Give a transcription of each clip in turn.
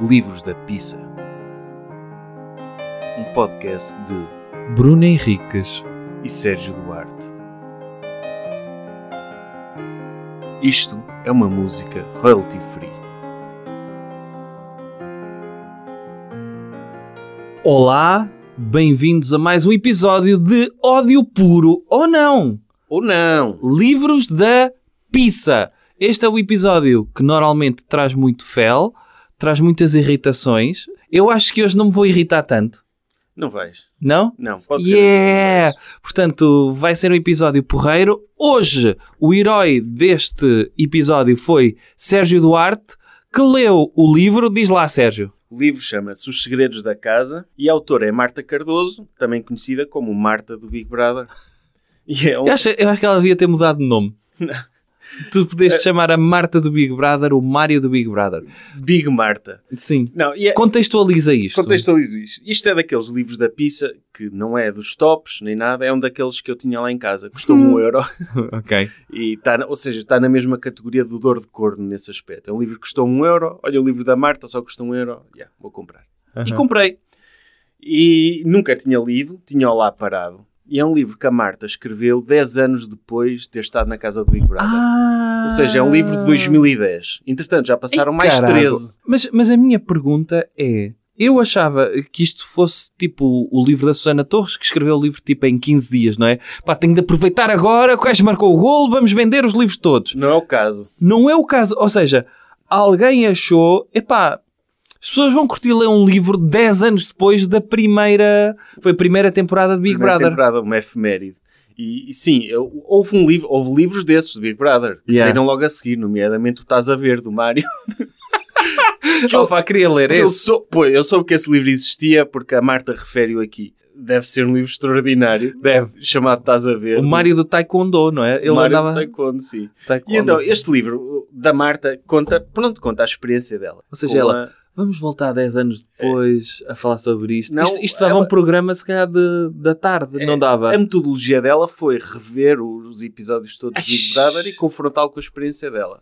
Livros da Pizza. Um podcast de Bruno Henriques. e Sérgio Duarte. Isto é uma música royalty free. Olá, bem-vindos a mais um episódio de Ódio Puro ou não? Ou não! Livros da Pizza. Este é o episódio que normalmente traz muito fel, traz muitas irritações. Eu acho que hoje não me vou irritar tanto, Não vais. não? Não, posso Yeah! Portanto, vai ser um episódio porreiro. Hoje, o herói deste episódio foi Sérgio Duarte, que leu o livro. Diz lá, Sérgio. O livro chama-se Os Segredos da Casa e a autora é Marta Cardoso, também conhecida como Marta do Big Brother. E é um... Eu acho, eu acho que ela devia ter mudado de nome. Tu pudeste chamar a Marta do Big Brother o Mário do Big Brother. Big Marta. Sim. Não, e é... Contextualiza isto. Contextualizo isto. Isto é daqueles livros da pizza que não é dos tops nem nada, é um daqueles que eu tinha lá em casa. Custou-me um euro. ok. E tá, ou seja, está na mesma categoria do dor de corno nesse aspecto. É um livro que custou um euro. Olha, o livro da Marta só custa um euro. Yeah, vou comprar. E Aham. comprei. E nunca tinha lido, tinha-o lá parado. E é um livro que a Marta escreveu 10 anos depois de ter estado na casa do Big Brother. Ah. Ou seja, é um livro de 2010. Entretanto, já passaram Ei, mais caralho. 13. Mas, mas a minha pergunta é... Eu achava que isto fosse tipo o livro da Susana Torres, que escreveu o livro tipo em 15 dias, não é? Pá, tenho de aproveitar agora, o gajo marcou o golo, vamos vender os livros todos. Não é o caso. Não é o caso. Ou seja, alguém achou, epá, as pessoas vão curtir ler um livro 10 anos depois da primeira. Foi a primeira temporada de Big Primeira Brother. temporada, uma efeméride. E, e sim, eu- houve, um livro, houve livros desses de Big Brother que Yeah. saíram logo a seguir, nomeadamente o Estás a Ver, do Mário. Que eu pá, queria ler eu, esse. sou, pô, eu soube que esse livro existia porque a Marta refere-o aqui. Deve ser um livro extraordinário. Deve. Chamado Estás a Ver. O Mário do Taekwondo, não é? Ele Mário andava. Taekwondo, sim. Taekwondo. E então, este livro da Marta conta, pronto, conta a experiência dela. Ou seja, Com ela- Vamos voltar 10 anos depois a falar sobre isto. Não, isto, isto dava ela- um programa, se calhar, de, da tarde, não dava? A metodologia dela foi rever os episódios todos de Big Brother e confrontá-lo com a experiência dela.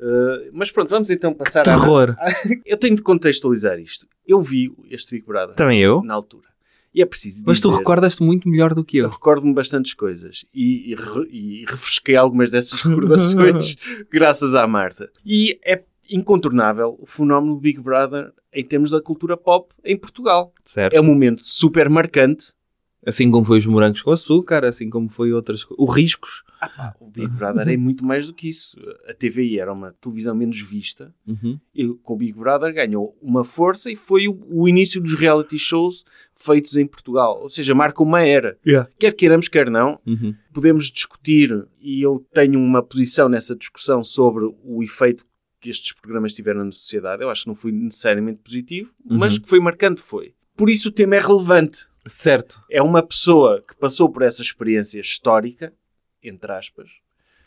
Uh, mas pronto, vamos então passar Terror. a... Eu tenho de contextualizar isto. Eu vi este Big Brother Também eu. na altura. E é preciso dizer... Mas tu recordas-te muito melhor do que Eu eu. recordo-me bastantes coisas e, e e refresquei algumas dessas recordações graças à Marta. E é incontornável o fenómeno do Big Brother em termos da cultura pop em Portugal. Certo. É um momento super marcante. Assim como foi os morangos com açúcar, assim como foi outras coisas. Os riscos. O Big Brother é muito mais do que isso. A TVI era uma televisão menos vista Uhum. e com o Big Brother ganhou uma força e foi o, o início dos reality shows feitos em Portugal. Ou seja, marca uma era. Quer queiramos, quer não, Uhum. podemos discutir e eu tenho uma posição nessa discussão sobre o efeito que estes programas tiveram na sociedade. Eu acho que não foi necessariamente positivo, mas Uhum. que foi marcante foi. Por isso o tema é relevante. Certo. É uma pessoa que passou por essa experiência histórica, entre aspas,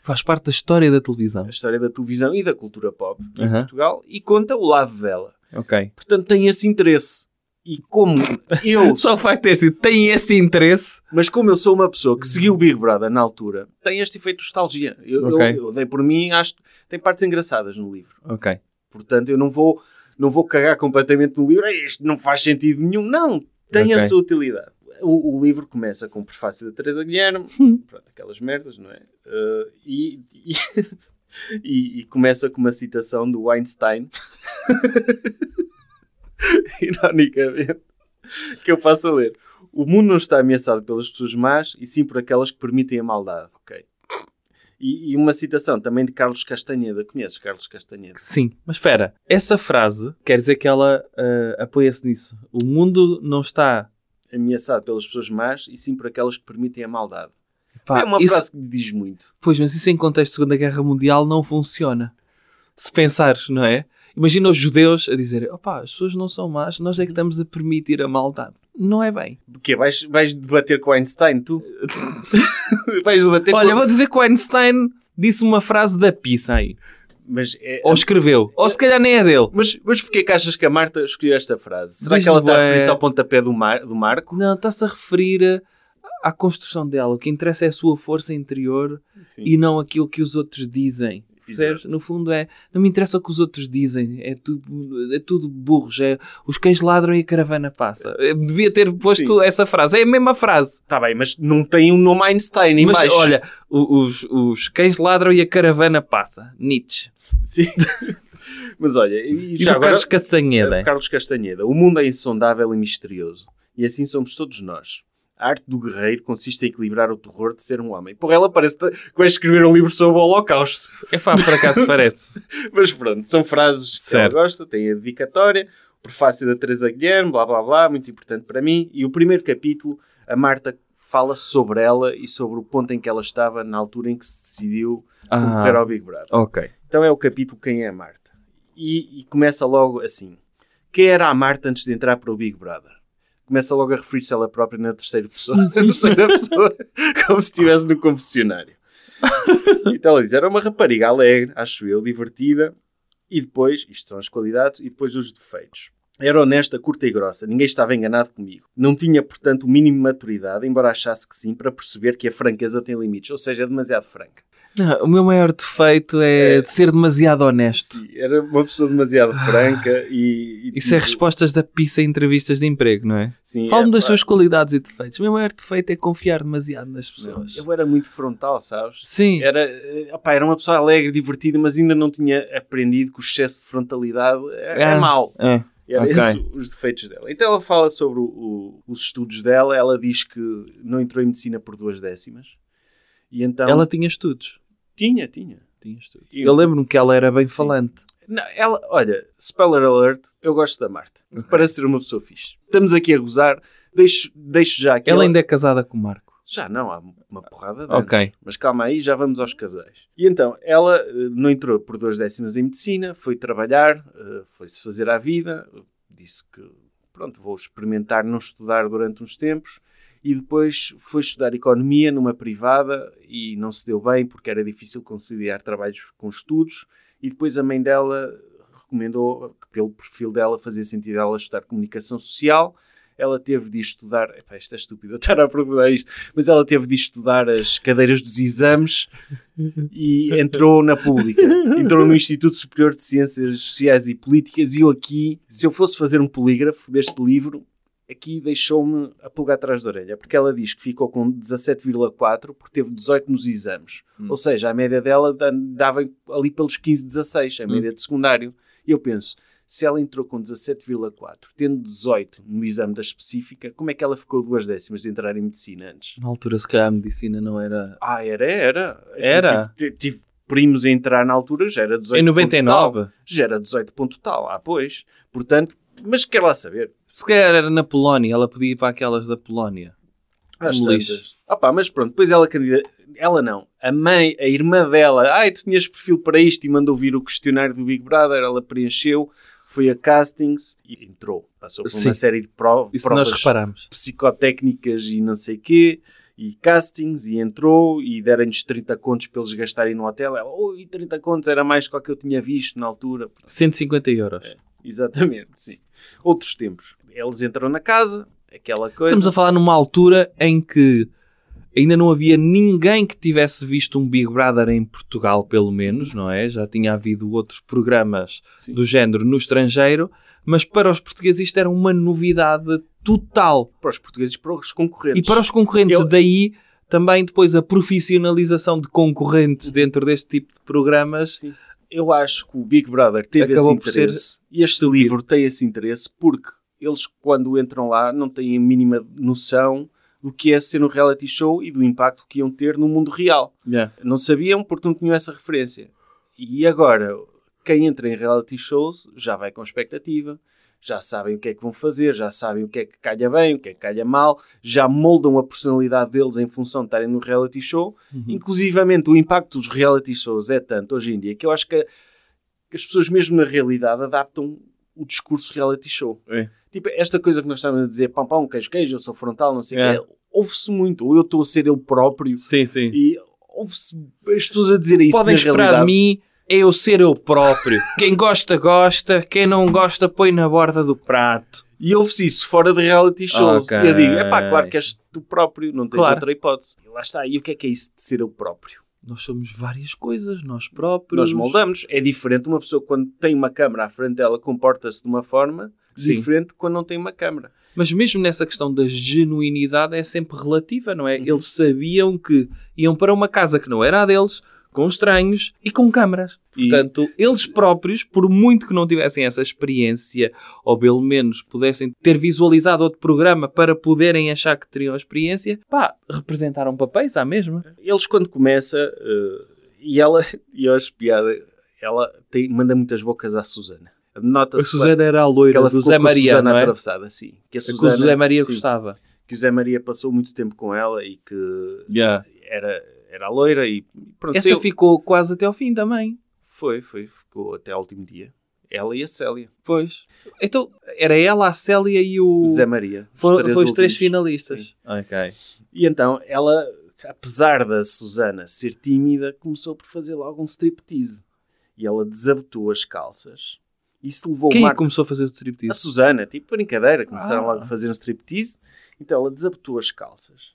Faz parte da história da televisão. a história da televisão e da cultura pop em Aham. Portugal e conta o lado dela. Ok. Portanto, tem esse interesse. E como eu, Só o facto de dito, tem esse interesse. mas como eu sou uma pessoa que seguiu o Big Brother na altura, tem este efeito de nostalgia. Eu, eu- Ok. eu dei por mim, acho que tem partes engraçadas no livro. Ok. Portanto, eu não vou, não vou cagar completamente no livro. "Ei, Isto não faz sentido nenhum. Não, tem a Ok. sua utilidade. O, o livro começa com o prefácio da Teresa Guilherme, pronto, aquelas merdas, não é? Uh, e, e, e- e começa com uma citação do Einstein, ironicamente, que eu passo a ler. O mundo não está ameaçado pelas pessoas más e sim por aquelas que permitem a maldade. Ok. E, e uma citação também de Carlos Castanheda. Conheces Carlos Castanheda? Sim. Mas espera, essa frase quer dizer que ela ah, apoia-se nisso. O mundo não está. ameaçado pelas pessoas más e sim por aquelas que permitem a maldade. Pá, é uma isso- frase que diz muito. Pois, mas isso em contexto de Segunda Guerra Mundial não funciona. Se pensares, não é? Imagina os judeus a dizerem: opá, as pessoas não são más, nós é que estamos a permitir a maldade. Não é bem. Porque vais, vais debater com Einstein, tu? vais debater Olha, com... vou dizer que o Einstein disse uma frase da pizza aí. Mas, é... Ou escreveu. Ou se calhar nem é dele. mas, mas porquê que achas que a Marta escolheu esta frase? Será Diz que ela está a referir-se ao pontapé do, mar... do Marco? Não, está-se a referir a- à construção dela. O que interessa é a sua força interior Sim. e não aquilo que os outros dizem. Exato. No fundo é, não me interessa o que os outros dizem, é tudo, é tudo burros, é, os cães ladram e a caravana passa. Eu devia ter posto Sim. essa frase, é a mesma frase. Está bem, mas não tem um nome Einstein em Mas baixo. olha, os, os cães ladram e a caravana passa. Nietzsche. Sim. mas olha, e, E já agora... Carlos Castanheda. Carlos Castanheda. O mundo é insondável e misterioso. E assim somos todos nós. A arte do guerreiro consiste em equilibrar o terror de ser um homem. Porra, ela parece que vai escrever um livro sobre o Holocausto. É pá, por acaso parece. Mas pronto, são frases que Certo. ela gosta. Tem a dedicatória, o prefácio da Teresa Guilherme, blá blá blá, muito importante para mim. E o primeiro capítulo, a Marta fala sobre ela e sobre o ponto em que ela estava na altura em que se decidiu concorrer Ah, ao Big Brother. ok. Então é o capítulo Quem é a Marta. E, e começa logo assim. Quem era a Marta antes de entrar para o Big Brother? Começa logo a referir-se ela própria na terceira pessoa, na terceira pessoa como se estivesse no confessionário. Então ela diz, era uma rapariga alegre, acho eu, divertida, e depois, isto são as qualidades, e depois os defeitos. Era honesta, curta e grossa, ninguém estava enganado comigo. Não tinha, portanto, o mínimo de maturidade, embora achasse que sim, para perceber que a franqueza tem limites, ou seja, é demasiado franca. Não, o meu maior defeito é, de ser demasiado honesto. Sim, era uma pessoa demasiado franca e... e Isso é tipo, respostas da pizza em entrevistas de emprego, não é? sim, Fala-me é, das pá, suas qualidades e defeitos. O meu maior defeito é confiar demasiado nas não, pessoas. Eu era muito frontal, sabes? Sim. Era, eh, opá, era uma pessoa alegre, divertida, mas ainda não tinha aprendido que o excesso de frontalidade é, é Ah. mau. É. Era Ok. esse os defeitos dela. Então ela fala sobre o- o- os estudos dela. Ela diz que não entrou em medicina por duas décimas. E então... Ela tinha estudos. Tinha, tinha. Tinha estudos. E- Eu lembro-me que ela era bem falante. Não, ela, olha, spoiler alert, eu gosto da Marta. Ok. Parece ser uma pessoa fixe. Estamos aqui a gozar. Deixo, deixo já aqui. Ela ainda é casada com o Marco. Já não, há uma porrada de anos. Ok. Mas calma aí, já vamos aos casais. E então, ela eh, não entrou por duas décimas em medicina, foi trabalhar, eh, foi-se fazer à vida, disse que, pronto, vou experimentar não estudar durante uns tempos, e depois foi estudar economia numa privada e não se deu bem porque era difícil conciliar trabalhos com estudos, e depois a mãe dela recomendou que pelo perfil dela fazia sentido ela estudar comunicação social, ela teve de estudar, epá, isto é estúpido eu estar a aprofundar isto, mas ela teve de estudar as cadeiras dos exames e entrou na pública. Entrou no Instituto Superior de Ciências Sociais e Políticas e eu aqui, se eu fosse fazer um polígrafo deste livro, aqui deixou-me a pulgar atrás da orelha, porque ela diz que ficou com 17,4 porque teve 18 nos exames. Ou seja, a média dela da- dava ali pelos 15, 16, a média de secundário. E eu penso, se ela entrou com 17,4, tendo 18 no exame da específica, como é que ela ficou duas décimas de entrar em medicina antes? Na altura, se calhar, a medicina não era. Ah, era, era. Era? Tive, tive primos a entrar na altura, já era 18 Em ponto 99. tal. Já era 18 ponto tal. Ah, pois. Portanto, mas quer lá saber. Se calhar era na Polónia. Ela podia ir para aquelas da Polónia. Às tantas. Ah pá, mas pronto, depois ela candida... Ela não. A mãe, a irmã dela, ai, tu tinhas perfil para isto e mandou vir o questionário do Big Brother, ela preencheu, foi a castings e entrou. Passou por Sim. uma série de pro- Isso provas nós reparamos. psicotécnicas e não sei quê, e castings, e entrou, e deram-lhes 30 contos para eles gastarem no hotel. Ela, ui, 30 contos era mais do que o que eu tinha visto na altura. 150 euros. Exatamente, sim. Outros tempos. Eles entram na casa, aquela coisa. Estamos a falar numa altura em que ainda não havia ninguém que tivesse visto um Big Brother em Portugal, pelo menos, não é? Já tinha havido outros programas Sim. do género no estrangeiro, mas para os portugueses isto era uma novidade total. Para os portugueses e para os concorrentes. E para os concorrentes, Eu- daí também depois a profissionalização de concorrentes dentro deste tipo de programas. Sim. Eu acho que o Big Brother teve Acabou esse ser interesse. E este livro tem esse interesse porque eles, quando entram lá, não têm a mínima noção do que é ser um reality show e do impacto que iam ter no mundo real. Yeah. Não sabiam porque não tinham essa referência. E agora, quem entra em reality shows já vai com expectativa, já sabem o que é que vão fazer, já sabem o que é que calha bem, o que é que calha mal, já moldam a personalidade deles em função de estarem no reality show. Inclusivamente, o impacto dos reality shows é tanto hoje em dia que eu acho que, que as pessoas, mesmo na realidade, adaptam o discurso reality show. É. Tipo, esta coisa que nós estamos a dizer, pão, pão, queijo, queijo, eu sou frontal, não sei o É. quê, ouve-se muito. Ou eu estou a ser ele próprio Sim, sim. e ouve-se as pessoas a dizerem isso Podem esperar realidade. de mim é eu ser eu próprio. Quem gosta, gosta. Quem não gosta, põe na borda do prato. E ouve-se isso fora de reality shows. Ok. E eu digo, é pá, claro que és tu próprio, não tens Claro. outra hipótese. E lá está. E o que é que é isso de ser eu próprio? Nós somos várias coisas, nós próprios. Nós moldamos. É diferente uma pessoa quando tem uma câmara à frente dela comporta-se de uma forma Sim. diferente quando não tem uma câmara. Mas mesmo nessa questão da genuinidade é sempre relativa, não é? Uhum. Eles sabiam que iam para uma casa que não era a deles, com estranhos e com câmaras. E- Portanto, eles próprios, por muito que não tivessem essa experiência, ou pelo menos pudessem ter visualizado outro programa para poderem achar que teriam a experiência, pá, representaram papéis à mesma. Eles quando começa eh, e ela e eu acho piada, ela tem, manda muitas bocas à Susana. A Susana era a loira ela do Zé com a Maria, Susana não é? atravessada, sim. Que a Que o Susana, Zé Maria sim, gostava. que o Zé Maria passou muito tempo com ela e que Yeah. era, era a loira e pronto, Essa saiu- ficou quase até ao fim também. foi, foi, ficou até ao último dia. Ela e a Célia. Pois. Então, era ela, a Célia e o... Zé Maria. Foram, foi os três finalistas. Ok. E então ela, apesar da Susana ser tímida, começou por fazer logo um striptease. E ela desabotou as calças. Isso levou Quem o é Marco... começou a fazer o A striptease? Susana, tipo brincadeira, começaram Ah. logo a fazer um striptease. Então ela desabotou as calças.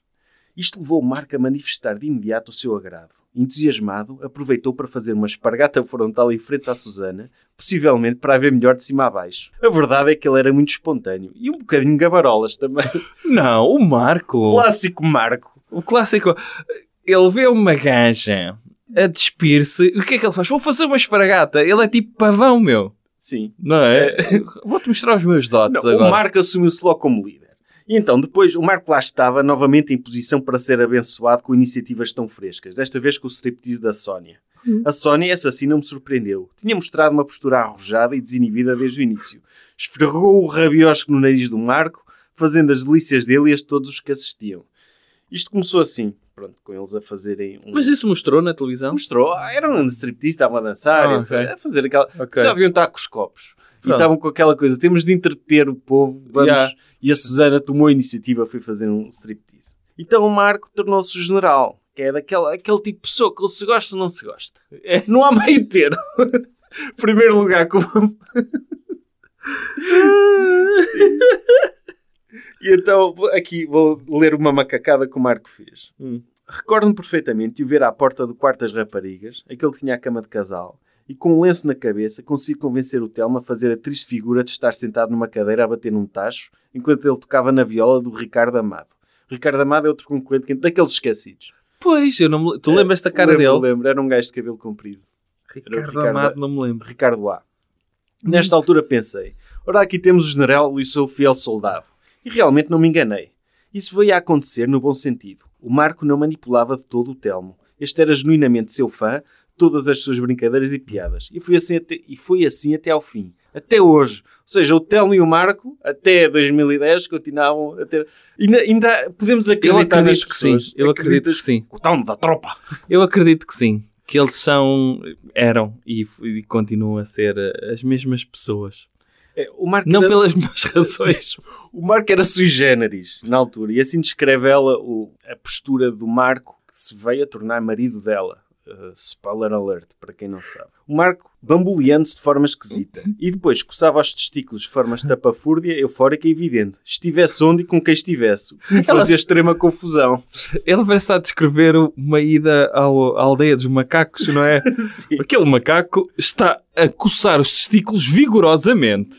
Isto levou o Marco a manifestar de imediato o seu agrado. Entusiasmado, aproveitou para fazer uma espargata frontal em frente à Susana, possivelmente para a ver melhor de cima a baixo. A verdade é que ele era muito espontâneo e um bocadinho gabarolas também. Não, o Marco. Clássico Marco. O clássico. Ele vê uma gaja a despir-se. O que é que ele faz? Vou fazer uma espargata. Ele é tipo pavão, meu. Sim. Não é? Vou-te mostrar os meus dotes Não, agora. o Marco assumiu-se logo como líder. E então, depois, o Marco lá estava novamente em posição para ser abençoado com iniciativas tão frescas, desta vez com o striptease da Sónia. A Sónia, essa sim, não me surpreendeu. Tinha mostrado uma postura arrojada e desinibida desde o início. Esfregou o rabiosco no nariz do Marco, fazendo as delícias dele e as de todos os que assistiam. Isto começou assim, pronto, com eles a fazerem um... Mas isso mostrou na televisão? Mostrou, ah, era um striptease, estavam a dançar, Ah, ok. a fazer aquela... Ok. Já haviam estar com os copos. E Pronto. estavam com aquela coisa, temos de entreter o povo, vamos... Yeah. E a Susana tomou a iniciativa, foi fazer um striptease. Então o Marco tornou-se o general, que é daquela, aquele tipo de pessoa que se gosta ou não se gosta. É. Não há meio termo. Primeiro lugar como... Sim. E então, aqui vou ler uma macacada que o Marco fez. Hum. Recordo-me perfeitamente de o ver à porta do quarto das raparigas, aquele que tinha a cama de casal, e com um lenço na cabeça consigo convencer o Telmo a fazer a triste figura de estar sentado numa cadeira a bater num tacho, enquanto ele tocava na viola do Ricardo Amado. Ricardo Amado é outro concorrente daqueles esquecidos. Pois, eu não me... tu lembras da cara lembro, dele? Lembro, era um gajo de cabelo comprido. Ricardo, Ricardo- Amado, não me lembro. Ricardo A. Nesta altura pensei, ora aqui temos o general e o seu fiel soldado. E realmente não me enganei. Isso veio a acontecer no bom sentido. O Marco não manipulava de todo o Telmo. Este era genuinamente seu fã, todas as suas brincadeiras e piadas. E foi assim até, e foi assim até ao fim. Até hoje. Ou seja, o Telmo e o Marco, até 2010, continuavam a ter... Ainda, ainda podemos Eu acreditar nas acredito que sim. pessoas. Eu acredito que sim. O Telmo da tropa. Eu acredito que sim. Que eles são, eram e, e continuam a ser eh, as mesmas pessoas. É, o Marco Não era- pelas mesmas razões. O Marco era sui generis na altura, e assim descreve ela o- a postura do Marco que se veio a tornar marido dela. Uh, spoiler alert, para quem não sabe. O Marco bamboleando-se de forma esquisita e depois coçava os testículos de forma estapafúrdia, eufórica e evidente. Estivesse onde e com quem estivesse. Me fazia extrema confusão. Ele parece a descrever uma ida ao- à aldeia dos macacos, não é? Aquele macaco está a coçar os testículos vigorosamente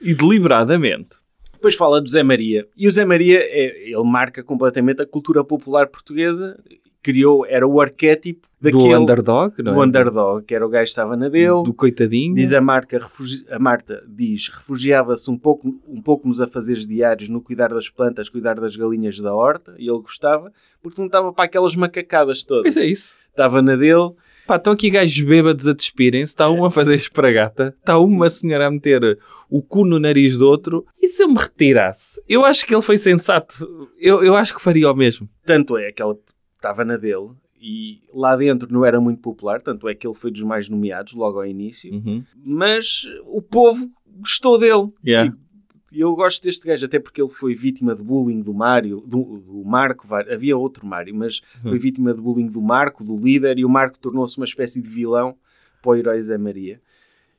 e deliberadamente. Depois fala do Zé Maria. E o Zé Maria, é- ele marca completamente a cultura popular portuguesa. Criou, era o arquétipo daquele... Do underdog, não do é? underdog, que era o gajo que estava na dele. Do coitadinho. Diz a, marca, refugi- a Marta, diz, refugiava-se um pouco, um pouco nos afazeres diários, no cuidar das plantas, cuidar das galinhas da horta, e ele gostava, porque não estava para aquelas macacadas todas. Pois é isso. Estava na dele, Pá, estão aqui gajos bêbados a despirem-se, está um a fazer espragata, está uma senhora a meter o cu no nariz do outro. E se eu me retirasse? Eu acho que ele foi sensato. Eu, eu acho que faria o mesmo. tanto é que ela estava na dele, e lá dentro não era muito popular, tanto é que ele foi dos mais nomeados logo ao início, Uhum. mas o povo gostou dele. Yeah. E eu gosto deste gajo, até porque ele foi vítima de bullying do Mário, do, do Marco, havia outro Mário, mas foi vítima de bullying do Marco, do líder, e o Marco tornou-se uma espécie de vilão para o herói Zé Maria.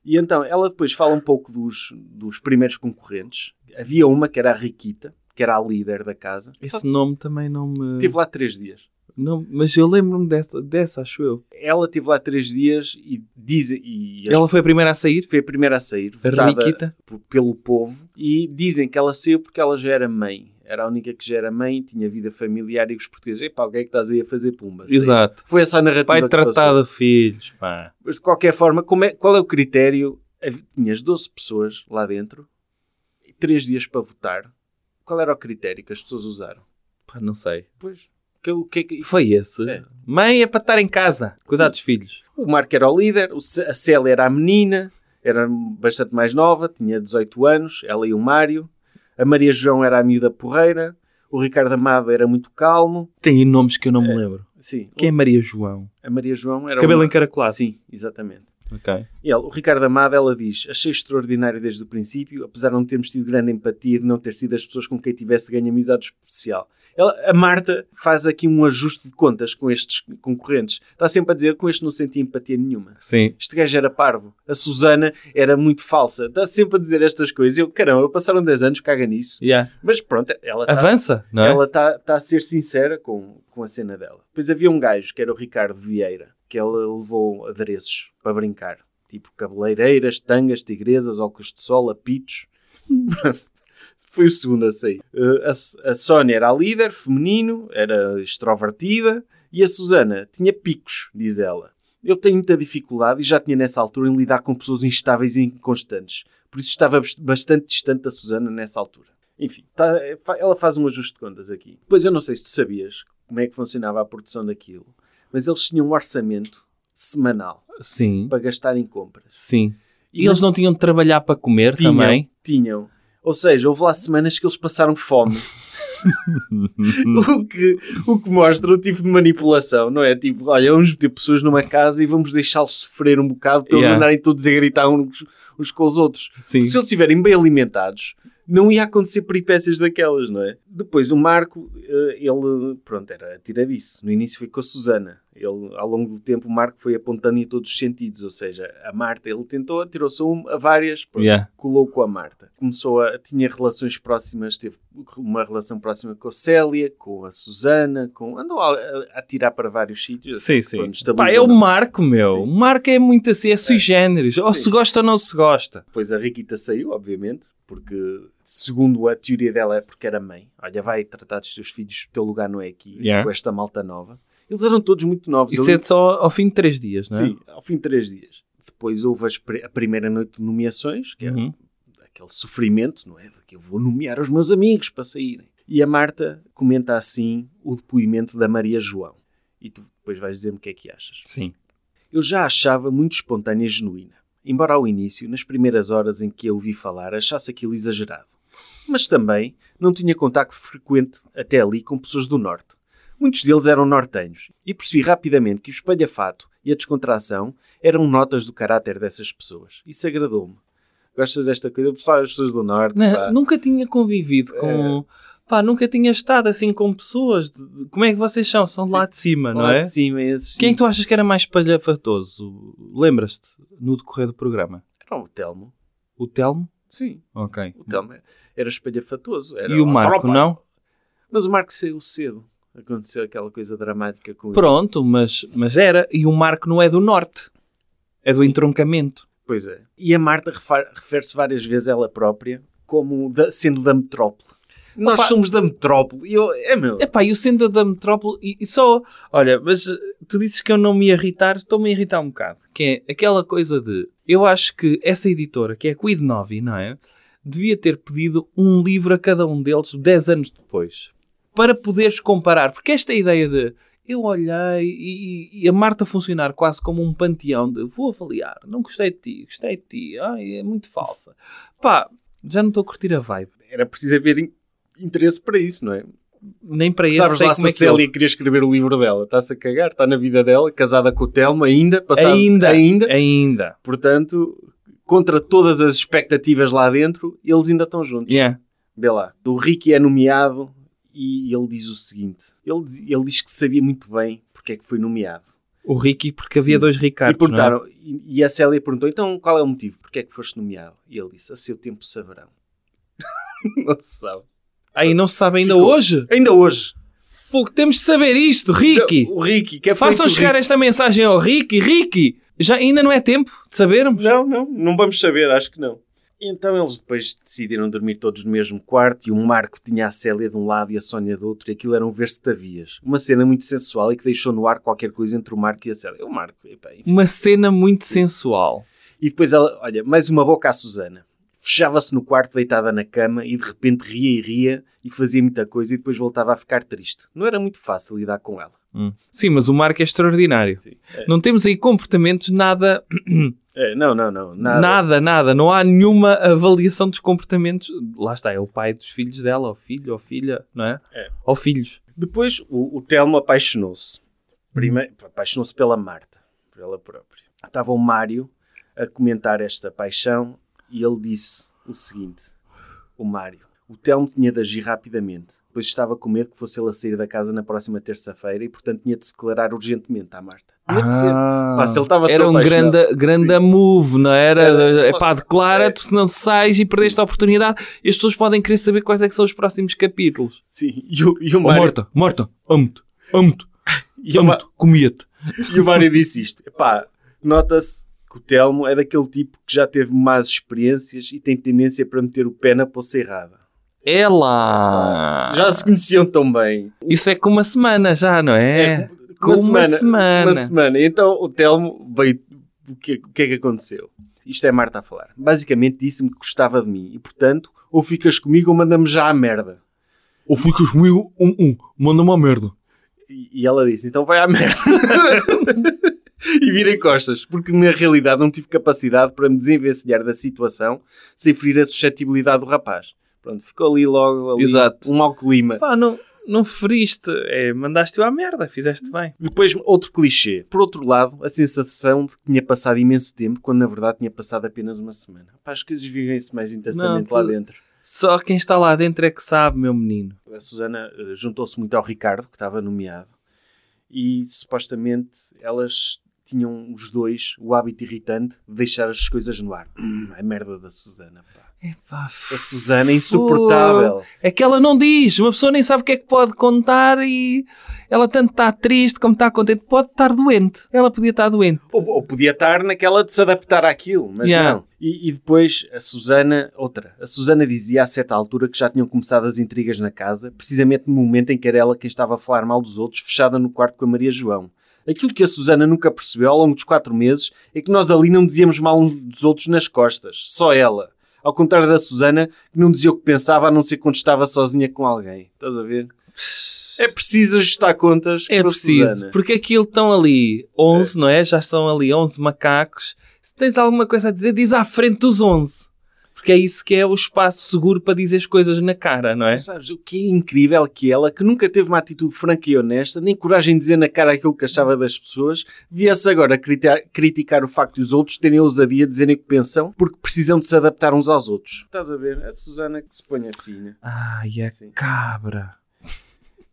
E então, ela depois fala um pouco dos, dos primeiros concorrentes. Havia uma que era a Riquita, que era a líder da casa. Só Esse nome também não me... Estive lá três dias. Não, mas eu lembro-me dessa, dessa, acho eu. Ela esteve lá três dias e dizem. E Ela foi a primeira a sair? foi a primeira a sair, votada pelo povo, e dizem que ela saiu porque ela já era mãe. Era a única que já era mãe, tinha vida familiar e os portugueses, epá, o que é que estás aí a fazer pumba? Exato. Foi essa a narrativa Pai que tratar passou. de filhos, pá. Mas de qualquer forma, é- qual é o critério? Tinhas 12 pessoas lá dentro, e 3 dias para votar. Qual era o critério que as pessoas usaram? Pá, não sei. Pois, que, que é. Foi esse. É. Mãe é para estar em casa, cuidar dos filhos. O Marco era o líder, a Célia era a menina, era bastante mais nova, tinha 18 anos, ela e o Mário. A Maria João era a miúda porreira. O Ricardo Amado era muito calmo. Tem nomes que eu não me lembro. Sim, Quem é Maria João? a Maria João era Cabelo uma- encaracolado. Sim, exatamente. Ok. E ela, o Ricardo Amado, ela diz: Achei extraordinário desde o princípio, apesar de não termos tido grande empatia de não ter sido as pessoas com quem tivesse ganho amizade especial. Ela- a Marta faz aqui um ajuste de contas com estes concorrentes. Está sempre a dizer: com este não senti empatia nenhuma. Sim. Este gajo era parvo. A Susana era muito falsa. Está sempre a dizer estas coisas. Eu, caramba, passaram 10 anos, caga nisso. Yeah. Mas pronto, ela está Avança, não é? ela está tá a ser sincera com, com a cena dela. Depois havia um gajo que era o Ricardo Vieira, que ela levou adereços para brincar. Tipo cabeleireiras, tangas, tigresas, óculos de sol, apitos. Foi o segundo a sair. Uh, a, a Sónia era a líder, feminino, era extrovertida. E a Susana tinha picos, diz ela. Eu tenho muita dificuldade, e já tinha nessa altura, em lidar com pessoas instáveis e inconstantes. Por isso estava bast- bastante distante da Susana nessa altura. Enfim, tá- fa- ela faz um ajuste de contas aqui. Depois eu não sei se tu sabias como é que funcionava a produção daquilo, mas eles tinham um orçamento semanal Sim. para gastar em compras. Sim. E eles não tinham de trabalhar para comer tinham, também? Tinham. Ou seja, houve lá semanas que eles passaram fome. o, que, o que mostra o tipo de manipulação, não é? Tipo, olha, vamos meter pessoas numa casa e vamos deixá-los sofrer um bocado para eles Yeah. andarem todos a gritar uns, uns com os outros. Sim. Se eles estiverem bem alimentados, não ia acontecer peripécias daquelas, não é? Depois o Marco, eh, ele, pronto, era atiradiço. No início foi com a Susana. Ele, ao longo do tempo, o Marco foi apontando em todos os sentidos. Ou seja, a Marta, ele tentou, atirou-se a, a várias, pronto, Yeah. colou com a Marta. Começou a, tinha relações próximas, teve uma relação próxima com a Célia, com a Susana, com, andou a, a, a tirar para vários sítios. Sim, sim. Pronto, Pá, é o Marco, meu. Sim. O Marco é muito assim, é sui generis. Ou se gosta ou não se gosta. Depois a Riquita saiu, obviamente, porque, segundo a teoria dela, é porque era mãe. Olha, vai tratar dos teus filhos, o teu lugar não é aqui, Yeah. com esta malta nova. Eles eram todos muito novos. Isso Eu- é só ao fim de três dias, não é? Sim, ao fim de três dias. Depois houve a primeira noite de nomeações, que é Uhum. aquele sofrimento, não é? De que eu vou nomear os meus amigos para saírem. E a Marta comenta assim o depoimento da Maria João. E tu depois vais dizer-me o que é que achas. Sim. Eu já a achava muito espontânea e genuína, embora ao início, nas primeiras horas em que a ouvi falar, achasse aquilo exagerado. Mas também não tinha contacto frequente até ali com pessoas do Norte. Muitos deles eram nortenhos, e percebi rapidamente que o espalhafato e a descontração eram notas do caráter dessas pessoas. Isso agradou-me. Gostas desta coisa? Pessoal, as pessoas do Norte, Não, nunca tinha convivido com. Pá, nunca tinha estado assim com pessoas. de- Como é que vocês são? São de lá de cima, não lá é? de cima, esses, Quem é tu achas que era mais espalhafatoso? Lembras-te no decorrer do programa? Era o Telmo. O Telmo? Sim, Ok. o Telmo era espalhafatoso. Era E o Marco, tropa. não? Mas o Marco saiu cedo. Aconteceu aquela coisa dramática com ele. Pronto, mas, mas era. E o Marco não é do Norte. É do entroncamento. Pois é. E a Marta refere-se várias vezes a ela própria como da- sendo da metrópole. Nós Opa. somos da metrópole. E eu, é meu. Epá, e o centro da metrópole, e, e só, olha, mas eh, tu dizes que eu não me irritar, estou-me a irritar um bocado. Que é aquela coisa de, eu acho que essa editora, que é a Quid Novi, não é? Devia ter pedido um livro a cada um deles 10 anos depois. Para poderes comparar. Porque esta ideia de, eu olhei e, e a Marta funcionar quase como um panteão de, vou avaliar, não gostei de ti, gostei de ti, ai, é muito falsa. Pá, já não estou a curtir a vibe. Era preciso haver interesse para isso, não é? Nem para isso Sabes sei lá como se é a que Célia queria escrever o livro dela. Está-se a cagar, está na vida dela, casada com o Telmo ainda, passado, Ainda, ainda. ainda. Portanto, contra todas as expectativas lá dentro, eles ainda estão juntos. Yeah. Vê lá. O Ricky é nomeado e ele diz o seguinte. Ele, diz- ele diz que sabia muito bem porque é que foi nomeado. O Ricky, porque havia Sim. dois E, Ricardos. não é? perguntaram, e, e a Célia perguntou, então qual é o motivo? Porque é que foste nomeado? E ele disse, a seu tempo saberão. não se sabe. Aí não se sabe ainda Ficou. hoje. Ainda hoje. Fogo, temos de saber isto, Ricky. O Ricky, que é Façam chegar Ricky. esta mensagem ao Ricky. Ricky, já ainda não é tempo de sabermos? Não, não, não vamos saber, acho que não. Então eles depois decidiram dormir todos no mesmo quarto e o Marco tinha a Célia de um lado e a Sónia do outro e aquilo era um ver-se-tavias. Uma cena muito sensual e que deixou no ar qualquer coisa entre o Marco e a Célia. O Marco, epá, enfim. Uma cena muito sensual. E depois ela, olha, mais uma boca à Susana. Fechava-se no quarto deitada na cama e de repente ria e ria e fazia muita coisa e depois voltava a ficar triste. Não era muito fácil lidar com ela. Hum. Sim, mas o Marco é extraordinário. É. Não temos aí comportamentos nada, É, não, não, não. Nada. nada, nada. Não há nenhuma avaliação dos comportamentos. Lá está, é o pai dos filhos dela, ou filho, ou filha, não é? É. Ou filhos. Depois o, o Telmo apaixonou-se. Primeiro, apaixonou-se pela Marta, por ela própria. Estava o Mário a comentar esta paixão e ele disse o seguinte: O Mário, o Telmo tinha de agir rapidamente, pois estava com medo que fosse ele a sair da casa na próxima terça-feira e, portanto, tinha de se declarar urgentemente à Marta. Tinha de ser. Pá, se ele estava era um grande, grande Sim. move, não era? Era- É pá, declara-te, senão sais e perdeste a oportunidade. E as pessoas podem querer saber quais é que são os próximos capítulos. Sim, e o, e o Oh, Mário, Marta, Marta, amo-te, amo-te, e amo-te, comia-te. E o Mário disse isto. Epá, nota-se que o Telmo é daquele tipo que já teve más experiências e tem tendência para meter o pé na poça errada. Ela! Já se conheciam tão bem. Isso é com uma semana já, não é? com uma semana. Uma semana. Então o Telmo veio. O que, o que é que aconteceu? Isto é Marta a falar. Basicamente disse-me que gostava de mim e, portanto, ou ficas comigo ou manda-me já à merda. Ou ficas comigo, um, um, manda-me a merda. E, e ela disse: então vai à merda. e virei costas, porque na realidade não tive capacidade para me desenvencilhar da situação sem ferir a suscetibilidade do rapaz. Pronto, ficou ali logo ali Exato. um mau clima. Pá, não, não feriste, é, mandaste-o à merda, fizeste bem. Depois, outro clichê. Por outro lado, a sensação de que tinha passado imenso tempo, quando na verdade tinha passado apenas uma semana. Pá, as coisas vivem-se mais intensamente Não, lá tu- dentro. Só quem está lá dentro é que sabe, meu menino. A Susana eh, juntou-se muito ao Ricardo, que estava nomeado, e supostamente elas tinham os dois o hábito irritante de deixar as coisas no ar. Hum, a merda da Susana, pá. Epá, A Susana é insuportável. É que ela não diz, uma pessoa nem sabe o que é que pode contar e ela tanto está triste como está contente, pode estar doente. Ela podia estar doente. Ou, ou podia estar naquela de se adaptar àquilo, mas Yeah. não. E, e depois a Susana, outra. A Susana dizia a certa altura que já tinham começado as intrigas na casa, precisamente no momento em que era ela quem estava a falar mal dos outros, fechada no quarto com a Maria João. Aquilo que a Susana nunca percebeu ao longo dos quatro meses é que nós ali não dizíamos mal uns dos outros nas costas. Só ela. Ao contrário da Susana, que não dizia o que pensava a não ser quando estava sozinha com alguém. Estás a ver? É preciso ajustar contas É preciso, Susana. porque aquilo estão ali 11, não é? Já estão ali 11 macacos. Se tens alguma coisa a dizer, diz à frente dos 11. Porque é isso que é o espaço seguro para dizer as coisas na cara, não é? Mas Sabes, o que é incrível é que ela, que nunca teve uma atitude franca e honesta, nem coragem de dizer na cara aquilo que achava das pessoas, viesse agora criticar, criticar o facto de os outros terem a ousadia de dizerem o que pensam, porque precisam de se adaptar uns aos outros. Estás a ver? A Susana que se põe a fina. Ai, a Sim. cabra.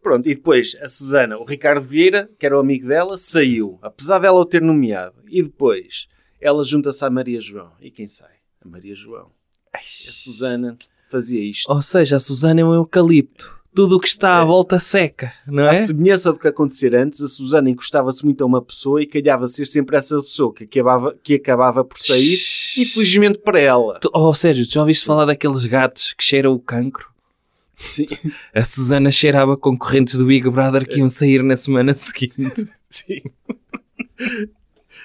Pronto, e depois a Susana, o Ricardo Vieira, que era o amigo dela, saiu, apesar dela o ter nomeado. E depois ela junta-se à Maria João. E quem sai? A Maria João. A Susana fazia isto. Ou seja, a Susana é um eucalipto. Tudo o que está à volta seca, não é? semelhança do que acontecer antes, a Susana encostava-se muito a uma pessoa e calhava ser sempre essa pessoa que acabava, que acabava por sair, infelizmente para ela. Tu- Oh, Sérgio, tu já ouviste falar daqueles gatos que cheiram o cancro? Sim. A Susana cheirava concorrentes do Big Brother que iam sair na semana seguinte. Sim.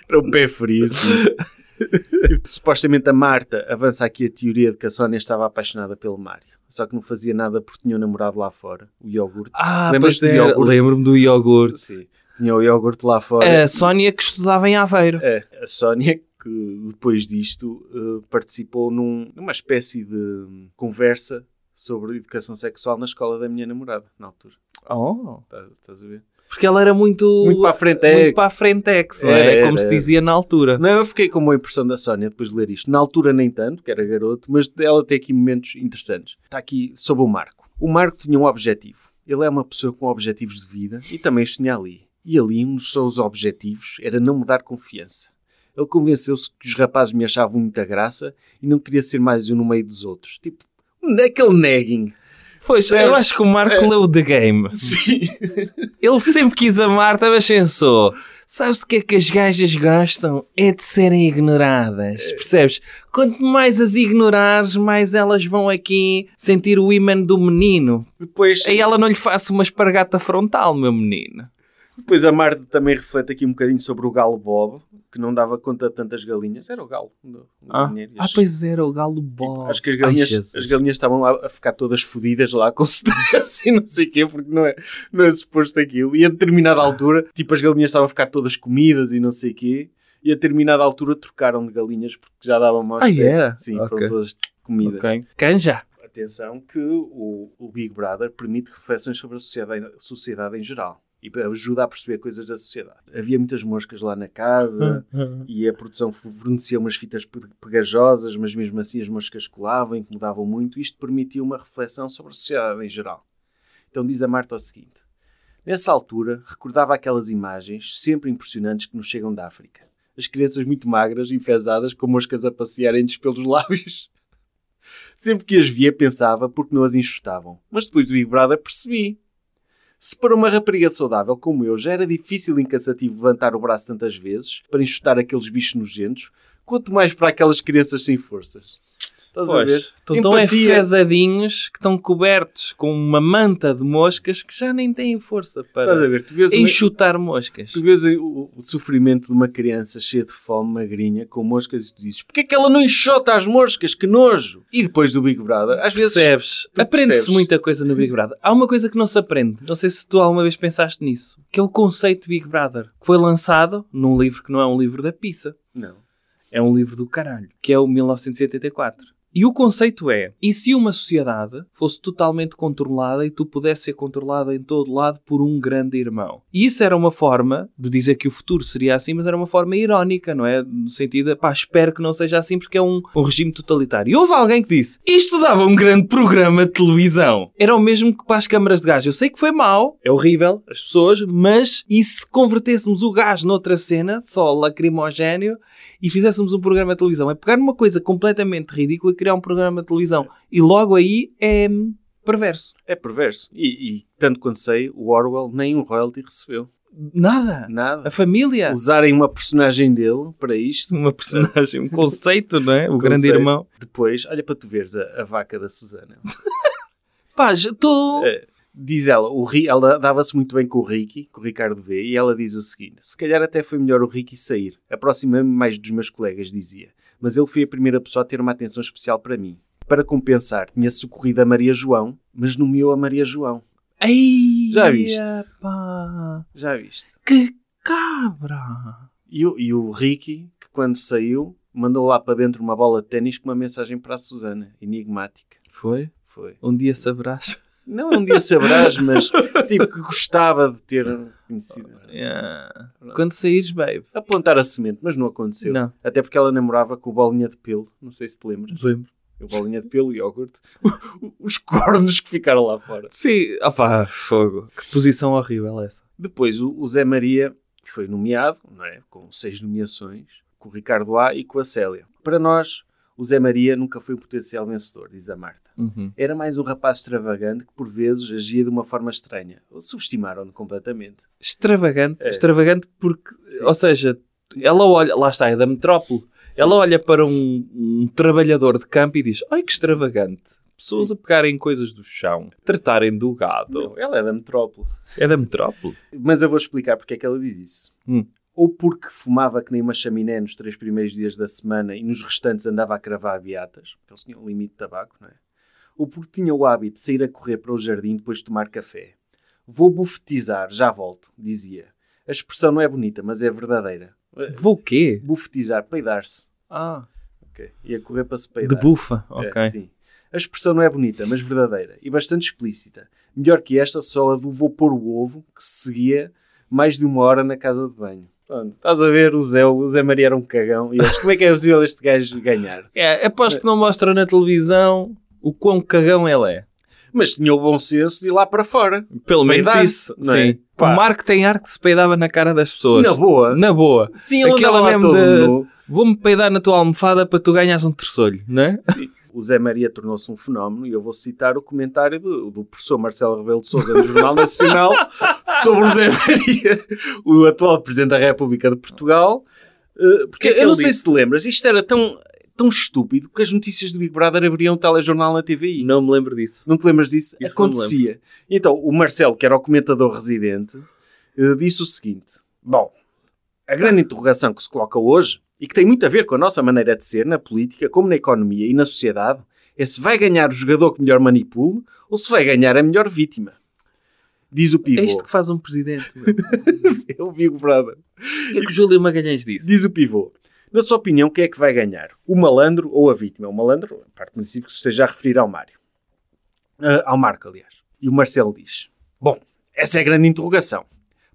Era um pé frio. Supostamente a Marta avança aqui a teoria de que a Sónia estava apaixonada pelo Mário. Só que não fazia nada porque tinha um namorado lá fora, o iogurte. Ah, Lembras-te do é, iogurte? lembro-me do iogurte. Sim. Tinha o iogurte lá fora. A Sónia que estudava em Aveiro. É, a Sónia, que depois disto eh, participou num- numa espécie de conversa sobre educação sexual na escola da minha namorada, na altura. Oh, Estás, estás a ver? Porque ela era muito... Muito para a frente, Muito para a frentex, não Era? Como era, se dizia na altura. Não, eu fiquei com uma impressão da Sónia depois de ler isto. Na altura nem tanto, que era garoto, mas ela tem aqui momentos interessantes. Está aqui sobre o Marco. O Marco tinha um objetivo. Ele é uma pessoa com objetivos de vida e também os tinha ali. E ali um dos seus objetivos era não me dar confiança. Ele convenceu-se que os rapazes me achavam muita graça e não queria ser mais um no meio dos outros. Tipo, aquele nagging. Pois, eu acho que o Marco leu The Game. Sim. Ele sempre quis a Marta, mas pensou: sabes de que é que as gajas gostam? É de serem ignoradas. Percebes? Quanto mais as ignorares, mais elas vão aqui sentir o imã do menino. Depois, Aí ela não lhe faça uma espargata frontal, meu menino. Depois a Marta também reflete aqui um bocadinho sobre o galo Bob, que não dava conta de tantas galinhas. Era o galo. do- do Ah, ah pois era o galo bom. Acho que as galinhas, Ai, as galinhas estavam a, a ficar todas fodidas lá com stress e não sei o quê, porque não é, não é suposto aquilo. E a determinada altura, tipo, as galinhas estavam a ficar todas comidas e não sei o quê. E a determinada altura trocaram de galinhas porque já davam mau Ah, é? Sim, Ok. foram todas comidas. Ok. Canja. Atenção que o, o Big Brother permite reflexões sobre a sociedade, a sociedade em geral. E ajuda a perceber coisas da sociedade. Havia muitas moscas lá na casa e a produção fornecia umas fitas pe- pegajosas, mas mesmo assim as moscas colavam, incomodavam muito. Isto permitia uma reflexão sobre a sociedade em geral. Então diz a Marta o seguinte: Nessa altura, recordava aquelas imagens sempre impressionantes que nos chegam da África. As crianças muito magras, enfesadas, com moscas a passearem-lhes pelos lábios. Sempre que as via, pensava porque não as enxutavam. Mas depois do Big Brother percebi. Se para uma rapariga saudável como eu já era difícil e cansativo levantar o braço tantas vezes para enxutar aqueles bichos nojentos, quanto mais para aquelas crianças sem forças. Estás a ver? Pois, estão tão Empatia. enfesadinhos que estão cobertos com uma manta de moscas que já nem têm força para vês, uma- enxutar moscas. tu vês o, o sofrimento de uma criança cheia de fome, magrinha, com moscas e tu dizes porquê é que ela não enxota as moscas? Que nojo! E depois do Big Brother, às vezes... Percebes? tu Aprende-se muita coisa no Big Brother. Há uma coisa que não se aprende. Não sei se tu alguma vez pensaste nisso. Que é o conceito de Big Brother. Que foi lançado num livro que não é um livro da pizza. Não. É um livro do caralho. Que é o 1984. E o conceito é: e se uma sociedade fosse totalmente controlada e tu pudesse ser controlada em todo lado por um grande irmão? E isso era uma forma de dizer que o futuro seria assim, mas era uma forma irónica, não é? No sentido, de, pá, espero que não seja assim porque é um, um regime totalitário. E houve alguém que disse: isto dava um grande programa de televisão. Era o mesmo que para as câmaras de gás. Eu sei que foi mau, é horrível, as pessoas, mas e se convertêssemos o gás noutra cena, só lacrimogéneo, e fizéssemos um programa de televisão. É pegar numa coisa completamente ridícula criar um programa de televisão. E logo aí é perverso. É perverso. E, e, tanto quanto sei, o Orwell nem um royalty recebeu. Nada. A Nada. família. Usarem uma personagem dele para isto. Uma personagem, um conceito, não é? O grande Conceito. irmão. Depois, olha para tu veres a, a vaca da Susana. Pá, estou... É, diz ela, o ela dava-se muito bem com o Ricky, com o Ricardo V, e ela diz o seguinte: se calhar até foi melhor o Ricky sair. Aproximei-me mais dos meus colegas, dizia. Mas ele foi a primeira pessoa a ter uma atenção especial para mim. Para compensar, tinha socorrido a Maria João, mas nomeou a Maria João. Ai, Já viste? Já viste? que cabra. E o, e o Ricky, que quando saiu, mandou lá para dentro uma bola de ténis com uma mensagem para a Susana, enigmática. Foi? Foi. Um dia saberás. Não um dia saberás, mas tipo que gostava de ter conhecido. Yeah. Quando saíres, babe. A plantar a semente, mas não aconteceu. Não. Até porque ela namorava com o bolinha de pelo. Não sei se te lembras. Lembro. O bolinha de pelo e iogurte. Os cornos que ficaram lá fora. Sim. Opá, fogo. Que posição horrível essa. Depois o, o Zé Maria foi nomeado, não é? Com seis nomeações, com o Ricardo A e com a Célia. Para nós, o Zé Maria nunca foi um potencial vencedor, diz a Marta. Uhum. Era mais um rapaz extravagante que por vezes agia de uma forma estranha. Subestimaram-no completamente. Extravagante. É. Extravagante porque, Sim. ou seja, ela olha, lá está, é da metrópole. Ela olha para um, um trabalhador de campo e diz: Ai que extravagante. Pessoas Sim. a pegarem coisas do chão, tratarem do gado. Não, ela é da metrópole. É da metrópole. Mas eu vou explicar porque é que ela diz isso. Hum. Ou porque fumava que nem uma chaminé nos três primeiros dias da semana e nos restantes andava a cravar beatas, porque eles tinham um limite de tabaco, não é? Ou porque tinha o hábito de sair a correr para o jardim depois de tomar café. Vou bufetizar, já volto, dizia. A expressão não é bonita, mas é verdadeira. Vou o quê? Bufetizar, peidar-se. Ah, Ok. Ia correr para se de peidar. bufa. É, Ok. sim. A expressão não é bonita, mas verdadeira e bastante explícita. Melhor que esta, só a do vou pôr o ovo, que se seguia mais de uma hora na casa de banho. Pronto, estás a ver, o Zé, o Zé Maria era um cagão. E eles, como é que é possível este gajo ganhar? É, aposto que não mostra na televisão o quão cagão ele é. Mas tinha o bom senso de ir lá para fora. Pelo menos isso. não é? Sim. Pá. O Marco tem ar que se peidava na cara das pessoas. Na boa. Na boa. Sim, ele Aquela andava mesmo de-. Vou-me peidar na tua almofada para tu ganhares um terçolho, não é? o Zé Maria tornou-se um fenómeno e eu vou citar o comentário do, do professor Marcelo Rebelo de Sousa no Jornal Nacional sobre o Zé Maria, o atual Presidente da República de Portugal. Uh, porque Que é eu não ele sei disse? se te lembras, isto era tão, tão estúpido que as notícias do Big Brother abriam um telejornal na TVI. Não me lembro disso. Não te lembras disso? Isso Acontecia. Então, o Marcelo, que era o comentador residente, eh, disse o seguinte: Bom, a grande interrogação que se coloca hoje, e que tem muito a ver com a nossa maneira de ser na política, como na economia e na sociedade, é se vai ganhar o jogador que melhor manipula ou se vai ganhar a melhor vítima. Diz o pivô. É isto que faz um presidente. meu. É o Big Brother. O que é que o Júlio Magalhães disse? Diz o pivô. Na sua opinião, quem é que vai ganhar? O malandro ou a vítima? O malandro, a parte do princípio que se esteja a referir ao Mário. Ah, ao Marco, aliás. E o Marcelo diz: Bom, essa é a grande interrogação.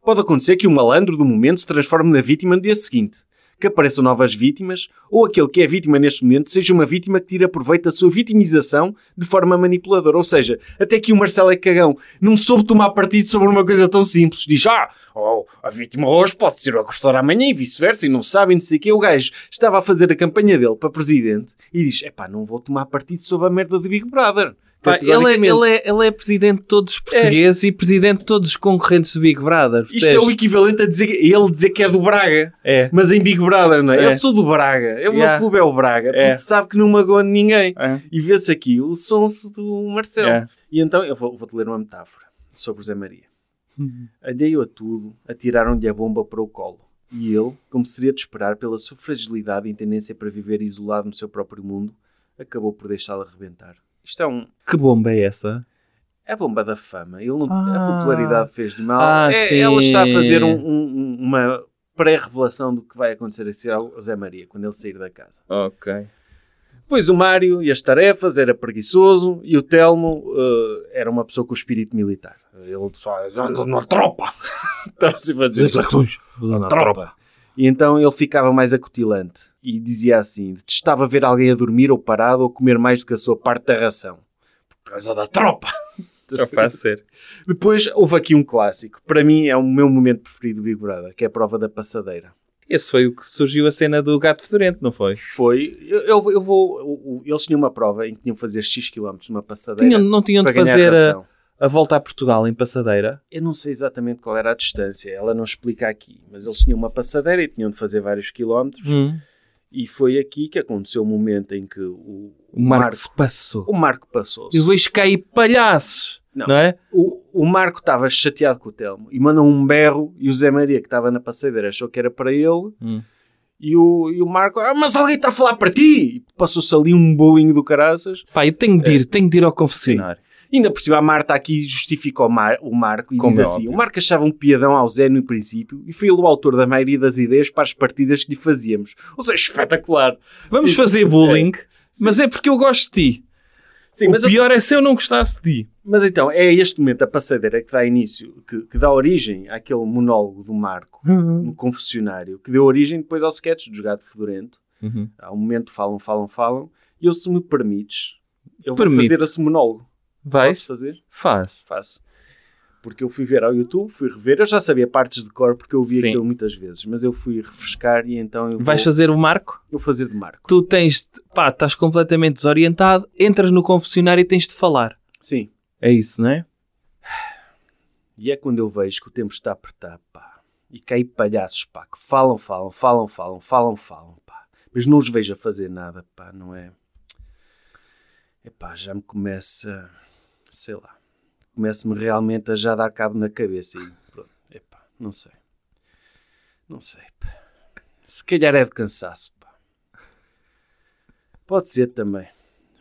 Pode acontecer que o malandro do momento se transforme na vítima no dia seguinte, que apareçam novas vítimas, ou aquele que é vítima neste momento seja uma vítima que tira proveito da sua vitimização de forma manipuladora. Ou seja, até que o Marcelo é cagão. Não soube tomar partido sobre uma coisa tão simples. Diz, ah, oh, a vítima hoje pode ser o agressor amanhã e vice-versa, e não sabe, e não sei o quê. O gajo estava a fazer a campanha dele para presidente e diz, epá, não vou tomar partido sobre a merda de Big Brother. Pá, ele, é, ele, é, ele é presidente de todos os portugueses e presidente de todos os concorrentes do Big Brother. Isto é o equivalente a dizer, ele dizer que é do Braga. É. Mas em Big Brother, não é? É. Eu sou do Braga. O meu Yeah. clube é o Braga. É. Porque sabe que não magoa ninguém. É. E vê-se aqui o sonso do Marcelo. É. E então, eu vou- vou-te ler uma metáfora sobre o Zé Maria. Uhum. Alheio a tudo, atiraram-lhe a bomba para o colo. E ele, como seria de esperar pela sua fragilidade e tendência para viver isolado no seu próprio mundo, acabou por deixá-la arrebentar. Isto é um... Que bomba é essa? É a bomba da fama. Ele não- Ah. A popularidade fez-lhe mal. Ah, É- sim. ela está a fazer um- um- uma pré-revelação do que vai acontecer a ser ao Zé Maria quando ele sair da casa. Ok. Pois o Mário e as tarefas era preguiçoso e o Telmo eh, era uma pessoa com espírito militar. Ele só anda na tropa. Estava sempre a dizer tropa. E então ele ficava mais acutilante e dizia assim: detestava ver alguém a dormir ou parado ou comer mais do que a sua parte da ração. Por causa da tropa. Capaz de ser. Depois houve aqui um clássico. Para mim é o meu momento preferido do Big Brother, que é a prova da passadeira. Esse foi o que surgiu a cena do gato fedorento, não foi? Foi. Eu, eu, eu vou. o- eles tinham uma prova em que tinham que fazer X km numa passadeira. Tinham, não tinham de fazer a, ração. A volta a Portugal em passadeira? Eu não sei exatamente qual era a distância, ela não explica aqui, mas eles tinham uma passadeira e tinham de fazer vários quilómetros. Hum. E foi aqui que aconteceu o momento em que o, O Marco se passou. o Marco passou-se. E vejo cair palhaços, Não. não, é? O, o Marco estava chateado com o Telmo e mandou um berro e o Zé Maria, que estava na passadeira, achou que era para ele. Hum. E o, e o Marco, ah, mas alguém está a falar para ti! E passou-se ali um bolinho do caraças. Pá, eu tenho de ir, tenho de ir ao confessionário. Ainda por cima, a Marta aqui justifica o, Mar- o Marco e Como diz é assim: óbvio. o Marco achava um piadão ao Zé no princípio e foi ele o autor da maioria das ideias para as partidas que lhe fazíamos. Ou seja, espetacular. Vamos Tipo, fazer bullying, mas é porque eu gosto de ti. Sim, o mas, eu- pior é se eu não gostasse de ti. mas então, é este momento, a passadeira, que dá início, que, que dá origem àquele monólogo do Marco no confessionário, que deu origem depois ao sketch do Jogado Fedorento. Uhum. Há um momento falam, falam, falam, e eu, se me permites, eu vou Permito. fazer esse monólogo. Vais? Posso fazer? Faz. Faço. Porque eu fui ver ao YouTube, fui rever, eu já sabia partes de cor porque eu vi Sim. aquilo muitas vezes, mas eu fui refrescar e então eu Vais vou, fazer o Marco? eu vou fazer de Marco. Tu tens, de, pá, estás completamente desorientado, entras no confessionário e tens de falar. Sim. É isso, não é? E é quando eu vejo que o tempo está a apertar, pá. E caí palhaços, pá, que falam, falam, falam, falam, falam, falam, pá. Mas não os vejo a fazer nada, pá, não é? Epá, já me começa, sei lá, começa-me realmente a já dar cabo na cabeça e pronto, epá, não sei. Não sei, pá. Se calhar é de cansaço, pá. Pode ser também.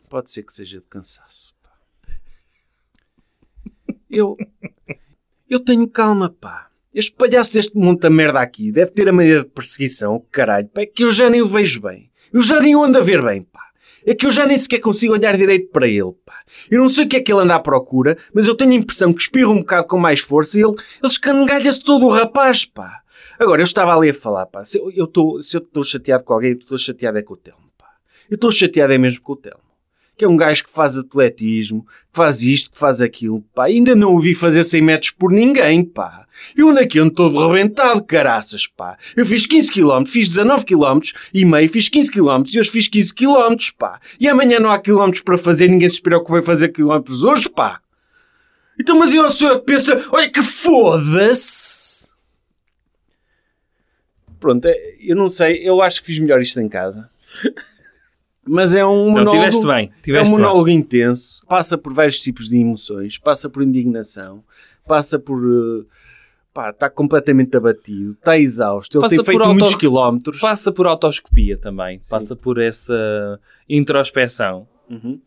Pode ser que seja de cansaço, pá. Eu, eu tenho calma, pá. Este palhaço deste monte de merda aqui deve ter a maneira de perseguição, caralho, pá, é que eu já nem o vejo bem. Eu já nem o ando a ver bem, pá. É que eu já nem sequer consigo olhar direito para ele, pá. Eu não sei o que é que ele anda à procura, mas eu tenho a impressão que espirra um bocado com mais força e ele, ele escangalha-se todo o rapaz, pá. Agora, eu estava ali a falar, pá. Se eu estou chateado com alguém, estou chateado é com o Telmo, pá. Eu estou chateado é mesmo com o Telmo. Que é um gajo que faz atletismo, que faz isto, que faz aquilo, pá. Ainda não o vi fazer 100 metros por ninguém, pá. Eu naquele ando todo rebentado, caraças, pá. Eu fiz 15 km, fiz 19 km e meio, fiz 15 km e hoje fiz 15 km, pá. E amanhã não há quilómetros para fazer, ninguém se preocupa em fazer quilómetros hoje, pá. Então, mas eu sou eu que pensa, olha que foda-se. Pronto, é- eu não sei, eu acho que fiz melhor isto em casa. Mas é um Não, monólogo. tiveste bem. É Tiveste um bem. monólogo intenso, passa por vários tipos de emoções, passa por indignação, passa por. eh, pá, está completamente abatido, está exausto, ele Passa tem por feito auto- muitos quilómetros. Passa por autoscopia também. Passa por essa introspeção. Uhum.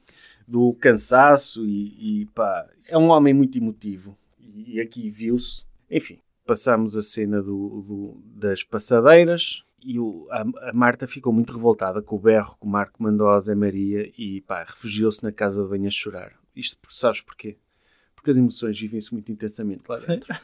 do cansaço e, e, pá, é um homem muito emotivo. E, aqui viu-se. Enfim, passamos a cena do, do- das passadeiras e o- a, a Marta ficou muito revoltada com o berro que o Marco mandou ao Zé Maria e pá, refugiou-se na casa de banho a chorar. Isto, sabes porquê? Porque as emoções vivem-se muito intensamente lá dentro.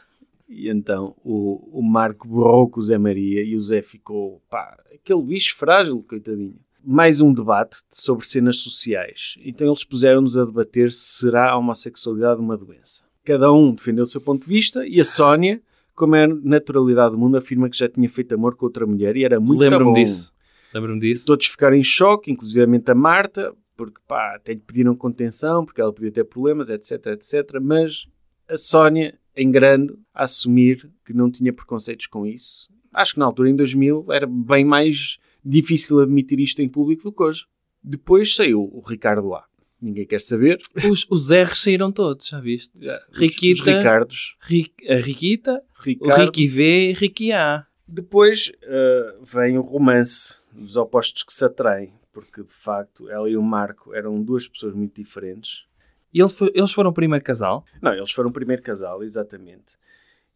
E então o, o Marco borrou com o Zé Maria e o Zé ficou, pá, aquele bicho frágil, coitadinho. Mais um debate sobre cenas sociais. Então eles puseram-nos a debater se será a homossexualidade uma doença. Cada um defendeu o seu ponto de vista e a Sónia, como é naturalidade do mundo, afirma que já tinha feito amor com outra mulher e era muito Lembro-me bom. disso. Lembro-me disso. Todos ficaram em choque, inclusivamente a Marta, porque pá, até lhe pediram contenção, porque ela podia ter problemas, etc, etc. Mas a Sónia, em grande, a assumir que não tinha preconceitos com isso. Acho que na altura, em 2000, era bem mais difícil admitir isto em público do que hoje. Depois saiu o Ricardo A. Ninguém quer saber. Os, os R's saíram todos, já viste? Os- Riquita. Os Ricardos. Ri- a Riquita, o Ricardo. Ricky V e Ricky A. Depois eh, vem o romance dos opostos que se atraem, porque de facto ela e o Marco eram duas pessoas muito diferentes. E eles, fo- eles foram o primeiro casal. Não, eles foram o primeiro casal, exatamente.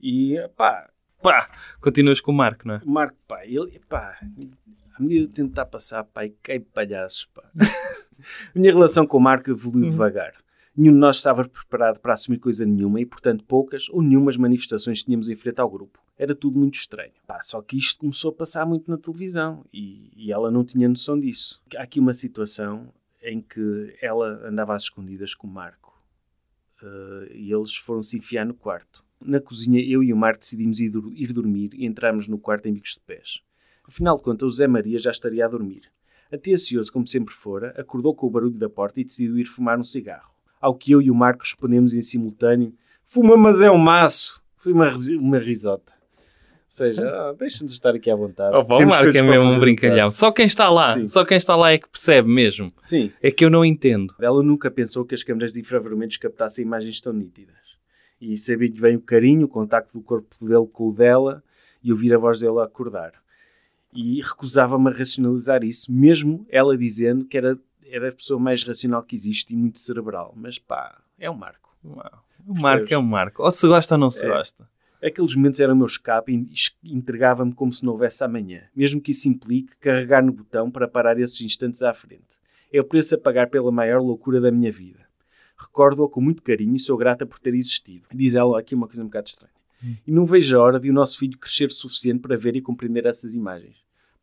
E pá, Pá, continuas com o Marco, não é? o Marco, pá, ele, pá, à medida de tentar passar, pá, e cai palhaços, pá. minha relação com o Marco evoluiu devagar. Nenhum de nós estava preparado para assumir coisa nenhuma e, portanto, poucas ou nenhumas manifestações tínhamos em frente ao grupo. Era tudo muito estranho. Pá, só que isto começou a passar muito na televisão e, e ela não tinha noção disso. Há aqui uma situação em que ela andava às escondidas com o Marco eh, e eles foram-se enfiar no quarto. Na cozinha, eu e o Marco decidimos ir, ir dormir e entramos no quarto em bicos de pés. Afinal de contas, o Zé Maria já estaria a dormir. Até ansioso como sempre fora, acordou com o barulho da porta e decidiu ir fumar um cigarro. Ao que eu e o Marco respondemos em simultâneo: Fuma, mas é um maço! Foi uma, uma risota. Ou seja, ah, deixa-nos estar aqui à vontade. Oh, o Temos Marco é mesmo um brincalhão. Só quem está lá, Sim. só quem está lá é que percebe mesmo. Sim. É que eu não entendo. Ela nunca pensou que as câmaras de infravermelhos captassem imagens tão nítidas. E sabia-lhe bem o carinho, o contacto do corpo dele com o dela e ouvir a voz dele a acordar. E recusava-me a racionalizar isso, mesmo ela dizendo que era, era a pessoa mais racional que existe e muito cerebral. Mas pá, é um marco. Uau. O Marco é um Marco. Ou se gosta ou não se É. gosta. Aqueles momentos eram o meu escape e entregava-me como se não houvesse amanhã, mesmo que isso implique carregar no botão para parar esses instantes à frente. É o preço a pagar pela maior loucura da minha vida. Recordo-a com muito carinho e sou grata por ter existido. Diz ela aqui uma coisa um bocado estranha. E não vejo a hora de o nosso filho crescer o suficiente para ver e compreender essas imagens.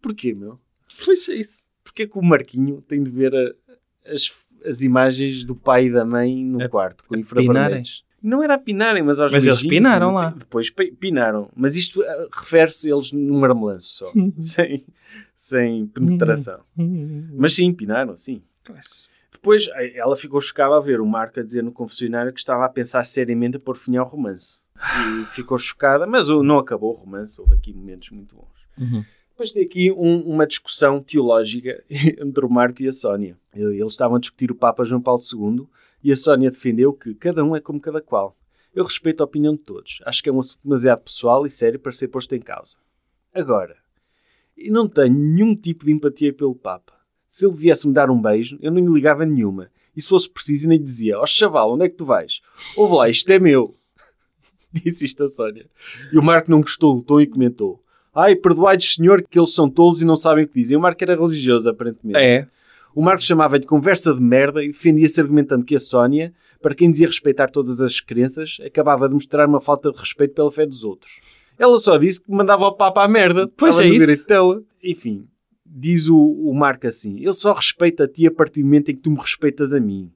Porquê, meu? Pois é isso. Porquê que o Marquinho tem de ver a- as, as imagens do pai e da mãe no A- quarto, com infravermelhos? Não era a pinarem, mas aos Mas eles pinaram sei- lá. Depois pi- pinaram. Mas isto ah, refere-se a eles num marmelanço só. sem, sem penetração. Mas sim, pinaram, sim. Pois. Depois eh, ela ficou chocada a ver o Marco a dizer no confessionário que estava a pensar seriamente a pôr fim ao romance. E ficou chocada, mas não acabou o romance, houve aqui momentos muito bons. Uhum. Depois tem aqui um- uma discussão teológica entre o Marco e a Sónia. Eles estavam a discutir o Papa João Paulo II e a Sónia defendeu que cada um é como cada qual. Eu respeito a opinião de todos. Acho que é um assunto demasiado pessoal e sério para ser posto em causa. Agora, eu não tenho nenhum tipo de empatia pelo Papa. Se ele viesse-me dar um beijo, eu não lhe ligava nenhuma. E se fosse preciso, nem lhe dizia: Ó chaval, onde é que tu vais? Ouve lá, isto é meu. Disse isto a Sónia. E o Marco não gostou do tom e comentou: Ai, perdoai-lhes, senhor, que eles são tolos e não sabem o que dizem. O Marco era religioso, aparentemente. É. O Marco chamava-lhe conversa de merda e defendia-se argumentando que a Sónia, para quem dizia respeitar todas as crenças, acabava de mostrar uma falta de respeito pela fé dos outros. Ela só disse que mandava o Papa à merda. Pois é isso. Enfim, diz o, o Marco assim: Eu só respeito a ti a partir do momento em que tu me respeitas a mim.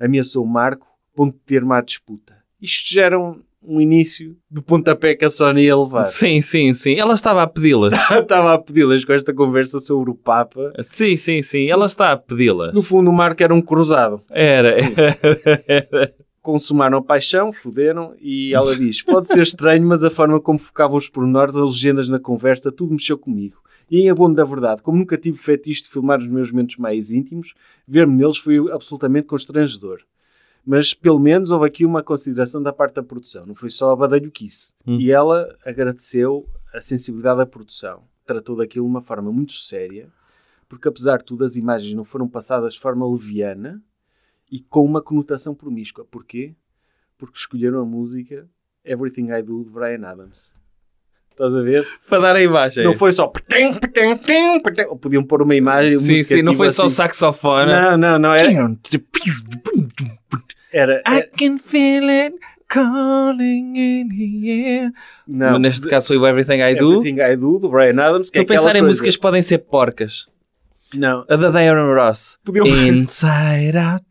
Ameaçou o Marco, ponto de ter-me à disputa. Isto gera um, um início de pontapé que a Sónia ia levar. Sim, sim, sim. Ela estava a pedi-las. Estava a pedi-las com esta conversa sobre o Papa. sim, sim, sim. Ela está a pedi-las. No fundo, o Marco era um cruzado. Era. era. Consumaram a paixão, fuderam, e ela diz: Pode ser estranho, mas a forma como focavam os pormenores, as legendas na conversa, tudo mexeu comigo. E em abono da verdade, como nunca tive fetiche de filmar os meus momentos mais íntimos, ver-me neles foi absolutamente constrangedor. Mas pelo menos houve aqui uma consideração da parte da produção, não foi só a badalhoquice. Hum. E ela agradeceu a sensibilidade da produção. Tratou daquilo de uma forma muito séria, porque apesar de tudo, as imagens não foram passadas de forma leviana e com uma conotação promíscua. Porquê? Porque escolheram a música Everything I Do de Brian Adams. Estás a ver? Para dar a imagem. Não foi só. Podiam pôr uma imagem. Sim, sim, não foi só o assim. saxofone. Não, não, não. Era. era, I can feel it calling in the air. não, Mas neste caso foi o Everything I Do. Everything I Do do Brian Adams. Estou é a pensar em coisa- músicas que podem ser porcas. Não. A da Diana Ross. Podiam- Inside Out.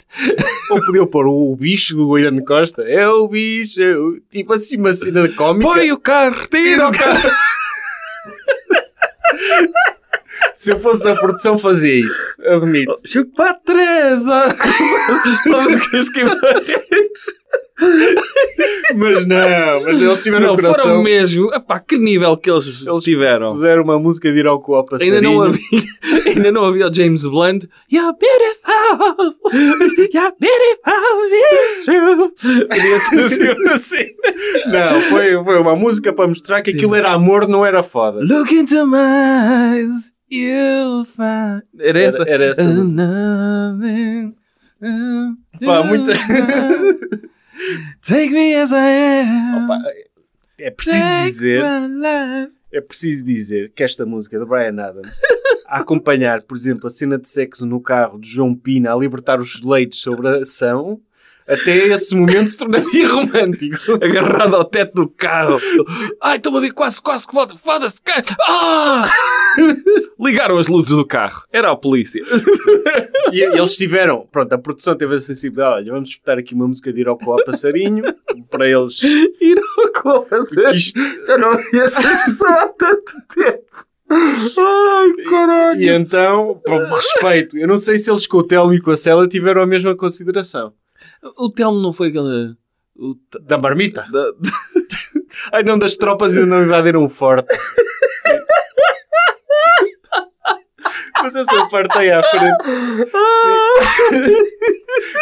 Ou podiam pôr o, o bicho do Goiano Costa. É o bicho. é o- Tipo assim, uma cena de cómica. Põe o carro, tira o carro. Se eu fosse a produção, fazia isso. Admito. Chupa a Teresa. São músicas que Mas não. Mas eles tiveram Não, coração. foram mesmo. Epá, que nível que eles, Eles tiveram. Puseram uma música de ir ao copo Ainda não, havia, ainda não havia o James Blunt. You're beautiful. You're beautiful. it's. Podia ser assim. Não, foi, foi uma música para mostrar que aquilo era amor, não era foda. Look into my eyes. You'll find. Era essa? Era, era essa. Pá, muita- Take me as I am. Opa, é preciso Take dizer, é preciso dizer que esta música de Brian Adams, a acompanhar, por exemplo, a cena de sexo no carro de João Pina a libertar os leitos sobre a ação, até esse momento se tornaria romântico. agarrado ao teto do carro. Ai, estou a ver quase, quase que volta. Foda-se, cara. Ah! Ligaram as luzes do carro. Era a polícia. E eles tiveram, pronto, a produção teve a sensibilidade, olha, vamos espetar aqui uma música de ir ao copo passarinho, para eles... E não como fazer. Isto, Já não havia essa expressão há tanto tempo. Ai, caralho. E então, por respeito, eu não sei se eles com o Telmo e com a Cela tiveram a mesma consideração. O Telmo não foi aquele... O Da marmita? da- Ai não, das tropas ainda não invadiram o forte. Mas essa parte aí à frente.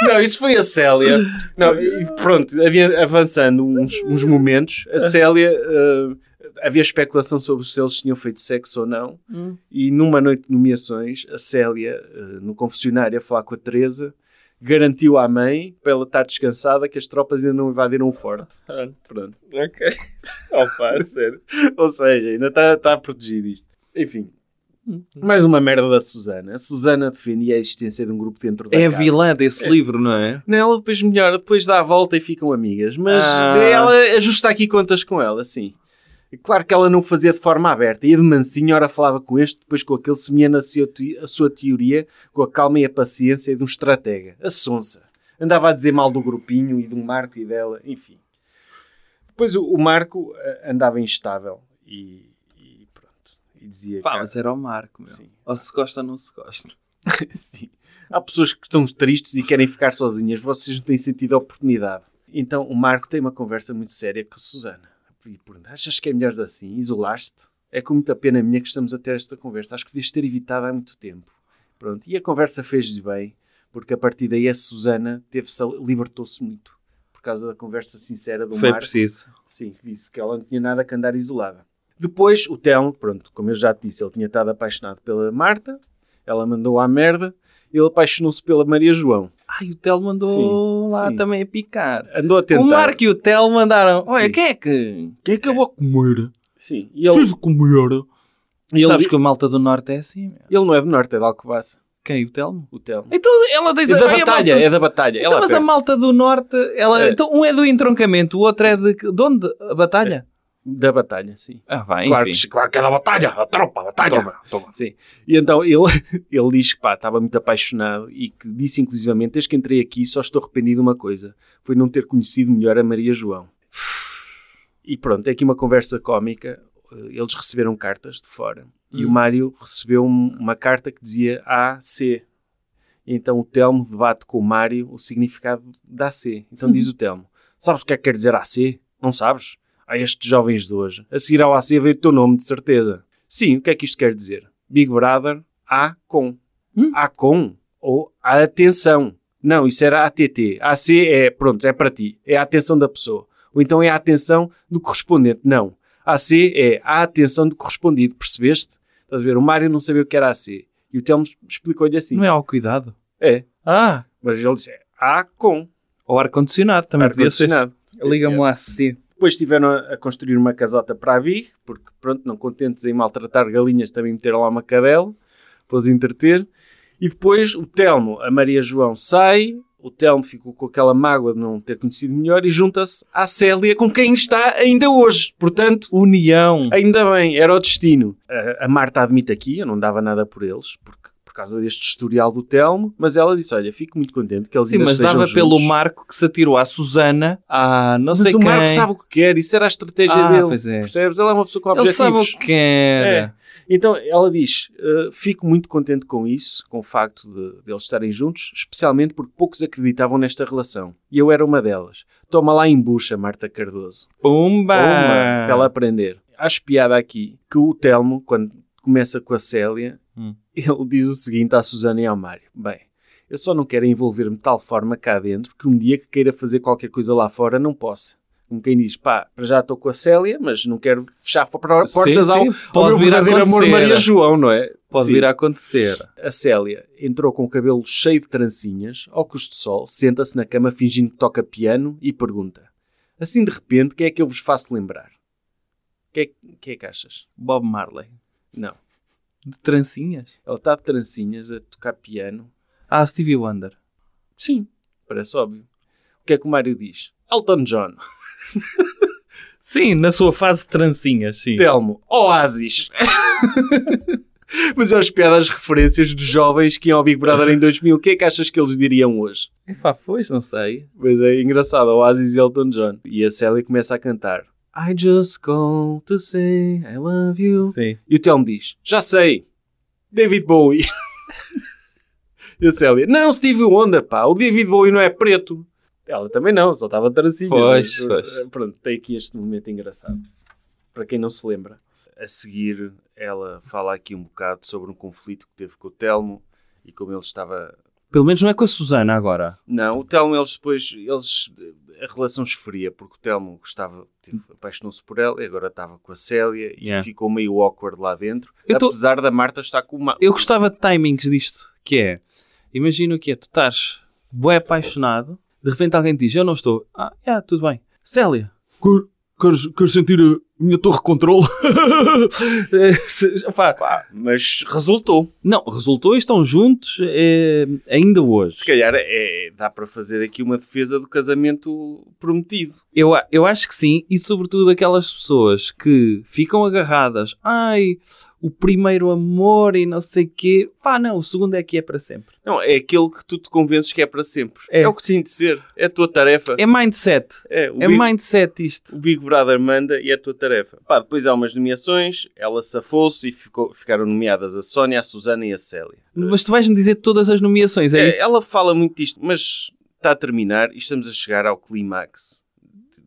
Não, isso foi a Célia. Não, pronto, avançando uns, uns momentos, a Célia. eh, havia especulação sobre se eles tinham feito sexo ou não. Hum. E numa noite de nomeações, a Célia, eh, no confessionário, a falar com a Teresa, garantiu à mãe, para ela estar descansada, que as tropas ainda não invadiram o forte. Pronto. Ok. Opa, sério. Ou seja, ainda está está protegido isto. Enfim. Mais uma merda da Susana. A Susana defendia a existência de um grupo dentro da É a casa. vilã desse livro, não é? Não, ela depois melhora, depois dá a volta e ficam amigas. Mas Ah. ela ajusta aqui contas com ela, sim. Claro que ela não fazia de forma aberta. Ia de mansinho, ora falava com este, depois com aquele, semeando a sua, te- a sua teoria com a calma e a paciência de um estratega. A sonsa. Andava a dizer mal do grupinho e do Marco e dela, enfim. Depois o, Marco eh, andava instável e, e pronto. E dizia... Pá, "Cá- mas era o Marco, meu. Sim. Ou se gosta ou não se gosta. Sim. Há pessoas que estão tristes e querem ficar sozinhas. Vocês não têm sentido a oportunidade. Então o Marco tem uma conversa muito séria com a Susana. E achas que é melhor assim? Isolaste? É com muita pena minha que estamos a ter esta conversa. Acho que devias ter evitado há muito tempo. Pronto. E a conversa fez-lhe bem, porque a partir daí a Susana libertou-se muito. Por causa da conversa sincera do Foi Marco. preciso. Sim, que disse que ela não tinha nada que andar isolada. Depois, o Telmo, pronto, como eu já te disse, ele tinha estado apaixonado pela Marta, ela mandou à merda, ele apaixonou-se pela Maria João. Ai, o Telmo andou Sim, lá sim. também a picar. Andou a tentar. O Marco e o Telmo mandaram. Olha, Sim. quem é que. Quem é que eu vou comer? Sim, e ele, Preciso comer. e ele, Sabes que a malta do Norte é assim, meu. ele não é do Norte, é de Alcobaça, Quem? O Telmo? o Telmo. Então ela diz. É da "Ai, a batalha, malta- é da batalha. Então, Ela mas a malta do Norte, ela, É. então, um é do entroncamento, o outro é de. De onde? A batalha? Da batalha, sim. Ah, vai, Claro enfim. que, claro que é da batalha, a tropa, a batalha. Toma, toma. Sim. E então ele, ele diz que pá, estava muito apaixonado e que disse inclusivamente, desde que entrei aqui só estou arrependido de uma coisa, foi não ter conhecido melhor a Maria João. E pronto, é aqui uma conversa cómica. Eles receberam cartas de fora e o Mário recebeu um- uma carta que dizia AC. Então o Telmo debate com o Mário o significado da AC. Então diz o Telmo: Sabes o que é que quer dizer AC? Não sabes? A estes jovens de hoje. A seguir ao AC veio o teu nome, de certeza. Sim, o que é que isto quer dizer? Big Brother A com. Hum? A com ou a atenção. Não, isso era ATT. AC é, pronto, é para ti. É a atenção da pessoa. Ou então é a atenção do correspondente. Não. AC é a atenção do correspondido. Percebeste? Estás a ver? O Mário não sabia o que era AC. E o Telmo explicou-lhe assim. Não é ao cuidado. É. Ah, Mas ele disse, é A com. ou ar-condicionado também podia ser. ar-condicionado. Liga-me o AC. Depois estiveram a, construir uma casota para a Big, porque, pronto, não contentes em maltratar galinhas, também meteram lá uma cadela para os entreter. E depois o Telmo, a Maria João sai, o Telmo ficou com aquela mágoa de não ter conhecido melhor e junta-se à Célia, com quem está ainda hoje. Portanto, União. ainda bem, era o destino. A, a Marta admite aqui, eu não dava nada por eles, porque, por causa deste historial do Telmo, mas ela disse, olha, fico muito contente que eles Sim, ainda mas dava pelo. Marco que se atirou à Susana, à não Mas sei o quem. Marco sabe o que quer, isso era a estratégia Ah, dele. pois é. Percebes? Ele é uma pessoa com Ele objetivos. sabe o que quer. Então ela diz: "Uh, Fico muito contente com isso, com o facto de, de eles estarem juntos, especialmente porque poucos acreditavam nesta relação. E eu era uma delas. Toma lá em bucha, Marta Cardoso. Pumba! Uma, para ela aprender. Acho piada aqui que o Telmo, quando começa com a Célia, Hum. ele diz o seguinte à Susana e ao Mário: Bem, eu só não quero envolver-me de tal forma cá dentro que um dia que queira fazer qualquer coisa lá fora não possa. Como quem diz, pá, para já estou com a Célia, mas não quero fechar por- portas Sim, ao, sim, ao pode meu vir a verdadeiro amor. Maria João, não é? Pode Sim. vir a acontecer. A Célia entrou com o cabelo cheio de trancinhas, óculos de sol, senta-se na cama fingindo que toca piano e pergunta: Assim de repente, quem é que eu vos faço lembrar? Quem é, que é que achas? Bob Marley. Não. De trancinhas. Ela está de trancinhas a tocar piano. Ah, Stevie Wonder. Sim, parece óbvio. O que é que o Mário diz? Elton John. Sim, na sua fase de trancinhas, sim. Telmo. Oasis. Mas eu espero as referências dos jovens que iam ao Big Brother em 2000. O que é que achas que eles diriam hoje? Epá, pois, não sei. Mas é engraçado, Oasis e Elton John. E a Célia começa a cantar I just call to say I love you. Sim. E o Telmo diz, já sei, David Bowie. e a Célia, não, Stevie Wonder, pá, o David Bowie não é preto. Ela também não, só estava trancinha. Pois, Mas, pois. Pronto, tem aqui este momento engraçado. Para quem não se lembra. A seguir, ela fala aqui um bocado sobre um conflito que teve com o Telmo e como ele estava Pelo menos não é com a Susana agora. não, o Telmo, eles depois, eles, a relação esfria, porque o Telmo gostava, teve- apaixonou-se por ela e agora estava com a Célia e Yeah. ficou meio awkward lá dentro, Eu tô- apesar da Marta estar com uma... Eu gostava de timings disto, que é, imagina o que é, tu estás bué apaixonado, de repente alguém te diz, eu não estou, ah, yeah, tudo bem. Célia, queres, queres sentir a minha torre de controle? Se- pá, Pá, mas resultou. não, resultou e estão juntos eh, ainda hoje. Se calhar é, dá para fazer aqui uma defesa do casamento prometido. Eu, eu acho que sim, e sobretudo aquelas pessoas que ficam agarradas, ai, o primeiro amor e não sei quê, pá, não, o segundo é que é para sempre. Não, é aquele que tu te convences que é para sempre. É. É, o que tem de ser. É a tua tarefa. É mindset, É, o é Big- mindset isto. O Big Brother manda e é a tua tarefa. Pá, depois há umas nomeações, ela safou-se e ficou- ficaram nomeadas a Sónia, a Susana e a Célia. Mas tu vais-me dizer todas as nomeações, é, É, isso? ela fala muito disto, mas está a terminar e estamos a chegar ao clímax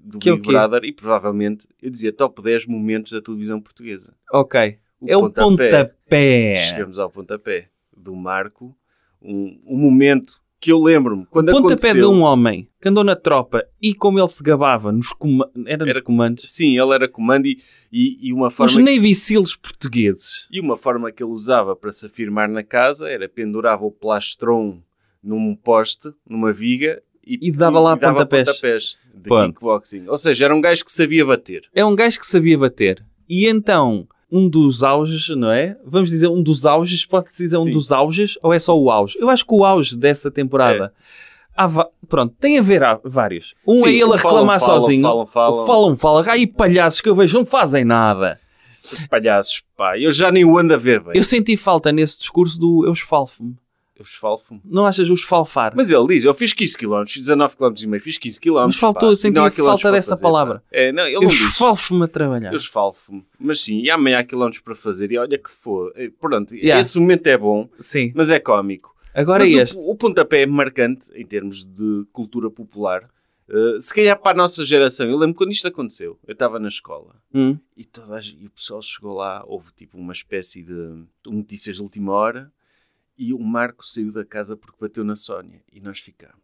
do Que é Big? Brother e provavelmente, eu dizia, top 10 momentos da televisão portuguesa. Ok. É o pontapé. Chegamos ao pontapé do Marco, um, um momento que eu lembro-me quando Pontapé aconteceu. de um homem que andou na tropa e como ele se gabava nos, coma- era nos Era- comandos, Sim, ele era comando e, e, e uma os forma Navy Seals portugueses. E uma forma que ele usava para se afirmar na casa era pendurava o plastron num poste, numa viga e, E dava lá pontapés. pontapés de Pronto. kickboxing. Ou seja, era um gajo que sabia bater. É um gajo que sabia bater. E então, um dos auges, não é? Vamos dizer um dos auges, pode-se dizer um Sim. dos auges ou é só o auge? Eu acho que o auge dessa temporada va- pronto, tem a ver há vários. Um Sim, é ele a reclamar falam, sozinho. falam, falam. falam, falam. Ai, palhaços que eu vejo não fazem nada. Palhaços, pá, eu já nem o ando a ver bem. Eu senti falta nesse discurso do eu esfalfo-me. Eu esfalfo-me. Não achas o esfalfar? Mas ele diz, eu fiz 15 km, 19 km e meio, fiz 15 km. Mas faltou, eu senti falta dessa palavra. É, não, ele eu não esfalfo-me a trabalhar. Eu esfalfo-me. Mas sim, e amanhã há quilómetros para fazer e olha que for. Eh, Pronto, Yeah. esse momento é bom, Sim. mas é cómico. Agora mas este. o, o pontapé é marcante em termos de cultura popular. Eh, se calhar para a nossa geração, eu lembro quando isto aconteceu, eu estava na escola Hum. e, toda a e o pessoal chegou lá, houve tipo uma espécie de notícias de última hora e o Marco saiu da casa porque bateu na Sónia e nós ficámos.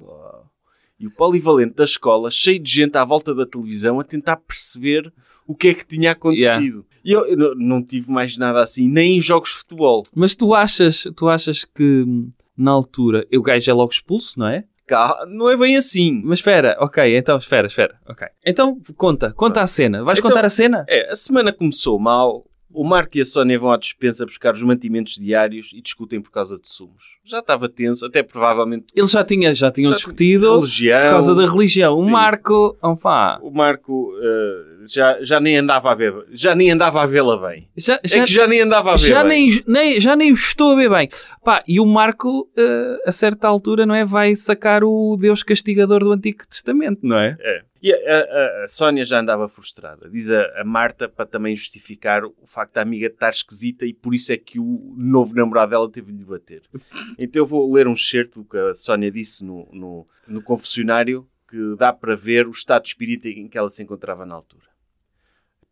Uau. E o polivalente da escola, cheio de gente à volta da televisão a tentar perceber o que é que tinha acontecido. E eu, eu não- tive mais nada assim, nem em jogos de futebol. Mas tu achas, tu achas que hum, na altura o gajo é logo expulso, não é? Cá, não é bem assim. Mas espera, ok, então espera, espera, ok. Então conta, conta a cena. Vais Então- contar a cena? É, a semana começou mal. O Marco e a Sónia vão à despensa buscar os mantimentos diários e discutem por causa de sumos. Já estava tenso, até provavelmente Eles já, tinha, já tinham Já- discutido religião. por causa da religião. O Sim. Marco, opá, O Marco eh, já, já nem andava a ver, já nem andava a vê-la bem. já, é já, que já nem andava a ver já, bem. nem, nem, já nem o estou a ver bem. Pá, e o Marco, eh, a certa altura, não é? Vai sacar o Deus castigador do Antigo Testamento, não é? É. E a, a- a Sónia já andava frustrada. Diz a, a Marta para também justificar o facto da amiga estar esquisita e por isso é que o novo namorado dela teve de bater. Então eu vou ler um excerto do que a Sónia disse no, no, no confessionário que dá para ver o estado de espírito em que ela se encontrava na altura.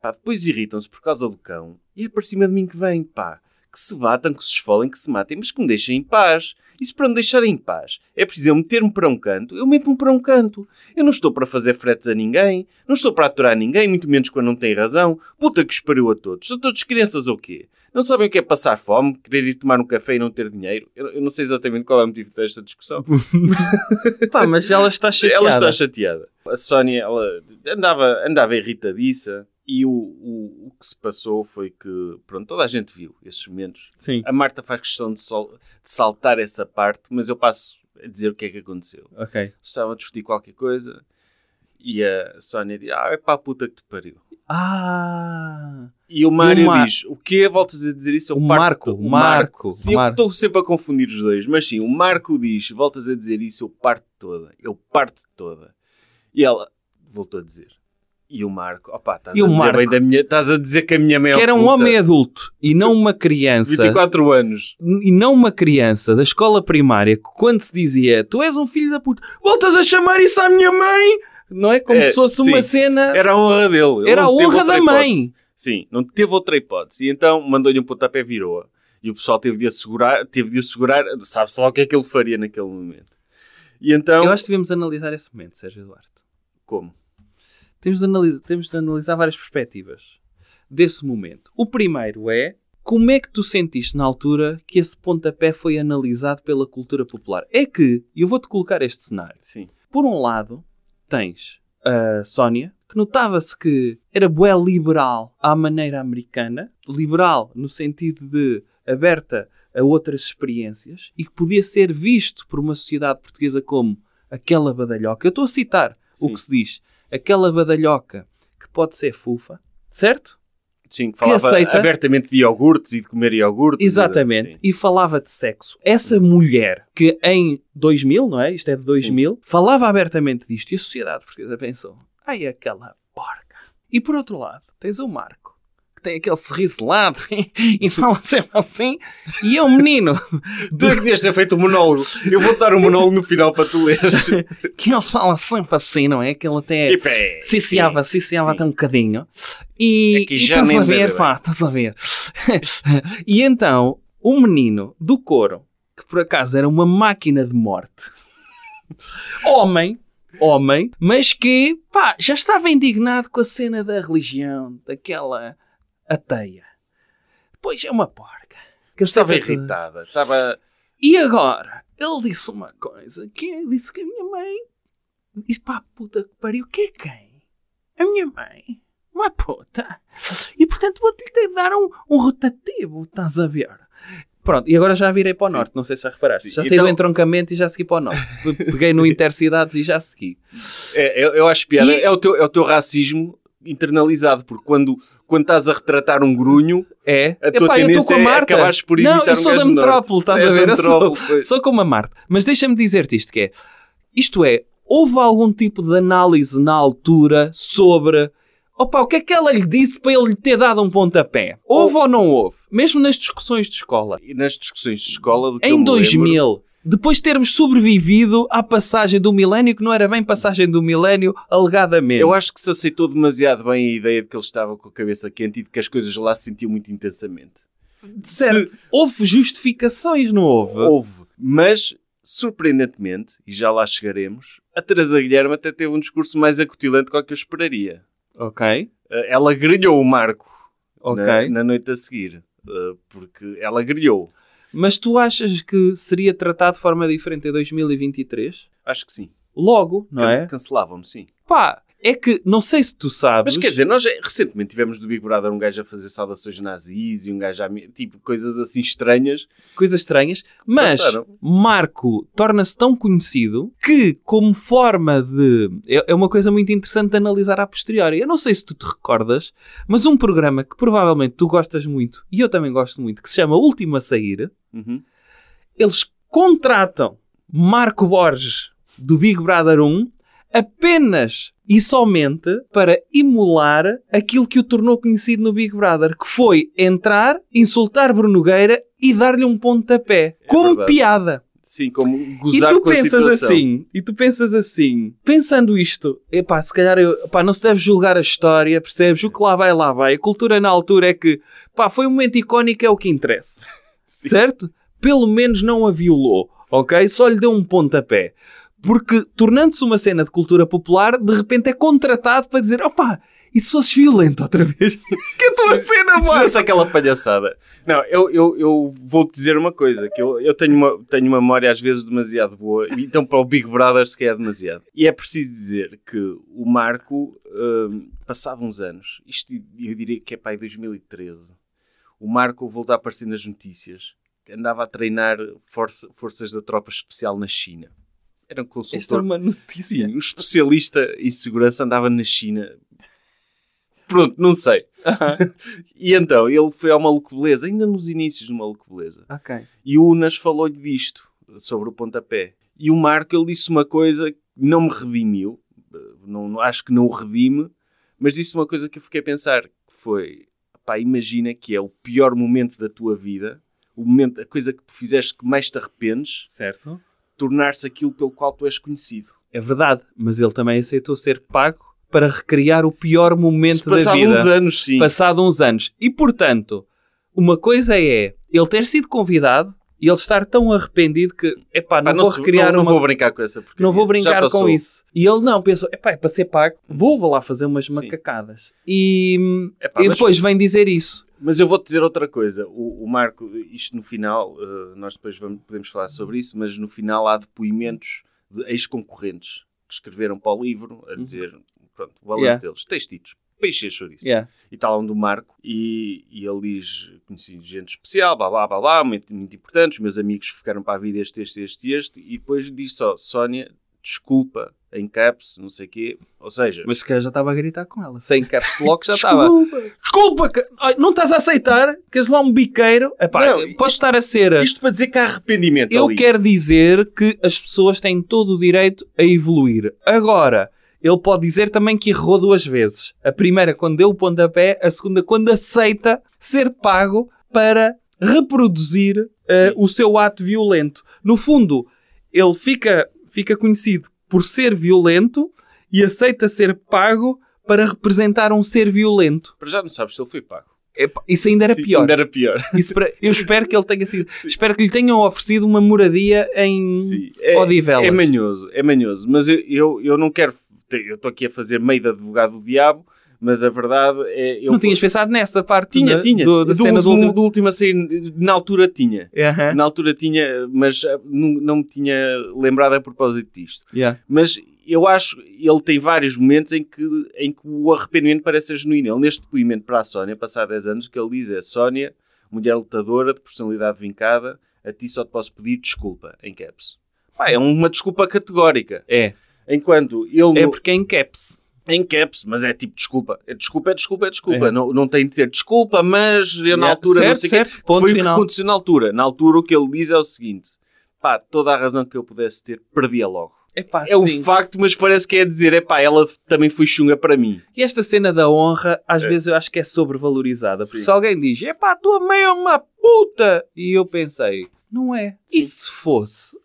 Pá, depois irritam-se por causa do cão e é para cima de mim que vem, pá. Que se batam, que se esfolem, que se matem, mas que me deixem em paz. Isso para me deixarem em paz é preciso eu meter-me para um canto, eu meto-me para um canto. Eu não estou para fazer fretes a ninguém, não estou para aturar ninguém, muito menos quando não tem razão. Puta que espariu a todos. São todos crianças ou quê? Não sabem o que é passar fome, querer ir tomar um café e não ter dinheiro? Eu, eu não sei exatamente qual é o motivo desta discussão. Pá, mas ela está chateada. Ela está chateada. A Sónia ela andava, andava irritadiça e o, o, o que se passou foi que, pronto, toda a gente viu esses momentos. Sim. A Marta faz questão de, sol- de saltar essa parte, mas eu passo a dizer o que é que aconteceu. Ok. Estavam a discutir qualquer coisa e a Sónia diz: Ah, é para a puta que te pariu. Ah, E o Mário Mar- diz: O quê? Voltas a dizer isso? Eu O Marco, o Marco, Sim, o eu Marco. estou sempre a confundir os dois, mas sim, o Marco diz: Voltas a dizer isso, eu parto toda. Eu parto toda. E ela voltou a dizer. E o Marco, opá, estás E a o dizer Marco? bem da minha, estás a dizer que a minha mãe é que era um puta. homem adulto e não uma criança. 24 anos. E não uma criança da escola primária que quando se dizia tu és um filho da puta, voltas a chamar isso à minha mãe, não é? Como É, se fosse uma sim. cena. Era a honra dele. Ele Era a honra da hipótese. mãe. Sim, não teve outra hipótese. E então mandou-lhe um pontapé virou-a. E o pessoal teve de assegurar, teve de assegurar, sabe-se lá o que é que ele faria naquele momento. E então, Eu acho que devemos analisar esse momento, Sérgio Eduardo. como? Temos de, analis- temos de analisar várias perspectivas desse momento. O primeiro é como é que tu sentiste na altura que esse pontapé foi analisado pela cultura popular? É que, e eu vou-te colocar este cenário. Sim. Por um lado, tens a Sónia, que notava-se que era bué liberal à maneira americana, liberal no sentido de aberta a outras experiências e que podia ser visto por uma sociedade portuguesa como aquela badalhoca. Eu estou a citar o Sim. que se diz. Aquela badalhoca que pode ser fufa, certo? Sim, que falava aceita- abertamente de iogurtes e de comer iogurtes. Exatamente. Sim. E falava de sexo. Essa mulher que em 2000, não é? Isto é de 2000, falava abertamente disto e a sociedade portuguesa pensou: ai, aquela porca. E por outro lado, tens o Marco. Que tem aquele sorriso lado e fala sempre assim. E é um menino Tu é que devias ter feito o monólogo. Eu vou dar o monólogo no final para tu leres. que ele fala sempre assim, não é? Que ele até ciciava, ciciava Sim. até um bocadinho. E, É e estás a ver, pá, estás a ver. e então, o menino do coro, que por acaso era uma máquina de morte, homem, homem, mas que, pá, já estava indignado com a cena da religião, daquela ateia. Depois é uma porca. Que Estava irritada. Estava... E agora, ele disse uma coisa, que é, disse que a minha mãe disse pá, puta que pariu, que é quem? A minha mãe. Uma puta. E portanto vou-te ter de dar um, um rotativo, estás a ver? Pronto, e agora já virei para o Sim. norte, não sei se já reparaste. Sim. Já saí Então- do entroncamento e já segui para o norte. Pe- Peguei no Intercidades e já segui. É, eu, eu acho piada. E- É, o teu, é o teu racismo internalizado, porque quando, quando estás a retratar um grunho, É. A tua Epá, eu tendência com a é Marta. acabares por não, imitar eu um sou da gajo do metrópole, estás a da ver? Eu sou, sou como a Marta. Mas deixa-me dizer-te isto que é. Isto é, houve algum tipo de análise na altura sobre... Opa, o que é que ela lhe disse para ele lhe ter dado um pontapé? Houve ou não houve? Mesmo nas discussões de escola. E nas discussões de escola, do que eu Em me 2000, lembro, depois de termos sobrevivido à passagem do milénio, que não era bem passagem do milénio, alegadamente. eu acho que se aceitou demasiado bem a ideia de que ele estava com a cabeça quente e de que as coisas lá se sentiam muito intensamente. Certo. Houve justificações, não houve? Houve. Mas, surpreendentemente, e já lá chegaremos, a Teresa Guilherme até teve um discurso mais acutilante do que eu esperaria. Ok, Eh, Ela grelhou o Marco ok. na, na noite a seguir. eh, Porque ela grelhou. Mas tu achas que seria tratado de forma diferente em 2023? Acho que sim. Logo, não Can- é? Cancelavam-me, sim. Pá, é que não sei se tu sabes. Mas quer dizer, nós recentemente tivemos do Big Brother um gajo a fazer saudações nazis e um gajo a... Tipo, coisas assim estranhas. coisas estranhas, mas Passaram. Marco torna-se tão conhecido que, como forma de. É é uma coisa muito interessante de analisar a posteriori. Eu não sei se tu te recordas, mas um programa que provavelmente tu gostas muito e eu também gosto muito, que se chama Último a Sair, Uhum. eles contratam Marco Borges do Big Brother 1 apenas e somente para emular aquilo que o tornou conhecido no Big Brother, que foi entrar, insultar Bruno Nogueira e dar-lhe um pontapé, como verdade. piada. Sim, como E gozar tu com a pensas assim, e tu pensas assim, pensando isto, epá, se calhar eu, epá, não se deve julgar a história, percebes? O que lá vai, lá vai. A cultura na altura é que, pá, foi um momento icónico, é o que interessa. Sim. Certo? Pelo menos não a violou, ok? Só lhe deu um pontapé. Porque, tornando-se uma cena de cultura popular, de repente é contratado para dizer, opá, e se fosses violento outra vez? que a tua cena, Se mano? fosse aquela palhaçada. Não, eu, eu, eu vou-te dizer uma coisa, que eu, eu tenho, uma, tenho uma memória às vezes demasiado boa, e então para o Big Brother se calhar é demasiado. E é preciso dizer que o Marco, hum, passado uns anos, isto eu diria que é para aí 2013, o Marco voltou a aparecer nas notícias, que andava a treinar força- forças da tropa especial na China. Era um Esta é consultor. uma notícia. Sim, o especialista em segurança andava na China. Pronto, não sei. E então, ele foi ao Maluco Beleza, ainda nos inícios do Maluco Beleza. ok. E o Unas falou-lhe disto, sobre o pontapé. E o Marco, ele disse uma coisa que não me redimiu. Não, não- acho que não o redime. Mas disse uma coisa que eu fiquei a pensar. Que foi, pá, imagina que é o pior momento da tua vida. O momento, a coisa que tu fizeste que mais te arrependes. Certo. Tornar-se aquilo pelo qual tu és conhecido. É verdade, mas ele também aceitou ser pago para recriar o pior momento da passado vida. uns anos, sim. Passado uns anos. E portanto, uma coisa é ele ter sido convidado e ele estar tão arrependido que, epá, não, Pá, vou se- recriar não, uma... não vou brincar com essa porcaria. Não vou brincar com isso. E ele não, pensou, epá, é para ser pago, vou, vou lá fazer umas Sim. macacadas. E, Epá, e mas- depois vem dizer isso. Mas eu vou-te dizer outra coisa. O, o Marco, isto no final, eh, nós depois vamos, podemos falar sobre isso, mas no final há depoimentos de ex-concorrentes que escreveram para o livro a dizer, pronto, o balanço Uhum. Yeah. deles, textitos, peixe chouriço. Yeah. E está lá um do Marco e, e ele diz, conheci gente especial, blá blá blá blá, muito, muito importante, os meus amigos ficaram para a vida este, este, este, este, e depois diz só, Sónia, desculpa, em caps, não sei o quê, ou seja... Mas se calhar já estava a gritar com ela. Sem caps lock já estava. Desculpa, que- Ai, não estás a aceitar? Queres lá um biqueiro? Epá, Não, posso estar a ser... Isto para dizer que há arrependimento Eu ali. quero dizer que as pessoas têm todo o direito a evoluir. Agora, ele pode dizer também que errou duas vezes. A primeira quando deu o pontapé, a segunda quando aceita ser pago para reproduzir Sim. o seu ato violento. No fundo, ele fica, fica conhecido por ser violento e aceita ser pago para representar um ser violento. Para já não sabes se ele foi pago. Isso ainda era Sim, pior. Ainda era pior. Eu espero que ele tenha sido. Espero que lhe tenham oferecido uma moradia em Sim. É, Odivelas. é manhoso, é manhoso. Mas eu, eu, eu não quero. Eu estou aqui a fazer meio de advogado do diabo, mas a verdade é. Eu, Não tinhas pensado nessa parte Tinha, da, tinha. do- da do, cena do último, último... do último a sair, na altura tinha. Na altura tinha, mas ah, não, não me tinha lembrado a propósito disto. Yeah. Mas eu acho ele tem vários momentos em que, em que o arrependimento parece ser genuíno. Ele, neste depoimento para a Sónia, passado 10 anos, o que ele diz é: Sónia, mulher lutadora, de personalidade vincada, a ti só te posso pedir desculpa, em caps. Pá, é uma desculpa categórica. É. Enquanto ele... É no- porque é em caps. Em caps, mas é tipo desculpa. É desculpa, é desculpa, é desculpa. É. Não, não tem de ter desculpa, mas eu na Yeah, altura não certo, sei o certo, quê. ponto Foi o final. que aconteceu na altura. Na altura o que ele diz é o seguinte. Pá, toda a razão que eu pudesse ter, perdia logo. É pá, É um sim. facto, mas parece que é dizer, é pá, ela também foi chunga para mim. E esta cena da honra, às vezes eu acho que é sobrevalorizada. Porque Sim. se alguém diz, é pá, a tua mãe é uma puta. E eu pensei, não é. E se fosse?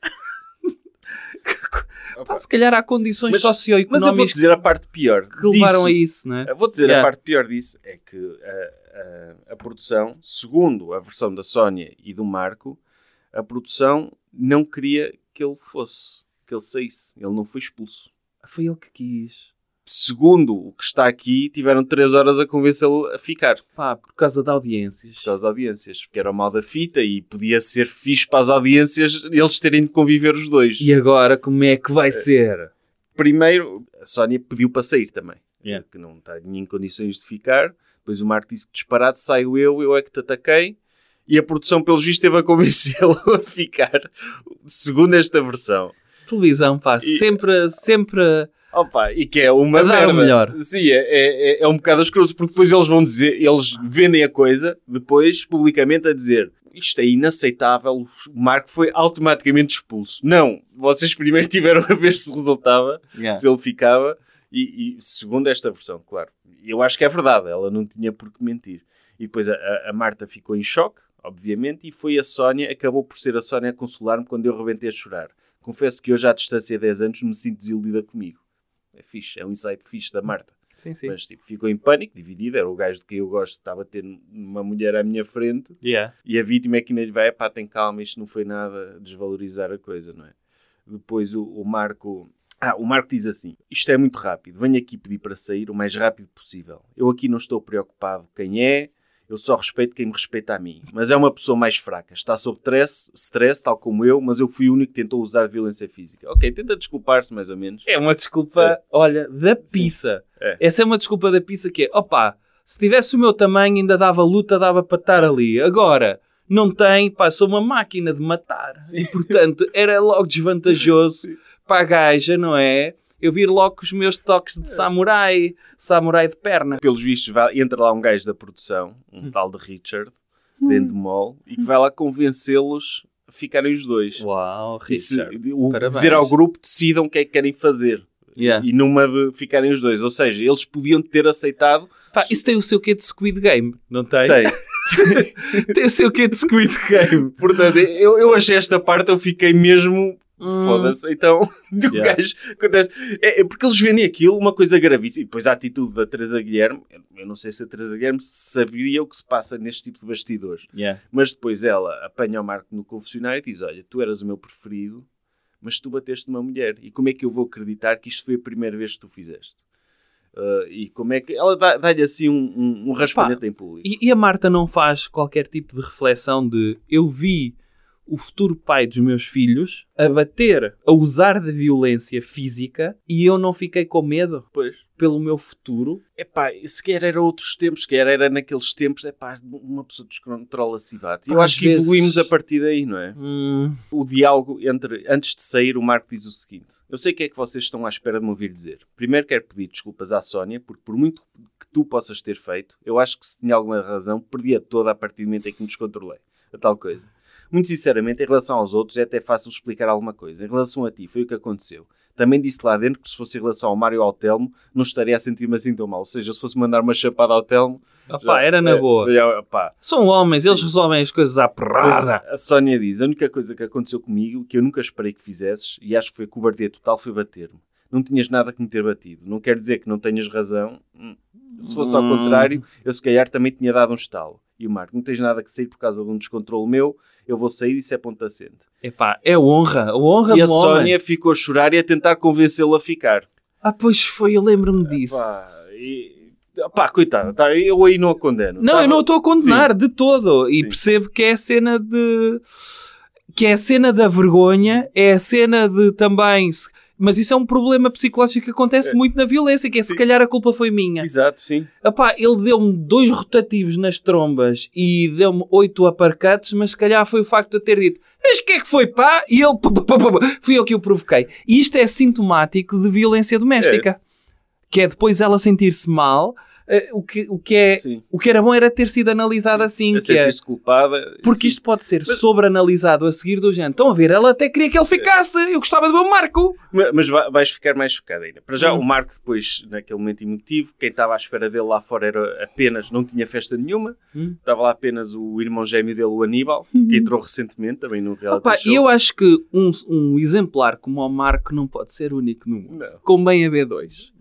Pá, se calhar há condições Mas- Mas eu vou socioeconómicas dizer a parte pior que levaram disso. a isso, é? Eu Vou dizer Yeah. a parte pior disso. É que a, a- a produção, segundo a versão da Sónia e do Marco, a produção não queria que ele fosse, que ele saísse. Ele não foi expulso. Foi ele que quis. Segundo o que está aqui, tiveram 3 horas a convencê-lo a ficar Pá, por causa de audiências. por causa das audiências, porque era o mal da fita e podia ser fixe para as audiências eles terem de conviver os dois. E agora como é que vai ser? Primeiro, a Sónia pediu para sair também, Yeah. que não está em condições de ficar. Depois o Marco disse que disparado saio eu, eu é que te ataquei. E a produção, pelos vistos, teve a convencê-lo a ficar, segundo esta versão. Televisão, pá, E- sempre, sempre... Opa, e que é uma A merda. melhor. Sim, é, é, é um bocado asqueroso, porque depois eles vão dizer, eles vendem a coisa, depois, publicamente, a dizer isto é inaceitável, o Marco foi automaticamente expulso. Não, vocês primeiro tiveram a ver se resultava, Yeah. se ele ficava, e, e segundo esta versão, claro. Eu acho que é verdade, ela não tinha por que mentir. E depois a, a- a Marta ficou em choque, obviamente, e foi a Sónia, acabou por ser a Sónia a consolar-me quando eu rebentei a chorar. Confesso que hoje, à distância de 10 anos, me sinto desiludida comigo. É fixe, é um insight fixe da Marta. Sim, sim. Mas tipo, ficou em pânico, dividida. Era o gajo de quem eu gosto, estava a ter uma mulher à minha frente Yeah. e a vítima é que ainda lhe vai, pá, tem calma, isto não foi nada desvalorizar a coisa, não é? Depois o, o Marco. Ah, o Marco diz assim: Isto é muito rápido, venho aqui pedir para sair o mais rápido possível. Eu aqui não estou preocupado quem é, eu só respeito quem me respeita a mim. Mas é uma pessoa mais fraca, está sob stress, stress, tal como eu, mas eu fui o único que tentou usar violência física. Ok, tenta desculpar-se mais ou menos. É uma desculpa, olha, da pizza. É. Essa é uma desculpa da pizza que é, opa, se tivesse o meu tamanho ainda dava luta, dava para estar ali. Agora, não tem, pá, sou uma máquina de matar. E, portanto, era logo desvantajoso para a gaja, não é? Eu vir logo com os meus toques de samurai, samurai de perna. pelos vistos, vai- entra lá um gajo da produção, um tal de Richard, dentro do mall, e que vai lá convencê-los a ficarem os dois. Uau, E se- Richard. o, Parabéns. dizer ao grupo, decidam o que é que querem fazer. Yeah. E numa de ficarem os dois. Ou seja, eles podiam ter aceitado. Pá, isso tem o seu quê de Squid Game, não tem? Tem. tem o seu quê de Squid Game. Portanto, eu, eu achei esta parte, eu fiquei mesmo. Hum. Foda-se, então, do Yeah. gajo. Acontece. É, é porque eles vendem aquilo, uma coisa gravíssima. E depois a atitude da Teresa Guilherme, eu não sei se a Teresa Guilherme sabia o que se passa neste tipo de bastidores. Yeah. Mas depois ela apanha o Marco no confessionário e diz: Olha, tu eras o meu preferido, mas tu bateste numa mulher. E como é que eu vou acreditar que isto foi a primeira vez que tu fizeste? Ah, e como é que. Ela dá- dá-lhe assim um, um, um raspanete em público. E, e a Marta não faz qualquer tipo de reflexão de eu vi o futuro pai dos meus filhos a bater, a usar de violência física e eu não fiquei com medo Pois. pelo meu futuro. Epá, se quer era outros tempos, se quer era naqueles tempos, epá, uma pessoa descontrola-se e bate. Eu Pá, acho às que vezes- evoluímos a partir daí, não é? Hum, O diálogo entre, antes de sair, o Marco diz o seguinte: Eu sei o que é que vocês estão à espera de me ouvir dizer. Primeiro quero pedir desculpas à Sónia, porque por muito que tu possas ter feito, eu acho que se tinha alguma razão, perdia toda a partir do momento em que me descontrolei. A tal coisa. Muito sinceramente, em relação aos outros, é até fácil explicar alguma coisa. Em relação a ti, foi o que aconteceu. Também disse lá dentro que se fosse em relação ao Mário ao Telmo, não estaria a sentir-me assim tão mal. Ou seja, se fosse mandar uma chapada ao Telmo... opá, já- era na é, boa. já, pá. São homens, eles resolvem as coisas à porrada. A Sónia diz: a única coisa que aconteceu comigo, que eu nunca esperei que fizesses, e acho que foi cobardia total, foi bater-me. Não tinhas nada que me ter batido. Não quer dizer que não tenhas razão. Hum. Se fosse ao Hum. contrário, eu se calhar também tinha dado um estalo. E o Marco, não tens nada que sair por causa de um descontrole meu, eu vou sair e isso é ponto assente. Epá, é honra, honra E a. Sónia ficou a chorar e a tentar convencê-lo a ficar. Ah, pois foi, eu lembro-me disso. Pá, e, pá coitada, tá, eu aí não a condeno. Não, Tava- eu não estou a condenar Sim. de todo. E Sim. percebo que é a cena de. Que é a cena da vergonha, é a cena de também. se- Mas isso é um problema psicológico que acontece muito na violência, que é se Sim. calhar a culpa foi minha. Exato, sim. Epá, ele deu-me dois rotativos nas trombas e deu-me oito aparcates, mas se calhar foi o facto de eu ter dito mas o que é que foi pá? E ele pá, pá, pá, pá, pá. fui eu que o provoquei. E isto é sintomático de violência doméstica. Que é depois ela sentir-se mal, eh, o, que, o, que é, Sim. o que era bom era ter sido analisado assim, A que é, sentir-se culpada. porque sim. isto pode ser sobreanalisado a seguir do género. Estão a ver, ela até queria que ele ficasse, eu gostava do meu Marco. Ma- Mas va- vais ficar mais chocado ainda. Para já, Hum. o Marco, depois, naquele momento emotivo, quem estava à espera dele lá fora era apenas, não tinha festa nenhuma. Hum. Estava lá apenas o irmão gêmeo dele, o Aníbal, que entrou recentemente também no reality Opa, show. e eu acho que um, um exemplar como o Marco não pode ser único no mundo. Não. Convém haver dois.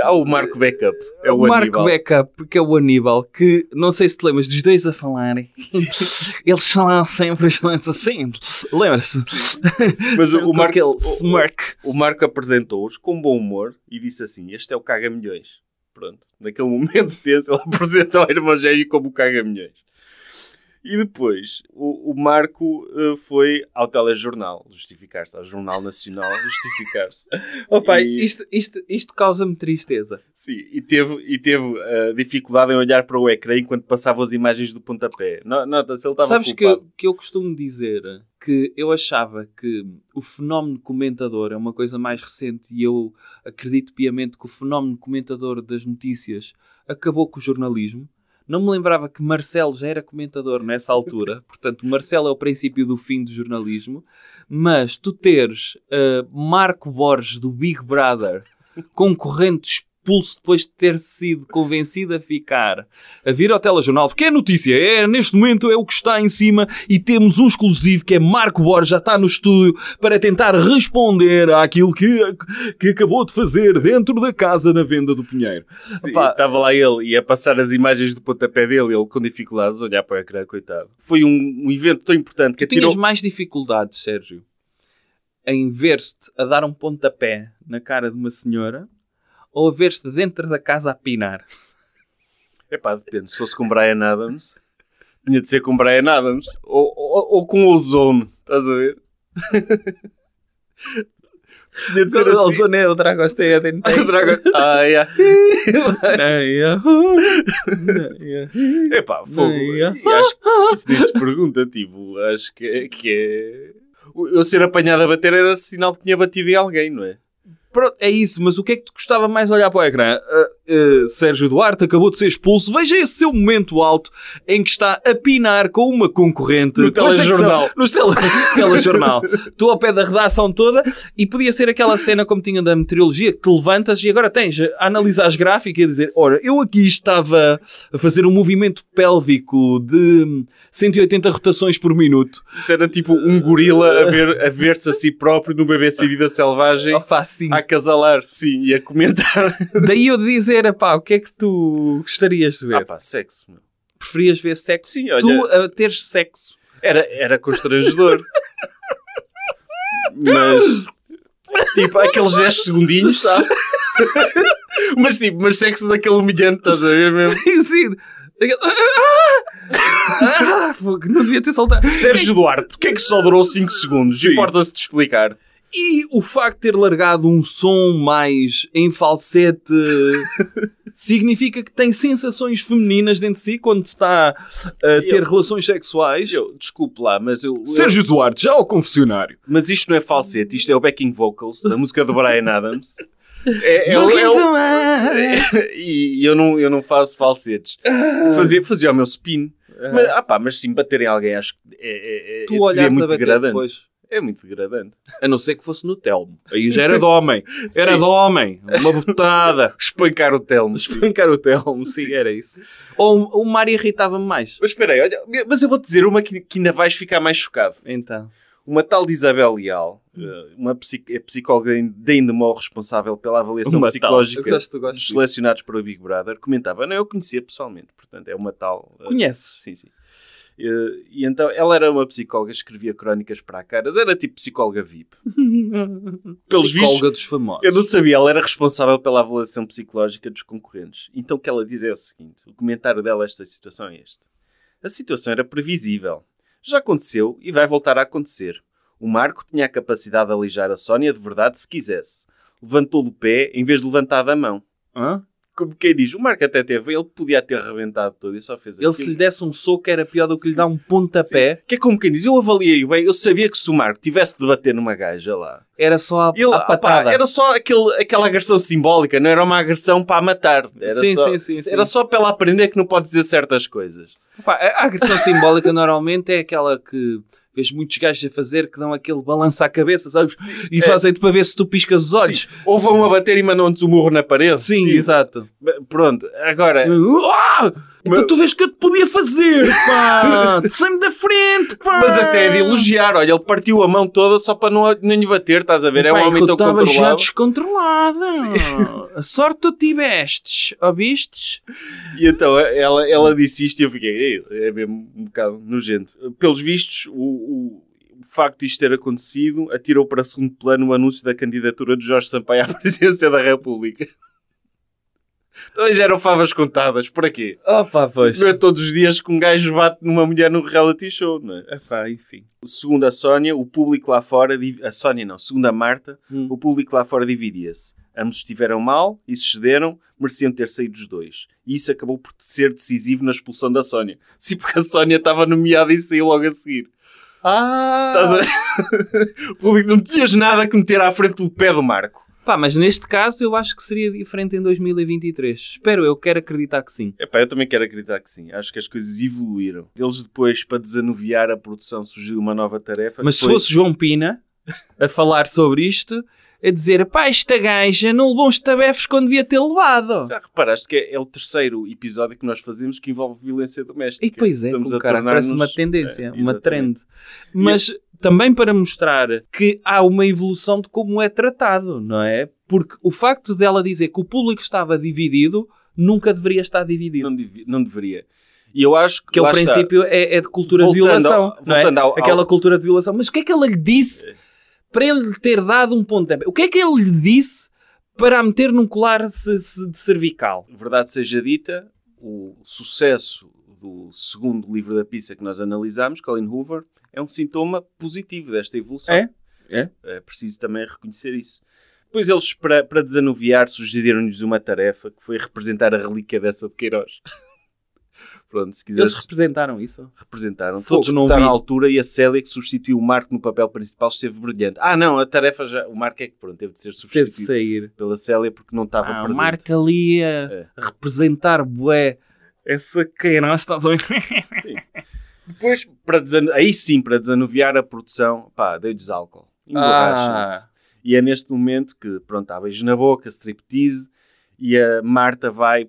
Há o Marco Backup. É o, o Marco Aníbal. Backup, que é o Aníbal, que não sei se te lembras dos dois a falarem. Eles falam sempre excelente assim. Lembras-te? Mas o, o Marco, aquele o- smirk. o Marco apresentou-os com bom humor e disse assim: Este é o Caga Milhões. Pronto. Naquele momento tenso, ele apresentou o irmão gêmeo como o Caga Milhões. E depois, o, o Marco eh, foi ao telejornal justificar-se, ao Jornal Nacional justificar-se. Opa, E- isto, isto, isto causa-me tristeza. Sim, e teve, e teve eh, dificuldade em olhar para o ecrã enquanto passavam as imagens do pontapé. No- Nota-se, ele estava Sabes que, eu- que eu costumo dizer que eu achava que o fenómeno comentador é uma coisa mais recente e eu acredito piamente que o fenómeno comentador das notícias acabou com o jornalismo. Não me lembrava que Marcelo já era comentador nessa altura, portanto, Marcelo é o princípio do fim do jornalismo. Mas tu teres uh, Marco Borges do Big Brother, concorrente expulso depois de ter sido convencido a ficar a vir ao telejornal, porque é notícia, é neste momento é o que está em cima e temos um exclusivo que é Marco Borges, já está no estúdio para tentar responder àquilo que, que acabou de fazer dentro da casa na venda do Pinheiro. Sim. Estava lá ele e a passar as imagens do pontapé dele, ele com dificuldades, a olhar para o ecrã, coitado. Foi um, um evento tão importante que Tu tinhas atirou... mais dificuldades, Sérgio, em ver-te a dar um pontapé na cara de uma senhora ou a ver-te dentro da casa a pinar? Epá, depende. Se fosse com Brian Adams, tinha de ser com Brian Adams. Ou, ou, ou com o Ozone, estás a ver? tinha de ser O assim. Ozone é o Dragostei O Dragon... Ah, yeah. Epá, fogo. E acho que isso nem se pergunta, tipo, acho que é, que é... Eu ser apanhado a bater era sinal que tinha batido em alguém, não é? Pronto, é isso, mas o que é que tu gostava mais olhar para o ecrã? Ah, ah, Sérgio Duarte acabou de ser expulso. Veja esse seu momento alto em que está a pinar com uma concorrente No é telejornal. No tele, telejornal. tu ao pé da redação toda e podia ser aquela cena como tinha da meteorologia que te levantas e agora tens a analisar as gráficas e a dizer: Ora, eu aqui estava a fazer um movimento pélvico de 180 rotações por minuto. Isso era tipo um gorila a ver- a ver-se a si próprio no BBC Vida Selvagem. Opa. A acasalar, sim, e a comentar. Daí eu dizer, pá, o que é que tu gostarias de ver? Ah pá, sexo. meu. Preferias ver sexo? Sim, olha- Tu a teres sexo. Era, era constrangedor. mas, tipo, aqueles 10 segundinhos, sabe? mas tipo, mas sexo daquele humilhante, estás a ver mesmo? Sim, sim. Aquele- Ah, fogo, não devia ter soltado. Sérgio Duarte, porquê é que só durou 5 segundos? Importa-se de explicar. E o facto de ter largado um som mais em falsete significa que tem sensações femininas dentro de si quando está a ter Eu- relações sexuais. Eu, desculpe lá, mas eu, eu- Sérgio Duarte, já ao confessionário. Mas isto não é falsete, isto é o backing vocals da música do Brian Adams. É, é, o- é o- my- e eu não, eu não faço falsetes. Fazia, fazia o meu spin. Mas, ah pá, mas sim, bater em alguém acho que é, é, é, Tu olhares muito a bater degradante. depois. É muito degradante. A não ser que fosse no Telmo. Aí já era de homem. Era Sim. de homem. Uma botada. Espancar o Telmo. Espancar o Telmo, sim, Sim. era isso. Ou o mar irritava-me mais. Mas espera aí, olha, mas eu vou dizer uma que, que ainda vais ficar mais chocado. Então. Uma tal de Isabel Leal, eh, uma psi- é psicóloga da Endemol responsável pela avaliação Uma psicológica gosto, gosto dos disso. selecionados para o Big Brother, comentava, não, eu conhecia pessoalmente, portanto é uma tal... eh, Conheces? Sim, sim. Eh, E então ela era uma psicóloga, escrevia crónicas para a caras, era tipo psicóloga VIP. Pelos Psicóloga dos famosos. Eu não sabia, ela era responsável pela avaliação psicológica dos concorrentes. Então o que ela diz é o seguinte: o comentário dela a esta situação é este. A situação era previsível. Já aconteceu e vai voltar a acontecer. O Marco tinha a capacidade de alijar a Sónia de verdade se quisesse. Levantou do pé em vez de levantar da mão. Hã? Como quem diz, o Marco até teve, ele podia ter arrebentado todo e só fez Ele se lhe desse um soco era pior do que lhe dar um pontapé. Que é como quem diz, eu avaliei bem, eu sabia que se o Marco tivesse de bater numa gaja lá, Era só a, ele, a patada. era só aquele, aquela agressão simbólica, não era uma agressão para matar. Era Sim, só, sim, sim, sim. Era só para ela aprender que não pode dizer certas coisas. Pá, a agressão simbólica normalmente é aquela que vês muitos gajos a fazer que dão aquele balanço à cabeça, sabes? E É. fazem-te para ver se tu piscas os olhos. Sim. Ou vão a bater e mandam-te o murro na parede. Sim, Tipo, exato. Pronto, agora... Ah! Então tu vês que eu te podia fazer, pá! Sai-me da frente, pá! Mas até é de elogiar, olha, ele partiu a mão toda só para não, não lhe bater, estás a ver? É um Pá, homem tão eu estava já controlado. descontrolada. A sorte tu tivestes, ouvistes? E então ela, ela disse isto e eu fiquei, "Ei, é mesmo um bocado nojento. Pelos vistos, o, o, o facto de isto ter acontecido atirou para segundo plano o anúncio da candidatura de Jorge Sampaio à presidência da República. Então já eram favas contadas, para quê? Opa, pois. Não é todos os dias que um gajo bate numa mulher num reality show, não é? Epá, enfim. Segundo a Sónia, o público lá fora, div- a Sónia não, segundo a Marta, Hum. o público lá fora dividia-se. Ambos estiveram mal e se cederam, mereciam ter saído os dois. E isso acabou por ser decisivo na expulsão da Sónia. Sim, porque a Sónia estava nomeada e saiu logo a seguir. Ah! Estás a... o público não tinhas nada que meter à frente do pé do Marco. Pá, mas neste caso eu acho que seria diferente em 2023. Espero eu, quero acreditar que sim. Epá, eu também quero acreditar que sim. Acho que as coisas evoluíram. Eles depois, para desanuviar a produção, surgiu uma nova tarefa. Mas se Depois- fosse João Pina a falar sobre isto, a dizer, pá, esta gaja não levou uns tabefes quando devia ter levado. Já reparaste que é, é o terceiro episódio que nós fazemos que envolve violência doméstica. E pois é, Estamos cara, parece uma tendência, É, uma trend. Mas também para mostrar que há uma evolução de como é tratado, não é? Porque o facto dela dizer que o público estava dividido nunca deveria estar dividido. Não, não deveria. E eu acho que. Que é o princípio é, é de cultura de Voltando violação. ao- não é? ao- Aquela ao- cultura de violação. Mas o que é que ela lhe disse para ele lhe ter dado um pontapé? O que é que ele lhe disse para a meter num colar de cervical? Verdade seja dita, o sucesso do segundo livro da pizza que nós analisámos, Colin Hoover, é um sintoma positivo desta evolução. É? É? É preciso também reconhecer isso. Depois eles, para, para desanuviar, sugeriram-lhes uma tarefa que foi representar a relíquia dessa de Queiroz. Pronto, se Eles quiseres representaram isso? representaram. Fogo, Todos não votaram vi. à altura e a Célia, que substituiu o Marco no papel principal, esteve brilhante. Ah, não, a tarefa já. O Marco é que pronto, teve de ser Teve de substituído sair. pela Célia porque não estava Ah, presente. marca ali a É. representar bué. Essa Queiroz, estás a ver? Depois, para aí sim, para desanuviar a produção, pá, deu-lhes álcool. Ah. E é neste momento que, pronto, há beijo na boca, striptease, e a Marta vai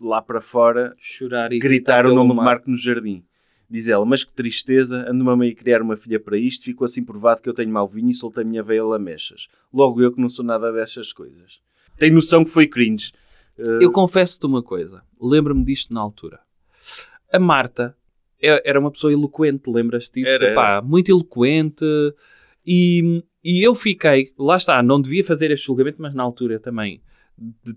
lá para fora Chorar e gritar o nome de mar. Marco no jardim. Diz ela, mas que tristeza, ando-me a meio criar uma filha para isto, ficou assim provado que eu tenho mau vinho e soltei a minha veia lamechas. Logo eu que não sou nada dessas coisas. Tem noção que foi cringe. Uh, Eu confesso-te uma coisa. Lembro-me disto na altura. A Marta é- era uma pessoa eloquente, lembras-te disso? Era, muito eloquente. E, e eu fiquei... Lá está, não devia fazer este julgamento, mas na altura também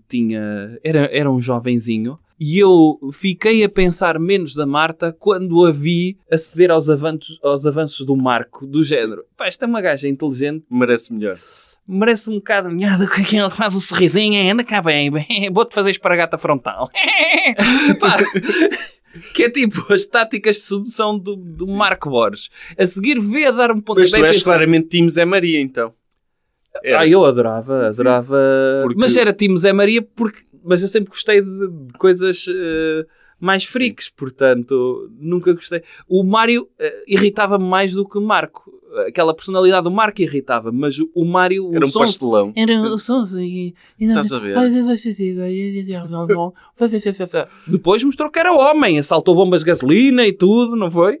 tinha... Era, era um jovenzinho. E eu fiquei a pensar menos da Marta quando a vi aceder aos avanços, aos avanços do Marco, do género. Pá, esta é uma gaja inteligente, merece melhor. merece um bocado melhor do que aquele que faz o sorrisinho. Anda cá bem, vou-te fazer espargata frontal. Pá, que é tipo as táticas de sedução do, do Marco Borges. A seguir vê a dar um ponto Mas tu és claramente Tim Zé Maria, então. Era. Ah, eu adorava, Sim. adorava. Porque- Mas era Timo Zé Maria porque... Mas eu sempre gostei de, coisas eh, mais freaks, portanto, nunca gostei. O Mário eh, irritava-me mais do que o Marco. Aquela personalidade do Marco irritava, mas o, o Mário... Era o um Sonso- pastelão. Era o Sonso e... e- Estás a ver? Depois mostrou que era homem, assaltou bombas de gasolina e tudo, não foi?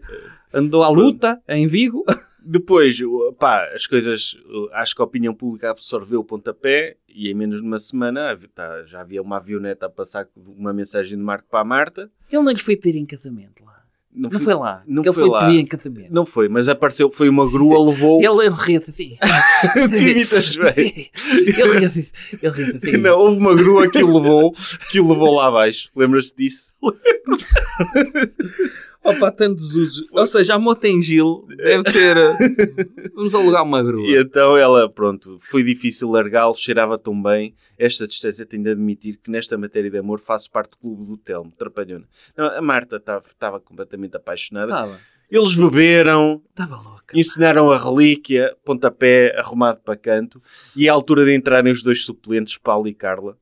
Andou à luta em Vigo. Depois, pá, as coisas, acho que a opinião pública absorveu o pontapé e em menos de uma semana tá, já havia uma avioneta a passar uma mensagem de Marco para a Marta. Ele não lhe foi pedir em casamento lá. Não fui- foi lá. não ele foi foi lá. pedir em casamento. Não foi, mas apareceu, foi uma grua, levou... Ele, ele ria-te assim. Tu imitas bem. Ele assim. Ria-te assim. Não, houve uma grua que o levou, que o levou lá abaixo. Lembras-te disso? Opa, tantos usos. Ou seja, a moto em Gil deve ter. uh, Vamos alugar uma grua. E então ela, pronto, foi difícil largá-lo, cheirava tão bem. Esta distância tem de admitir que nesta matéria de amor faço parte do clube do Telmo, trapalhona. Não, a Marta estava completamente apaixonada. Estava. Eles beberam, louca. ensinaram a relíquia, pontapé arrumado para canto, e a altura de entrarem os dois suplentes, Paulo e Carla.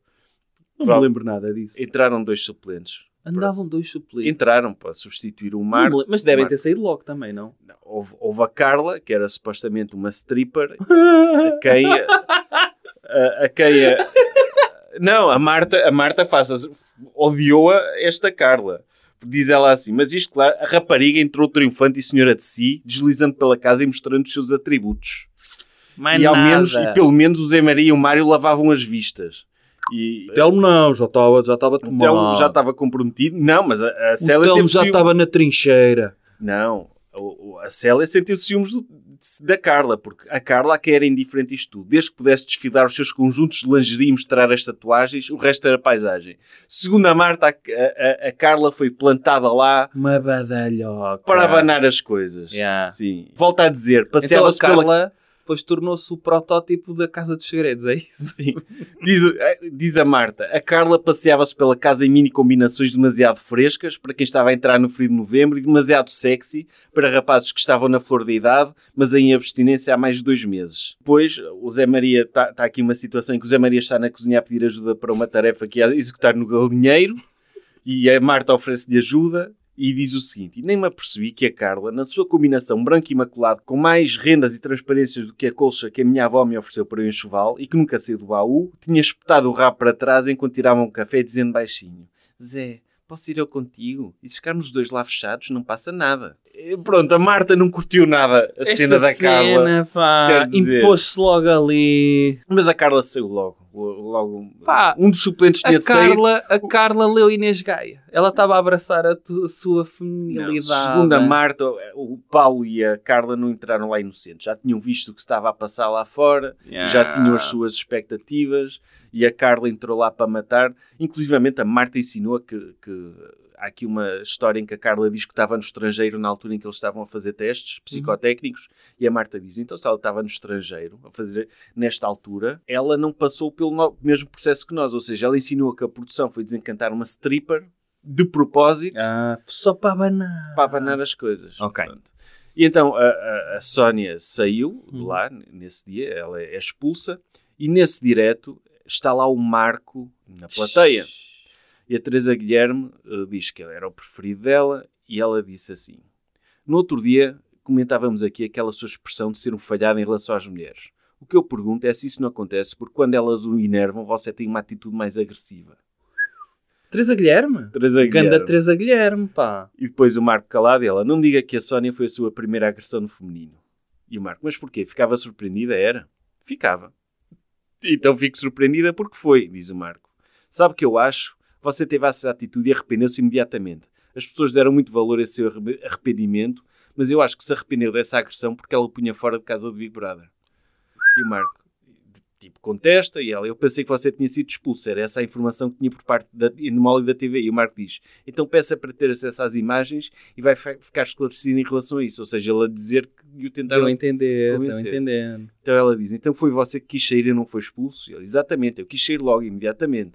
Não Pronto. me lembro nada disso. Entraram dois suplentes. Andavam dois suplentes. Entraram para substituir o Marco. Mas devem Marco. ter saído logo também, não? Não, Houve, houve a Carla, que era supostamente uma stripper, a quem. A, a- a quem. a- não, a Marta, a Marta faz. as- Odiou-a esta Carla. Diz ela assim, mas isto, claro, a rapariga entrou triunfante e senhora de si, deslizando pela casa e mostrando os seus atributos. Mais e, ao menos, e pelo menos o Zé Maria e o Mário lavavam as vistas. E O Telmo não, já estava já estava o Telmo já estava comprometido. Não, mas a, a O Célia Telmo teve já estava na trincheira. Não, o- o- a Célia sentiu ciúmes da Carla, porque a Carla a quem era indiferente isto tudo. Desde que pudesse desfilar os seus conjuntos de lingerie e mostrar as tatuagens, o resto era paisagem. Segundo a Marta, a, a- a Carla foi plantada lá Uma badalhoca. para abanar as coisas. Yeah. Sim. Volta a dizer, Então a passeava-se pela... Depois tornou-se o protótipo da Casa dos Segredos, é isso? Sim. Diz, eh, diz a Marta, a Carla passeava-se pela casa em mini combinações demasiado frescas para quem estava a entrar no frio de novembro e demasiado sexy para rapazes que estavam na flor da idade, mas em abstinência há mais de dois meses. Depois, o Zé Maria, está tá aqui uma situação em que o Zé Maria está na cozinha a pedir ajuda para uma tarefa que é executar no galinheiro e a Marta oferece-lhe ajuda e diz o seguinte: e nem me apercebi que a Carla, na sua combinação branco e imaculado, com mais rendas e transparências do que a colcha que a minha avó me ofereceu para o enxoval e que nunca saiu do baú, tinha espetado o rabo para trás enquanto tiravam um café, dizendo baixinho: Zé, posso ir eu contigo? E se ficarmos os dois lá fechados, não passa nada. E pronto, a Marta não curtiu nada a cena da Carla. cena, dizer- impôs-se logo ali. Mas a Carla saiu logo. Logo Pá, um dos suplentes tinha A de sair. Carla, a Carla leu Inês Gaia. Ela estava a abraçar a, a sua feminilidade. segundo a Marta, o Paulo e a Carla não entraram lá inocentes. Já tinham visto o que estava a passar lá fora, Yeah. já tinham as suas expectativas e a Carla entrou lá para matar. Inclusivamente a Marta ensinou que, que há aqui uma história em que a Carla diz que estava no estrangeiro na altura em que eles estavam a fazer testes psicotécnicos e a Marta diz, então se ela estava no estrangeiro a fazer nesta altura, ela não passou pelo mesmo processo que nós, ou seja, ela ensinou que a produção foi desencantar uma stripper de propósito Ah, só para abanar. para abanar as coisas. Ok. E então a, a, a Sónia saiu de Uhum. lá n- nesse dia, ela é expulsa, e nesse direto está lá o Marco na plateia. E a Teresa Guilherme eh, diz que ele era o preferido dela, e ela disse assim: No outro dia comentávamos aqui aquela sua expressão de ser um falhado em relação às mulheres. O que eu pergunto é se isso não acontece porque quando elas o enervam, você tem uma atitude mais agressiva. Teresa Guilherme? Teresa Ganda Guilherme. Teresa Guilherme, pá. E depois o Marco calado e ela, não me diga que a Sónia foi a sua primeira agressão no feminino. E o Marco, mas porquê? Ficava surpreendida? Era? Ficava. Então fico surpreendida porque foi, diz o Marco. Sabe o que eu acho? Você teve essa atitude e arrependeu-se imediatamente. As pessoas deram muito valor a esse arrependimento, mas eu acho que se arrependeu dessa agressão porque ela o punha fora de casa do Big Brother. E o Marco, tipo, contesta e ela, eu pensei que você tinha sido expulso, era essa a informação que tinha por parte da e da TV. E o Marco diz, então peça para ter acesso às imagens e vai fi- ficar esclarecido em relação a isso. Ou seja, ele a dizer que o tentaram... Deu entender, convencer. entendendo. Então ela diz, então foi você que quis sair e não foi expulso? E ele, exatamente, eu quis sair logo, imediatamente.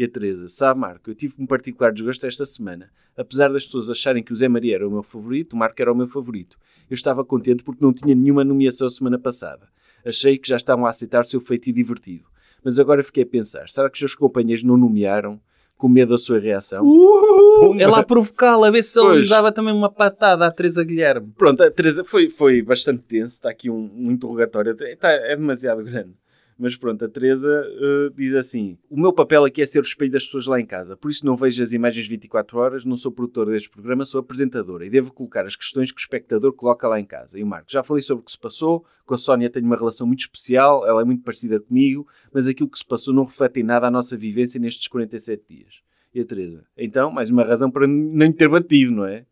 E a Teresa, sabe Marco, eu tive um particular desgosto esta semana. Apesar das pessoas acharem que o Zé Maria era o meu favorito, o Marco era o meu favorito. Eu estava contente porque não tinha nenhuma nomeação a semana passada. Achei que já estavam a aceitar o seu feito e divertido. Mas agora fiquei a pensar, será que os seus companheiros não nomearam com medo da sua reação? Pumba. Ela a provocá-la, a ver se ele lhe dava também uma patada à Teresa Guilherme. Pronto, a Teresa foi, foi bastante tenso. Está aqui um, um interrogatório. Está, é demasiado grande. Mas pronto, a Teresa eh, diz assim: O meu papel aqui é ser o espelho das pessoas lá em casa. Por isso não vejo as imagens 24 horas, não sou produtora deste programa, sou apresentadora e devo colocar as questões que o espectador coloca lá em casa. E o Marco, já falei sobre o que se passou. Com a Sónia tenho uma relação muito especial, ela é muito parecida comigo, mas aquilo que se passou não reflete em nada a nossa vivência nestes 47 dias. E a Teresa, então, mais uma razão para não lhe ter batido, não é?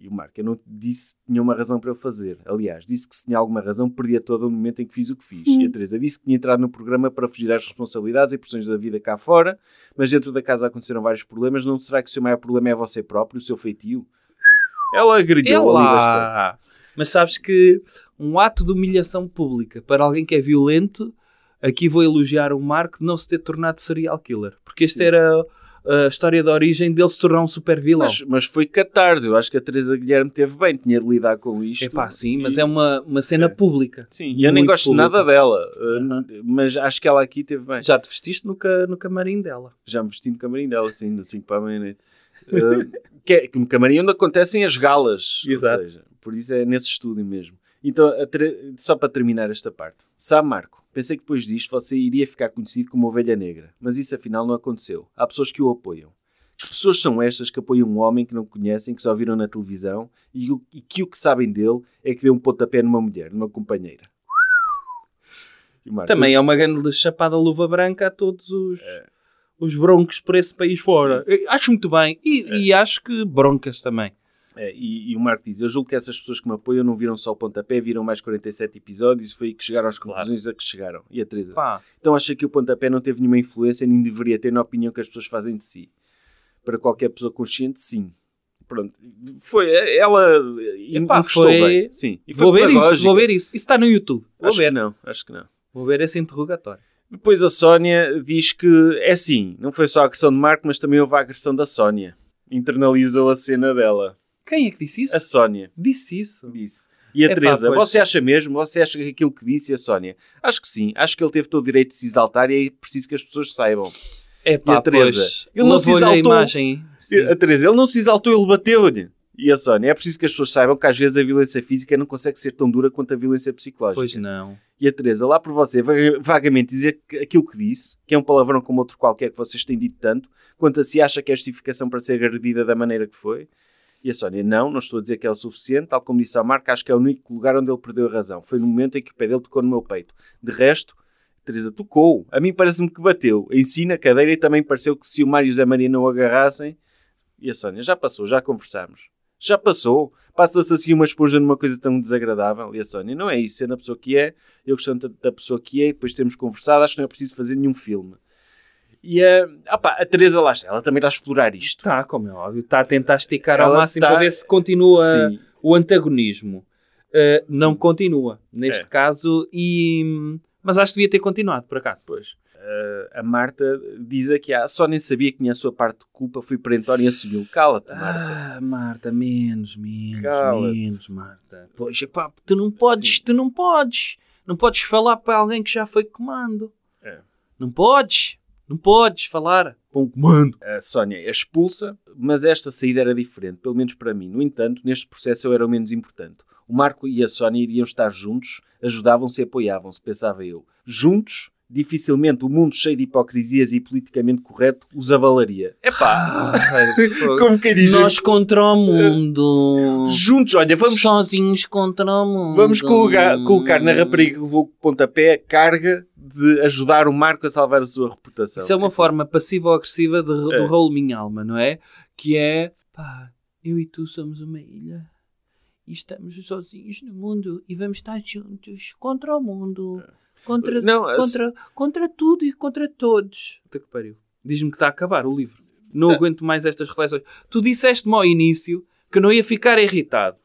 E o Marco, eu não disse que tinha uma razão para eu fazer. Aliás, disse que se tinha alguma razão, perdia todo o momento em que fiz o que fiz. E a Teresa disse que tinha entrado no programa para fugir às responsabilidades e pressões da vida cá fora, mas dentro da casa aconteceram vários problemas. Não será que o seu maior problema é você próprio, o seu feitio? Ela agredeu ali bastante. Mas sabes que um ato de humilhação pública para alguém que é violento, aqui vou elogiar o Marco de não se ter tornado serial killer. Porque esta era a história da origem dele se tornar um super vilão. Mas, mas foi catarse. Eu acho que a Teresa Guilherme teve bem. Tinha de lidar com isto. É pá, sim, mas E- é uma, uma cena É. pública. Sim, e eu nem gosto pública. nada dela. uh, Mas acho que ela aqui teve bem. Já te vestiste no, ca- no camarim dela. Já me vesti no camarim dela, assim, de 5 para a meia-noite. Uh, que é no camarim onde acontecem as galas. Exato. Ou seja, por isso é nesse estúdio mesmo. Então, só para terminar esta parte. Sabe, Marco, pensei que depois disto você iria ficar conhecido como ovelha negra. Mas isso afinal não aconteceu. Há pessoas que o apoiam. Que pessoas são estas que apoiam um homem que não conhecem, que só viram na televisão e, o- e que o que sabem dele é que deu um pontapé numa mulher, numa companheira? Também é uma grande chapada luva branca a todos os, os broncos por esse país fora. Acho muito bem. E, e acho que broncas também. É, e, e o Marco diz: Eu julgo que essas pessoas que me apoiam não viram só o pontapé, viram mais 47 episódios e foi aí que chegaram às conclusões a que chegaram. E a Teresa? Pá, Então acha que o pontapé não teve nenhuma influência nem deveria ter na opinião que as pessoas fazem de si? Para qualquer pessoa consciente, sim. Pronto. Foi. Ela Epá, foi- bem. Sim. E foi vou ver isso, vou ver isso. Isso está no YouTube. Vou Acho ver. que não, acho que não. Vou ver esse interrogatório. Depois a Sónia diz que é sim, não foi só a agressão de Marco, mas também houve a agressão da Sónia. Internalizou a cena dela. Quem é que disse isso? A Sónia. Disse isso. disse. E a Epá, Teresa, pois. você acha mesmo? Você acha que aquilo que disse a Sónia? Acho que sim. Acho que ele teve todo o direito de se exaltar e é preciso que as pessoas saibam. É E pá, a Teresa? pois. Ele não se lavou-lhe a exaltou. imagem. Sim. A Teresa, ele não se exaltou, ele bateu-lhe. E a Sónia, é preciso que as pessoas saibam que às vezes a violência física não consegue ser tão dura quanto a violência psicológica. Pois não. E a Teresa, lá por você, vaga- vagamente dizer que aquilo que disse, que é um palavrão como outro qualquer que vocês têm dito tanto, quanto a si acha que é justificação para ser agredida da maneira que foi. E a Sónia, não, não estou a dizer que é o suficiente, tal como disse ao Marco, acho que é o único lugar onde ele perdeu a razão. Foi no momento em que o pé dele tocou no meu peito. De resto, a Teresa tocou. A mim parece-me que bateu. Em si, na cadeira, e também pareceu que se o Mário e o Zé Maria não o agarrassem... E a Sónia, já passou, já conversámos. Já passou. Passa-se assim uma esponja numa coisa tão desagradável. E a Sónia, não é isso. Sendo a pessoa que é, eu gostando da pessoa que é, e depois temos conversado, acho que não é preciso fazer nenhum filme. E a, opá, a Teresa lá está, ela também está a explorar isto. Está, como é óbvio. Está a tentar esticar ao Ela máximo tá- para ver se continua Sim. o antagonismo. Uh, não continua, neste É. caso, e... mas acho que devia ter continuado, por acaso. Pois. Uh, a Marta diz aqui, a Sónia sabia que tinha a sua parte de culpa, foi perentória e assumiu. Cala-te, Marta. Ah, Marta, menos, menos, menos, Marta. Pois, epá, tu não podes, tu não podes. Não podes falar para alguém que já foi comando. É. Não podes, não podes falar para um comando. A Sónia é expulsa, mas esta saída era diferente, pelo menos para mim. No entanto, neste processo eu era o menos importante. O Marco e a Sónia iriam estar juntos, ajudavam-se e apoiavam-se, pensava eu. Juntos, dificilmente o mundo cheio de hipocrisias e politicamente correto os abalaria. Epá, como quem diz... Nós contra o mundo. Juntos, olha, vamos, Sozinhos contra o mundo. vamos colocar, colocar na rapariga que levou o pontapé a carga de ajudar o Marco a salvar a sua reputação. Isso é uma forma passiva ou agressiva de, do É. rolo minha alma, não é? Que é, pá, eu e tu somos uma ilha e estamos sozinhos no mundo e vamos estar juntos contra o mundo, contra, Não, a- contra, contra tudo e contra todos. Puta que pariu. Diz-me que está a acabar o livro. Não Tá. aguento mais estas reflexões. Tu disseste-me ao início que não ia ficar irritado.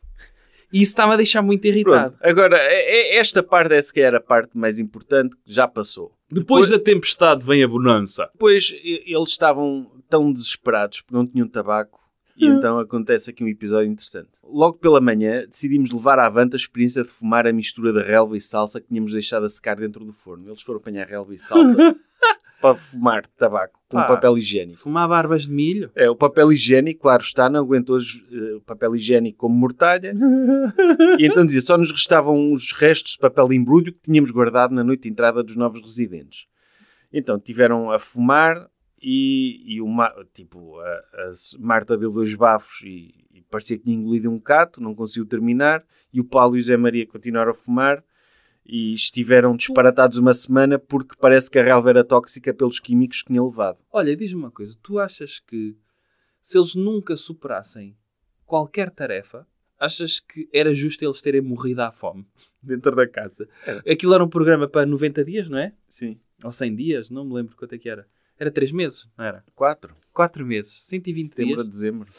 E isso está-me a deixar muito irritado. Pronto, agora, é- é- esta parte é sequer a parte mais importante que já passou. Depois da tempestade vem a bonança. Depois eles estavam tão desesperados porque não tinham tabaco e então acontece aqui um episódio interessante. Logo pela manhã decidimos levar à avante a experiência de fumar a mistura de relva e salsa que tínhamos deixado a secar dentro do forno. Eles foram apanhar relva e salsa para fumar tabaco com Pá. papel higiênico. Fumar barbas de milho. É, o papel higiênico, claro está, não aguentou eh, o papel higiênico como mortalha. e então dizia, só nos restavam os restos de papel de embrulho que tínhamos guardado na noite de entrada dos novos residentes. Então tiveram a fumar e, e uma, tipo, a, a Marta deu dois bafos e, e parecia que tinha engolido um cato, não conseguiu terminar. E o Paulo e o Zé Maria continuaram a fumar e estiveram disparatados uma semana porque parece que a relva era tóxica pelos químicos que tinha levado. Olha, diz-me uma coisa. Tu achas que se eles nunca superassem qualquer tarefa, achas que era justo eles terem morrido à fome dentro da casa? Era. Aquilo era um programa para 90 dias, não é? Sim. Ou 100 dias, não me lembro quanto é que era. Era 3 meses, não era? Quatro. 4 meses, 120 Setembro a dias. dezembro.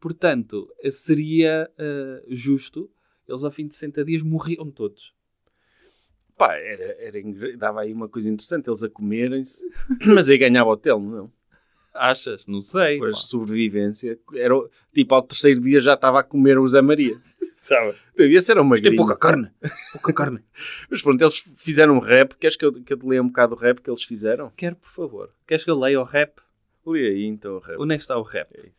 Portanto, seria eh, justo. Eles ao fim de 60 dias morriam todos. Pá, era, era, dava aí uma coisa interessante, eles a comerem-se, mas aí ganhava o Telmo, não? Achas? Não sei. Depois pá. de sobrevivência, era, tipo, ao terceiro dia já estava a comer o Zé Maria. Sabe? Esse era uma Isto tem gringa. pouca carne. Pouca carne. Mas pronto, eles fizeram um rap. Queres que eu, que eu te leia um bocado o rap que eles fizeram? Quero, por favor. Queres que eu leia o rap? Lê aí então o rap. Onde é que está o rap? É isso.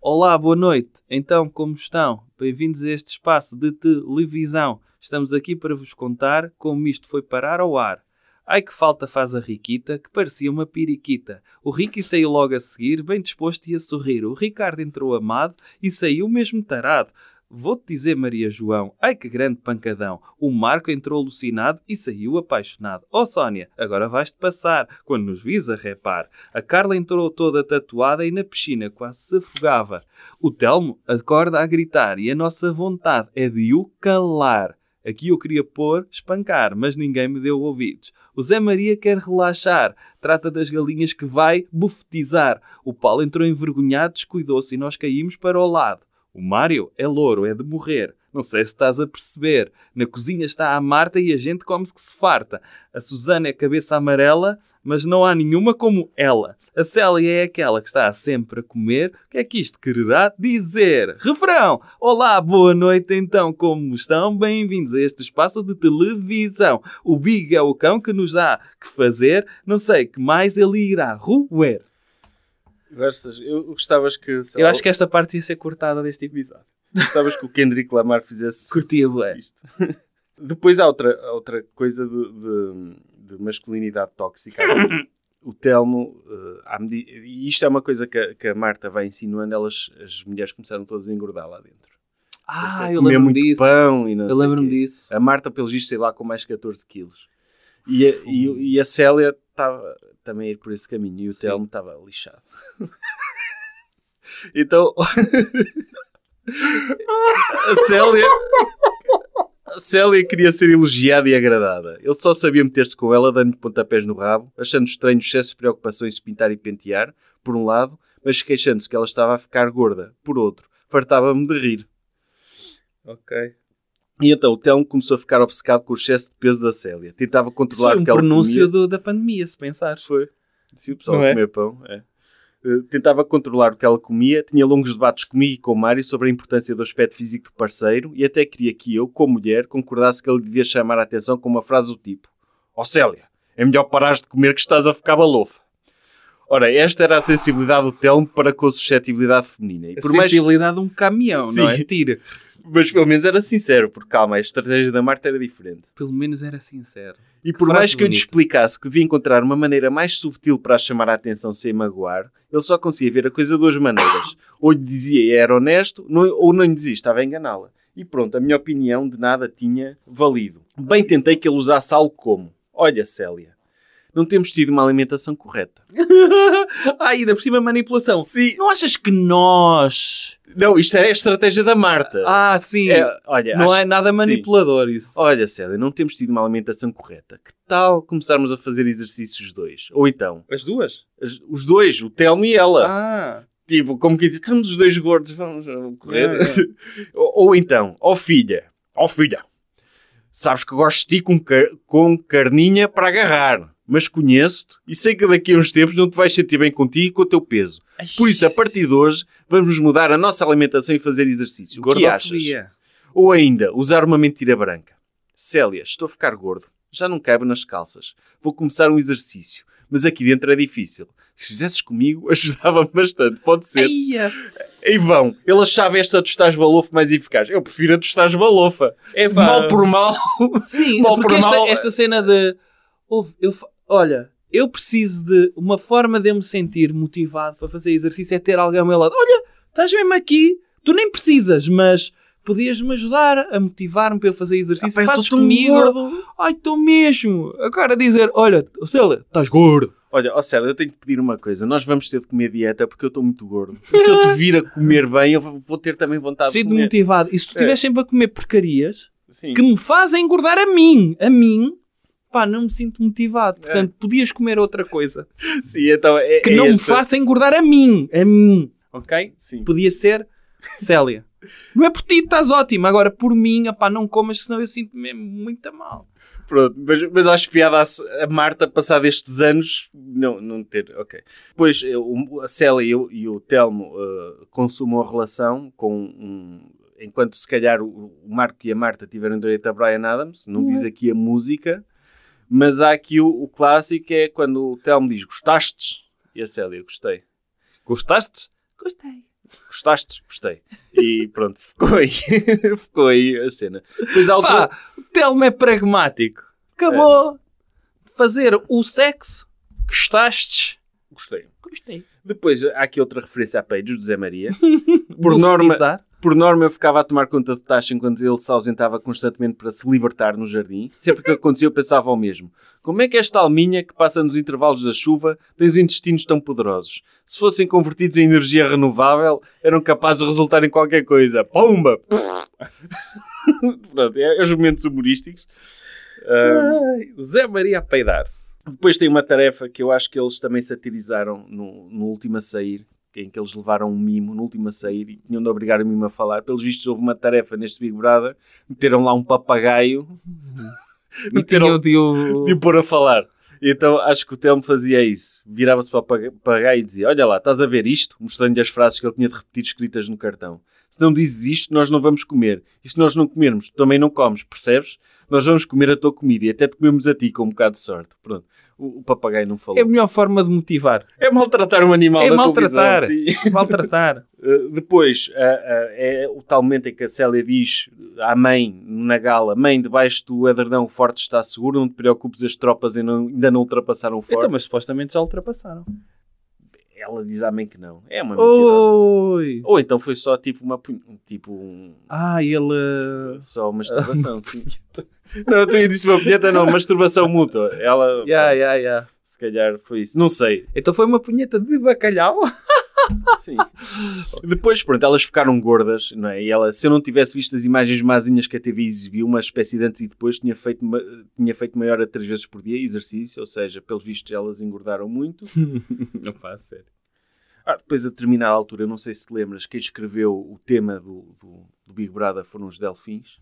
Olá, boa noite. Então, como estão? Bem-vindos a este espaço de televisão. Estamos aqui para vos contar como isto foi parar ao ar. Ai que falta faz a Riquita, que parecia uma piriquita. O Ricky saiu logo a seguir, bem disposto e a sorrir. O Ricardo entrou amado e saiu mesmo tarado. Vou-te dizer, Maria João, ai que grande pancadão. O Marco entrou alucinado e saiu apaixonado. Oh, Sónia, agora vais-te passar, quando nos vis a repar. A Carla entrou toda tatuada e na piscina quase se afogava. O Telmo acorda a gritar e a nossa vontade é de o calar. Aqui eu queria pôr espancar, mas ninguém me deu ouvidos. O Zé Maria quer relaxar, trata das galinhas que vai bufetizar. O Paulo entrou envergonhado, descuidou-se e nós caímos para o lado. O Mário é louro, é de morrer. Não sei se estás a perceber. Na cozinha está a Marta e a gente come-se que se farta. A Susana é cabeça amarela, mas não há nenhuma como ela. A Célia é aquela que está sempre a comer. O que é que isto quererá dizer? Refrão! Olá, boa noite então, como estão? Bem-vindos a este espaço de televisão. O Big é o cão que nos há que fazer. Não sei que mais ele irá roer. Versas, eu gostavas que, Eu lá, acho que esta parte ia ser cortada deste episódio. Gostavas que o Kendrick Lamar fizesse Curtia, bué. isto. Depois há outra, outra coisa de, de- de masculinidade tóxica. o Telmo, medi- e isto é uma coisa que a, que a Marta vai insinuando, elas, as mulheres começaram todas a engordar lá dentro. Ah, eu lembro-me muito disso. pão e não Eu lembro-me disso. A Marta, pelos vistos, sei lá, com mais 14 quilos. E a, e, e a Célia estava também a ir por esse caminho. E o. Telmo estava lixado. então... a Célia... A Célia queria ser elogiada e agradada. Ele só sabia meter-se com ela, dando-lhe pontapés no rabo, achando estranho o excesso de preocupação em se pintar e pentear, por um lado, mas queixando-se que ela estava a ficar gorda, por outro. Fartava-me de rir. Ok. E então o Telmo começou a ficar obcecado com o excesso de peso da Célia. Tentava Isso controlar foi o um que ela pronúncio comia. do- da pandemia, se pensares. Foi. Se o pessoal Não é? comer pão, é. Eh, Tentava controlar o que ela comia, tinha longos debates comigo e com o Mário sobre a importância do aspecto físico do parceiro e até queria que eu, como mulher, concordasse que ele devia chamar a atenção com uma frase do tipo Ó Célia, é melhor parares de comer que estás a ficar balofa. Ora, esta era a sensibilidade do Telmo para com a suscetibilidade feminina. E A por mais sensibilidade de um caminhão, não é? Sim. Tira. Mas pelo menos era sincero, porque calma, a estratégia da Marta era diferente. Pelo menos era sincero. E por frase mais que eu lhe explicasse que devia encontrar uma maneira mais subtil para a chamar a atenção sem magoar, ele só conseguia ver a coisa de duas maneiras. Ou lhe dizia era honesto, não- ou não lhe dizia, estava a enganá-la. E pronto, a minha opinião de nada tinha valido. Bem tentei que ele usasse algo como: Olha, Célia, não temos tido uma alimentação correta. ah, ainda por cima manipulação. Sim. Não achas que nós... Não, isto é a estratégia da Marta. Ah, sim. É, olha, não acho- é nada sim. manipulador isso. Olha, Célia, não temos tido uma alimentação correta. Que tal começarmos a fazer exercícios dois? Ou então, As duas? as- os dois, o Telmo e ela. Ah. Tipo, como que estamos os dois gordos, vamos uh, correr. É, é. ou, ou então, ó filha, ó filha, sabes que gosto de ti com, car- com carninha para agarrar, mas conheço-te e sei que daqui a uns tempos não te vais sentir bem contigo e com o teu peso. Por isso, a partir de hoje, vamos mudar a nossa alimentação e fazer exercício. O que achas? Ou ainda, usar uma mentira branca. Célia, estou a ficar gordo. Já não cabe nas calças. Vou começar um exercício. Mas aqui dentro é difícil. Se fizesses comigo, ajudava-me bastante. Pode ser. Eia. E vão. Ele achava esta do estás balofa mais eficaz. Eu prefiro a do estás balofa. Epá. mal por mal. Sim, Mal porque por esta, mal. esta cena de... Ouve, eu, fa- olha, eu preciso de... Uma forma de eu me sentir motivado para fazer exercício é ter alguém ao meu lado. Olha, estás mesmo aqui. Tu nem precisas, mas... Podias-me ajudar a motivar-me para eu fazer exercício. Pá, eu Fazes comigo. gordo. Ai, estou mesmo. Agora dizer, olha, Célia, estás gordo. Olha, ó Célia, eu tenho de pedir uma coisa. Nós vamos ter de comer dieta porque eu estou muito gordo. E se eu te vir a comer bem, eu vou ter também vontade de Sinto-me comer. motivado. E se tu É. estiveres sempre a comer porcarias Sim. que me fazem engordar a mim, a mim, pá, não me sinto motivado. Portanto, É. podias comer outra coisa Sim, então é, que é não me faça engordar a mim, a mim. ok? Sim. Podia ser Célia. Não é por ti, estás ótimo. Agora, por mim, opá, não comas, senão eu sinto mesmo muito mal. Pronto, mas, mas acho piada a, a Marta, passado estes anos, não, não ter. Ok. Depois eh, o- a Célia e o, e o Telmo eh, consumam a relação com um. Enquanto se calhar o, o Marco e a Marta tiveram direito a Brian Adams, não diz aqui a música, mas há aqui o, o clássico que é quando o Telmo diz gostaste? E a Célia, gostei. Gostaste? Gostei. Gostaste? Gostei. E pronto, ficou aí. ficou aí a cena. Há outra... Pá, o Telmo é pragmático. Acabou de fazer o sexo. Gostaste? Gostei. Gostei. Depois há aqui outra referência a do Zé Maria. Por norma. Por norma, eu ficava a tomar conta do Tacho enquanto ele se ausentava constantemente para se libertar no jardim. Sempre que acontecia, eu pensava ao mesmo. Como é que esta alminha que passa nos intervalos da chuva tem os intestinos tão poderosos? Se fossem convertidos em energia renovável, eram capazes de resultar em qualquer coisa. Pumba! Pronto, é, é os momentos humorísticos. Ai, Zé Maria a peidar-se. depois tem uma tarefa que eu acho que eles também satirizaram no, no último a sair, em que eles levaram um mimo no último a sair e tinham de obrigar o mimo a falar. Pelos vistos, houve uma tarefa neste Big Brother, meteram lá um papagaio E de o pôr a falar. Então acho que o Telmo fazia isso. Virava-se para o paga- papagaio e dizia: Olha lá, estás a ver isto? Mostrando-lhe as frases que ele tinha de repetir escritas no cartão. Se não dizes isto, nós não vamos comer. E se nós não comermos, também não comes, percebes? Nós vamos comer a tua comida e até te comemos a ti com um bocado de sorte. Pronto. O, o papagaio não falou. É a melhor forma de motivar. É maltratar um animal É da maltratar. televisão. sim. Maltratar. Uh, depois, uh, uh, é o tal momento em que a Célia diz à mãe, na gala, mãe, debaixo do edredão o forte está seguro, não te preocupes, as tropas ainda não, ainda não ultrapassaram o forte. Então, mas supostamente já ultrapassaram. Ela diz à mãe que não. É uma mentirosa. Ou então foi só tipo uma... Tipo um... Ah, ele... Só masturbação, sim. Não, tu disse uma punheta, não, masturbação mútua. Ela, Ya, ya, ya. se calhar foi isso. Não sei. Então foi uma punheta de bacalhau? Sim. Depois, pronto, elas ficaram gordas, não é? E ela, se eu não tivesse visto as imagens mazinhas que a TV exibiu, uma espécie de antes e depois, tinha feito, tinha feito maior a três vezes por dia, exercício, ou seja, pelos vistos elas engordaram muito. Não faz sério. Ah, depois, a determinada altura, eu não sei se te lembras, quem escreveu o tema do, do, do Big Brother foram os Delfins,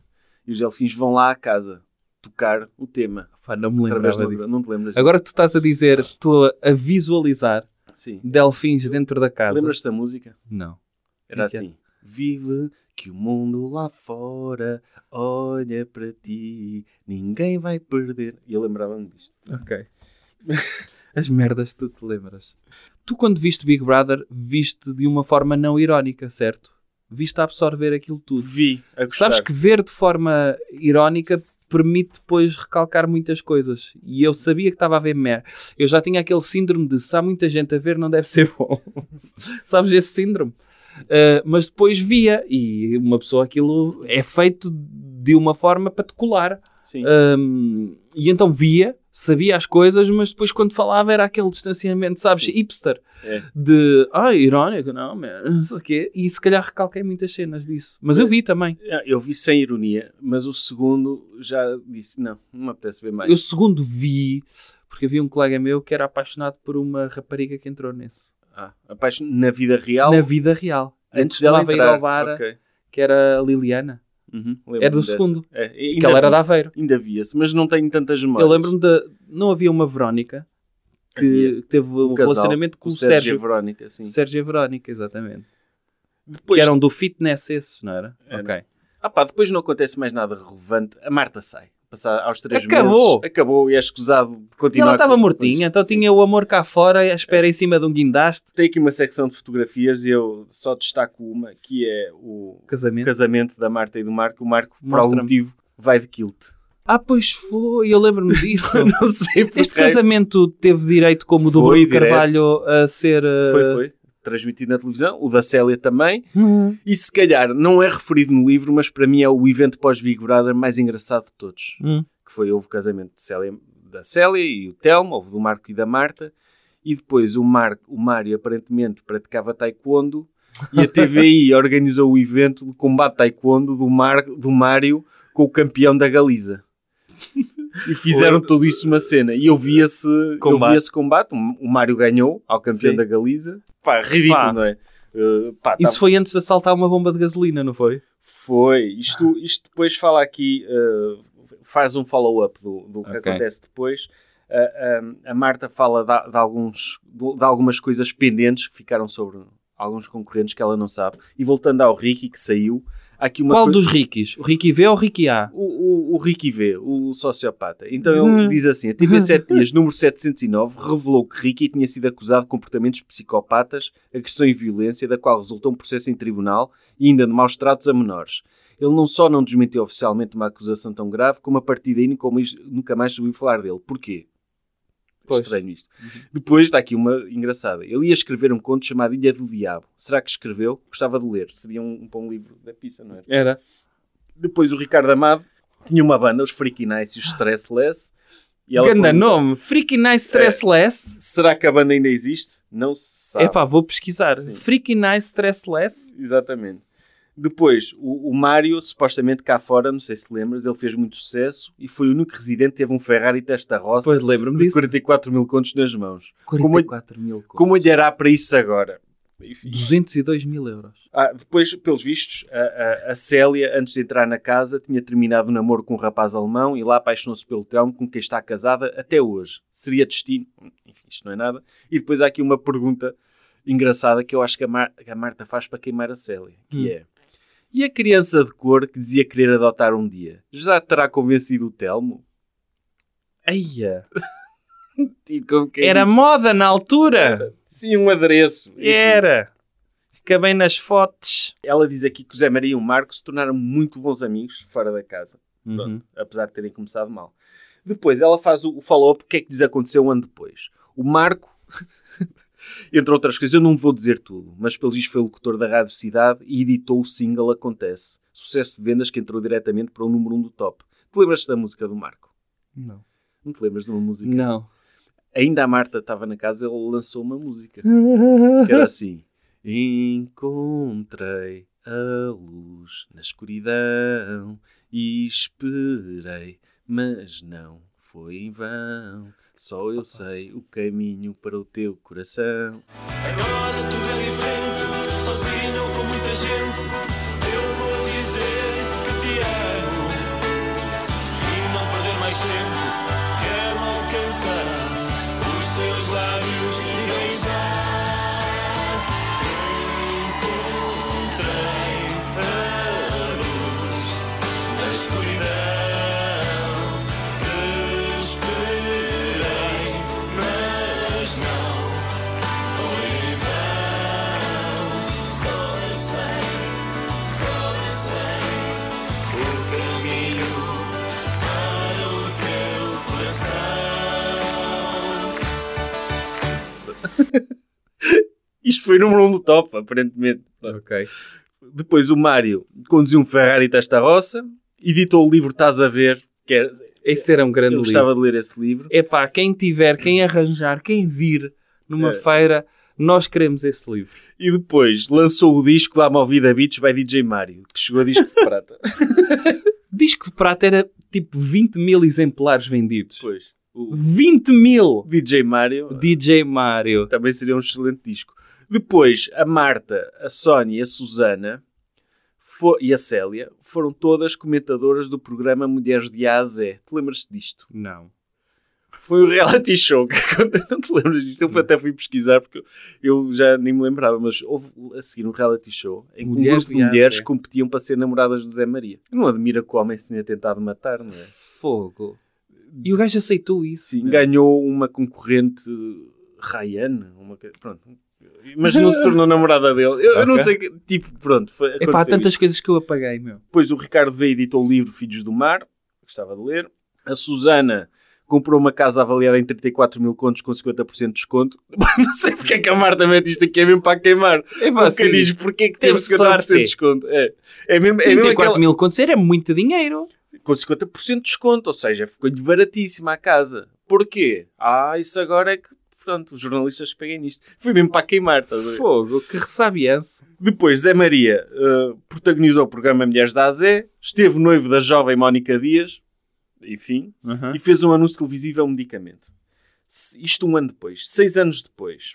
e os Delfins vão lá à casa tocar o tema. Pá, não me Através lembrava do- disso. Não te lembras Agora disso? tu estás a dizer, estou a visualizar Sim. delfins dentro da casa. Lembras-te da música? Não. Era assim. Vive que o mundo lá fora olha para ti, ninguém vai perder. E eu lembrava-me disto. Ok. As merdas tu te lembras. Tu, quando viste Big Brother, viste de uma forma não irónica, certo? Viste a absorver aquilo tudo. Vi. Sabes que ver de forma irónica permite depois recalcar muitas coisas. E eu sabia que estava a ver merda. Eu já tinha aquele síndrome de se há muita gente a ver, não deve ser bom. Sabes esse síndrome? Uh, mas depois via, e uma pessoa aquilo é feito de uma forma para te colar. Sim. Um, e então via, sabia as coisas, mas depois quando falava era aquele distanciamento, sabes, Sim. hipster. É. De, ah, irónico, não, man, não sei o quê. E se calhar recalquei muitas cenas disso. Mas eu vi também. Ah, Eu vi sem ironia, mas o segundo já disse: não, não me apetece ver mais. Eu segundo vi, porque havia um colega meu que era apaixonado por uma rapariga que entrou nesse. Ah, apaixon... Na vida real, Na vida real. antes dela costumava ir entrar. ao bar, Ok. que era a Liliana. Uhum, Era do dessa. segundo. É, Que ela era de Aveiro. Ainda via-se, mas não tenho tantas memórias. Eu lembro-me de. Não havia uma Verónica que Havia. teve um, Um casal relacionamento com o Sérgio. e Verónica, sim. Sérgio e a Verónica, exatamente. Depois, que eram do fitness esses, não era? Era. Ok. Ah pá, depois não acontece mais nada relevante. A Marta sai. Passar aos três Acabou. meses. Acabou. E é escusado continuar. ela estava mortinha, então Sim. tinha o amor cá fora, à espera em cima de um guindaste. Tem aqui uma secção de fotografias e eu só destaco uma, que é o Casamento. casamento da Marta e do Marco. O Marco, por algum motivo, vai de kilt. Ah, pois foi, eu lembro-me disso. não sei porque. Este casamento teve direito, como o do Bruno direto. Carvalho, a ser. uh, Foi, foi. Transmitido na televisão. O da Célia também. Hum. E se calhar não é referido no livro, mas para mim é o evento pós-Big Brother mais engraçado de todos. Hum. que foi houve o casamento de Célia, da Célia e o Telmo, houve do Marco e da Marta, e depois o, Marco, o Mário aparentemente praticava taekwondo e a TVI organizou o evento de combate taekwondo do, Mar, do Mário com o campeão da Galiza. E fizeram Foi. tudo isso uma cena. E eu vi esse eu Combate. vi esse combate. O Mário ganhou ao campeão Sim. da Galiza. Pá, ridículo, Pá. não é? Uh, pá, Isso tá- foi antes de assaltar uma bomba de gasolina, não foi? Foi. Isto, isto depois fala aqui, uh, faz um follow-up do, do que Ok. acontece depois. Uh, um, a Marta fala de, de alguns, de, de algumas coisas pendentes que ficaram sobre alguns concorrentes que ela não sabe. E voltando ao Ricky, que saiu, aqui uma Qual coi- dos Rickies? O Ricky V ou o Ricky A? O, o, o Ricky V, o sociopata. Então ele Hum. diz assim: a TV 7 Dias, número 709, revelou que Ricky tinha sido acusado de comportamentos psicopatas, agressão e violência, da qual resultou um processo em tribunal e ainda de maus tratos a menores. Ele não só não desmentiu oficialmente uma acusação tão grave, como a partir daí nunca mais, nunca mais ouviu falar dele. Porquê? Pois. Estranho isto. Depois está aqui uma engraçada. Ele ia escrever um conto chamado Ilha do Diabo. Será que escreveu? Gostava de ler. Seria um, um bom livro da pizza, não é? Era. Depois o Ricardo Amado tinha uma banda, os Freaky Nice e os Stressless. E ela Ganda nome. Freaky Nice Stressless. Será que a banda ainda existe? Não se sabe. Epá, vou pesquisar. Sim. Freaky Nice Stressless. Exatamente. Depois, o, o Mário, supostamente cá fora, não sei se lembras, ele fez muito sucesso e foi o único residente que teve um Ferrari testa roça Pois lembro-me disso. 44 mil contos nas mãos. 44 mil. Como olhará para isso agora? Enfim. 202 mil euros. Ah, depois, pelos vistos, a, a- a Célia, antes de entrar na casa, tinha terminado o namoro com um rapaz alemão e lá apaixonou-se pelo Telmo, com quem está casada até hoje. Seria destino? Enfim, isto não é nada. E depois há aqui uma pergunta engraçada que eu acho que a, Mar- que a Marta faz para queimar a Célia, que Hum. é... E a criança de cor que dizia querer adotar um dia? Já terá convencido o Telmo? Eia. Tipo, Era diz, moda na altura. Sim, um adereço. Era. Fica bem nas fotos. Ela diz aqui que o Zé Maria e o Marco se tornaram muito bons amigos fora da casa. Uhum. Pronto, apesar de terem começado mal. Depois ela faz o, o follow-up, o que é que lhes aconteceu um ano depois. O Marco, entre outras coisas, eu não vou dizer tudo, mas pelo visto foi locutor da Rádio Cidade e editou o single Acontece. Sucesso de vendas que entrou diretamente para o número 1 um do top. Te lembras da música do Marco? Não. Não te lembras de uma música? Não. Ainda a Marta estava na casa, ele lançou uma música. Que era assim: Encontrei a luz na escuridão e esperei, mas não foi em vão. Só eu sei o caminho para o teu coração. Agora tudo é diferente, sozinho com muita gente. Isto foi número 1 um do top, aparentemente. Ok. Depois o Mário conduziu um Ferrari testa roça, editou o livro Estás a Ver, que era, Esse era um grande eu livro. gostava de ler esse livro. Epá, quem tiver, quem arranjar, quem vir numa É. feira, nós queremos esse livro. E depois lançou o disco Lá Movida Beats by DJ Mário, que chegou a disco de prata. Disco de prata era tipo 20 mil exemplares vendidos. Depois, o 20 mil! DJ Mário DJ Mário. também seria um excelente disco. Depois, a Marta, a Sónia a Susana e a Célia foram todas comentadoras do programa Mulheres de A a Z. Tu lembras-te disto? Não. Foi um reality show. que Não te lembras disto? Eu até fui pesquisar porque eu- já nem me lembrava, mas houve a seguir um reality show em que um Mulheres grupo de de mulheres competiam para ser namoradas do Zé Maria. Não admira que o homem se tenha tentado matar, não é? Fogo. E o gajo aceitou isso. Sim, meu. ganhou uma concorrente Rayane, uma, pronto. Mas não se tornou namorada dele. Eu, eu não sei, que- tipo, pronto. Foi, Epá, há tantas isso. coisas que eu apaguei, meu. Depois o Ricardo veio e editou o livro Filhos do Mar, gostava de ler. A Susana comprou uma casa avaliada em 34 mil contos com 50% de desconto. não sei porque é que a Marta mete isto aqui, é mesmo para queimar. Epá, Nunca diz porque é que teve Teve 50% de sorte. desconto. É, é mesmo, é mesmo 34 aquela... mil contos era muito dinheiro. com 50% de desconto, ou seja, ficou-lhe baratíssima a casa. Porquê? Ah, isso agora é que, pronto, os jornalistas que peguem nisto. Foi mesmo para queimar, estás a ver? Fogo, que ressabiança. Depois, Zé Maria eh, protagonizou o programa Mulheres da Azé, esteve noivo da jovem Mónica Dias, enfim, e fez um anúncio televisivo a um medicamento. Isto um ano depois, seis anos depois.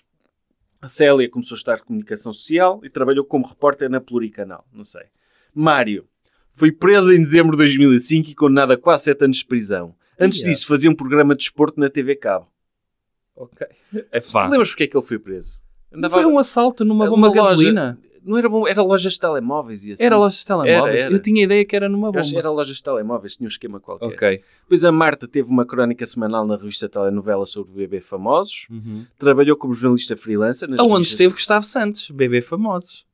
A Célia começou a estudar comunicação social e trabalhou como repórter na Pluricanal. Não sei. Mário foi preso em dezembro de 2005 e condenado a quase 7 anos de prisão. Antes Yeah. disso, fazia um programa de desporto na TV Cabo. Ok. É Se te pá. lembras porque é que ele foi preso? Andava- Foi um assalto numa Uma bomba de gasolina. Não era bom, era lojas de telemóveis e assim. Era lojas de telemóveis. Era, era. Eu tinha ideia que era numa bomba. Era lojas de telemóveis, tinha um esquema qualquer. Ok. Depois a Marta teve uma crónica semanal na revista Telenovela sobre bebê famosos. Uhum. Trabalhou como jornalista freelancer. Aonde revistas- esteve Gustavo Santos, bebê famosos.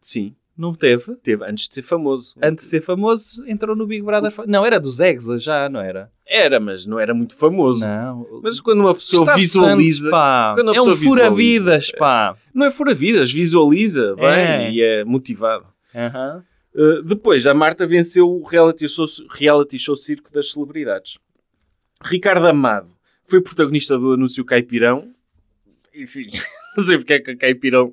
Sim, Não teve? teve antes de ser famoso. Antes de ser famoso, entrou no Big Brother. Não, era dos Exa já, não era? Era, mas não era muito famoso. Não. Mas quando uma pessoa Gustavo visualiza. Santos, pá. quando a é um pessoa visualiza- fura-vidas, pá. Não é fora vidas, visualiza bem É. e é motivado. Aham. Uh, depois, a Marta venceu o reality show, reality show Circo das Celebridades. Ricardo Amado foi protagonista do anúncio Caipirão. Enfim, não sei porque é que a Caipirão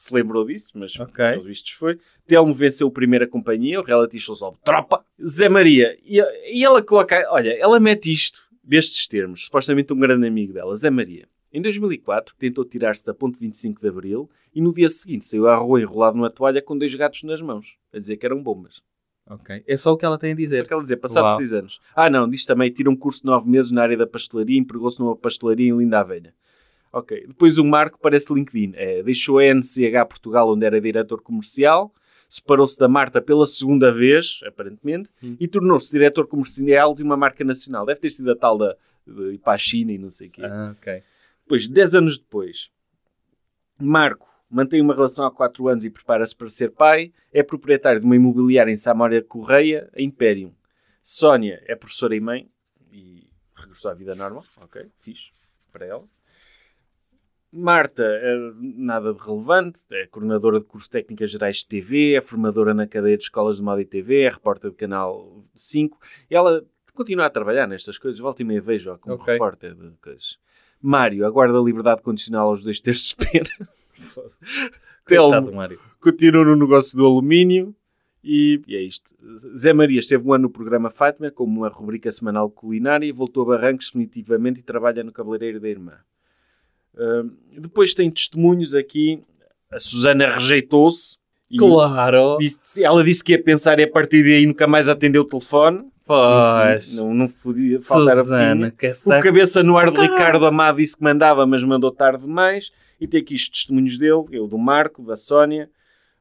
se lembrou disso, mas Ok. pelos vistos foi. Telmo venceu o Primeira Companhia, o reality show sobre Tropa. Zé Maria, e, e ela coloca, olha, ela mete isto destes termos, supostamente um grande amigo dela, Zé Maria. Em 2004, tentou tirar-se da ponte 25 de Abril e no dia seguinte saiu à rua enrolado numa toalha com dois gatos nas mãos, a dizer que eram bombas. Ok. É só o que ela tem a Só dizer. que ela dizer, passado Uau. seis anos. Ah, não, diz também, tira um curso de nove meses na área da pastelaria e empregou-se numa pastelaria em Linda a Velha. Ok. Depois o Marco parece LinkedIn. É, deixou a NCH Portugal, onde era diretor comercial, separou-se da Marta pela segunda vez, aparentemente, Hum. e tornou-se diretor comercial de uma marca nacional. Deve ter sido a tal da de ir para a China e não sei o quê. Ah, ok. Depois, 10 anos depois, Marco mantém uma relação há 4 anos e prepara-se para ser pai. É proprietário de uma imobiliária em Samória Correia, a Imperium. Sónia é professora e mãe e regressou à vida normal. Ok, fixe para ela. Marta, é nada de relevante, é coordenadora de cursos técnicas gerais de TV, é formadora na cadeia de escolas de moda e TV, é repórter de Canal 5 e ela continua a trabalhar nestas coisas, volta e meia vejo como Ok. repórter de coisas. Mário aguarda a liberdade condicional aos dois terços de pena. Telmo continua no negócio do alumínio e, e é isto. Zé Maria esteve um ano no programa Fátima como uma rubrica semanal culinária e voltou a Barrancos definitivamente e trabalha no cabeleireiro da irmã. Depois tem testemunhos aqui. A Susana rejeitou-se. Claro. disse- ela disse que ia pensar e a partir daí nunca mais atendeu o telefone. Pois. Não, não podia faltar a Susana, pedinha. que O cabeça no ar de Ricardo Amado disse que mandava, mas mandou tarde demais. E tem aqui os testemunhos dele, eu do Marco, da Sónia,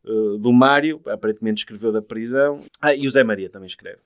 eh, do Mário, aparentemente escreveu da prisão. Ah, e o Zé Maria também escreve.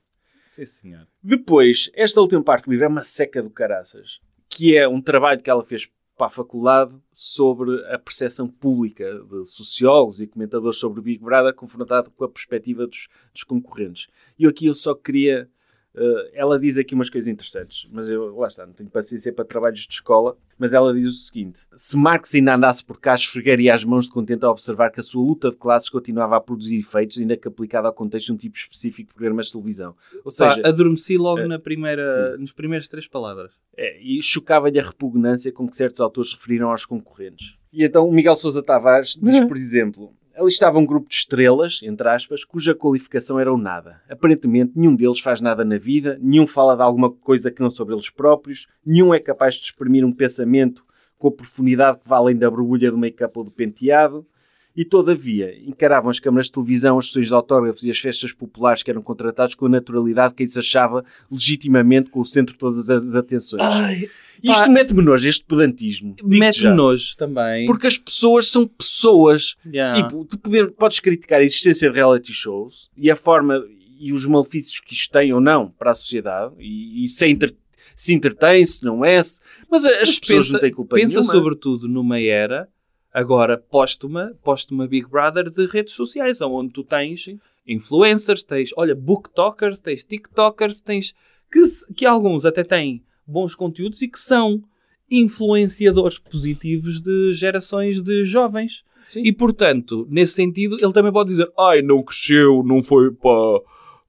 Sim, senhor. Depois, esta última parte do livro é uma seca do caraças, que é um trabalho que ela fez para a faculdade sobre a percepção pública de sociólogos e comentadores sobre o Big Brother confrontado com a perspectiva dos, dos concorrentes. E aqui eu só queria... eh, ela diz aqui umas coisas interessantes, mas eu, lá está, não tenho paciência para trabalhos de escola, mas ela diz o seguinte, se Marx ainda andasse por cá, esfregaria as mãos de contente a observar que a sua luta de classes continuava a produzir efeitos, ainda que aplicada ao contexto de um tipo específico de programas de televisão. Ou Pá, seja, adormeci logo eh, na primeira, nas primeiras três palavras. é, e chocava-lhe a repugnância com que certos autores referiram aos concorrentes. E então o Miguel Sousa Tavares diz, por exemplo, ali estava um grupo de estrelas, entre aspas, cuja qualificação era o nada. Aparentemente, nenhum deles faz nada na vida, nenhum fala de alguma coisa que não sobre eles próprios, nenhum é capaz de exprimir um pensamento com a profundidade que vai além da borbulha do make-up ou do penteado. E, todavia, encaravam as câmaras de televisão, as sessões de autógrafos e as festas populares que eram contratados com a naturalidade que se achava legitimamente com o centro de todas as atenções. Ai, Isto mete-me nojo, este pedantismo. Mete-me nojo também. Porque as pessoas são pessoas. Yeah. Tipo, tu poder, podes criticar a existência de reality shows e a forma e os malefícios que isto tem ou não para a sociedade e, e se, entre- se entretém, se não é, se- mas as Mas pessoas pensa- não têm culpa Pensa nenhuma. sobretudo numa era, agora póstuma, póstuma Big Brother de redes sociais, onde tu tens influencers, tens, olha, booktokers, tens tiktokers, tens que, que alguns até têm bons conteúdos e que são influenciadores positivos de gerações de jovens. Sim. E, portanto, nesse sentido, ele também pode dizer ai, não cresceu, não foi para,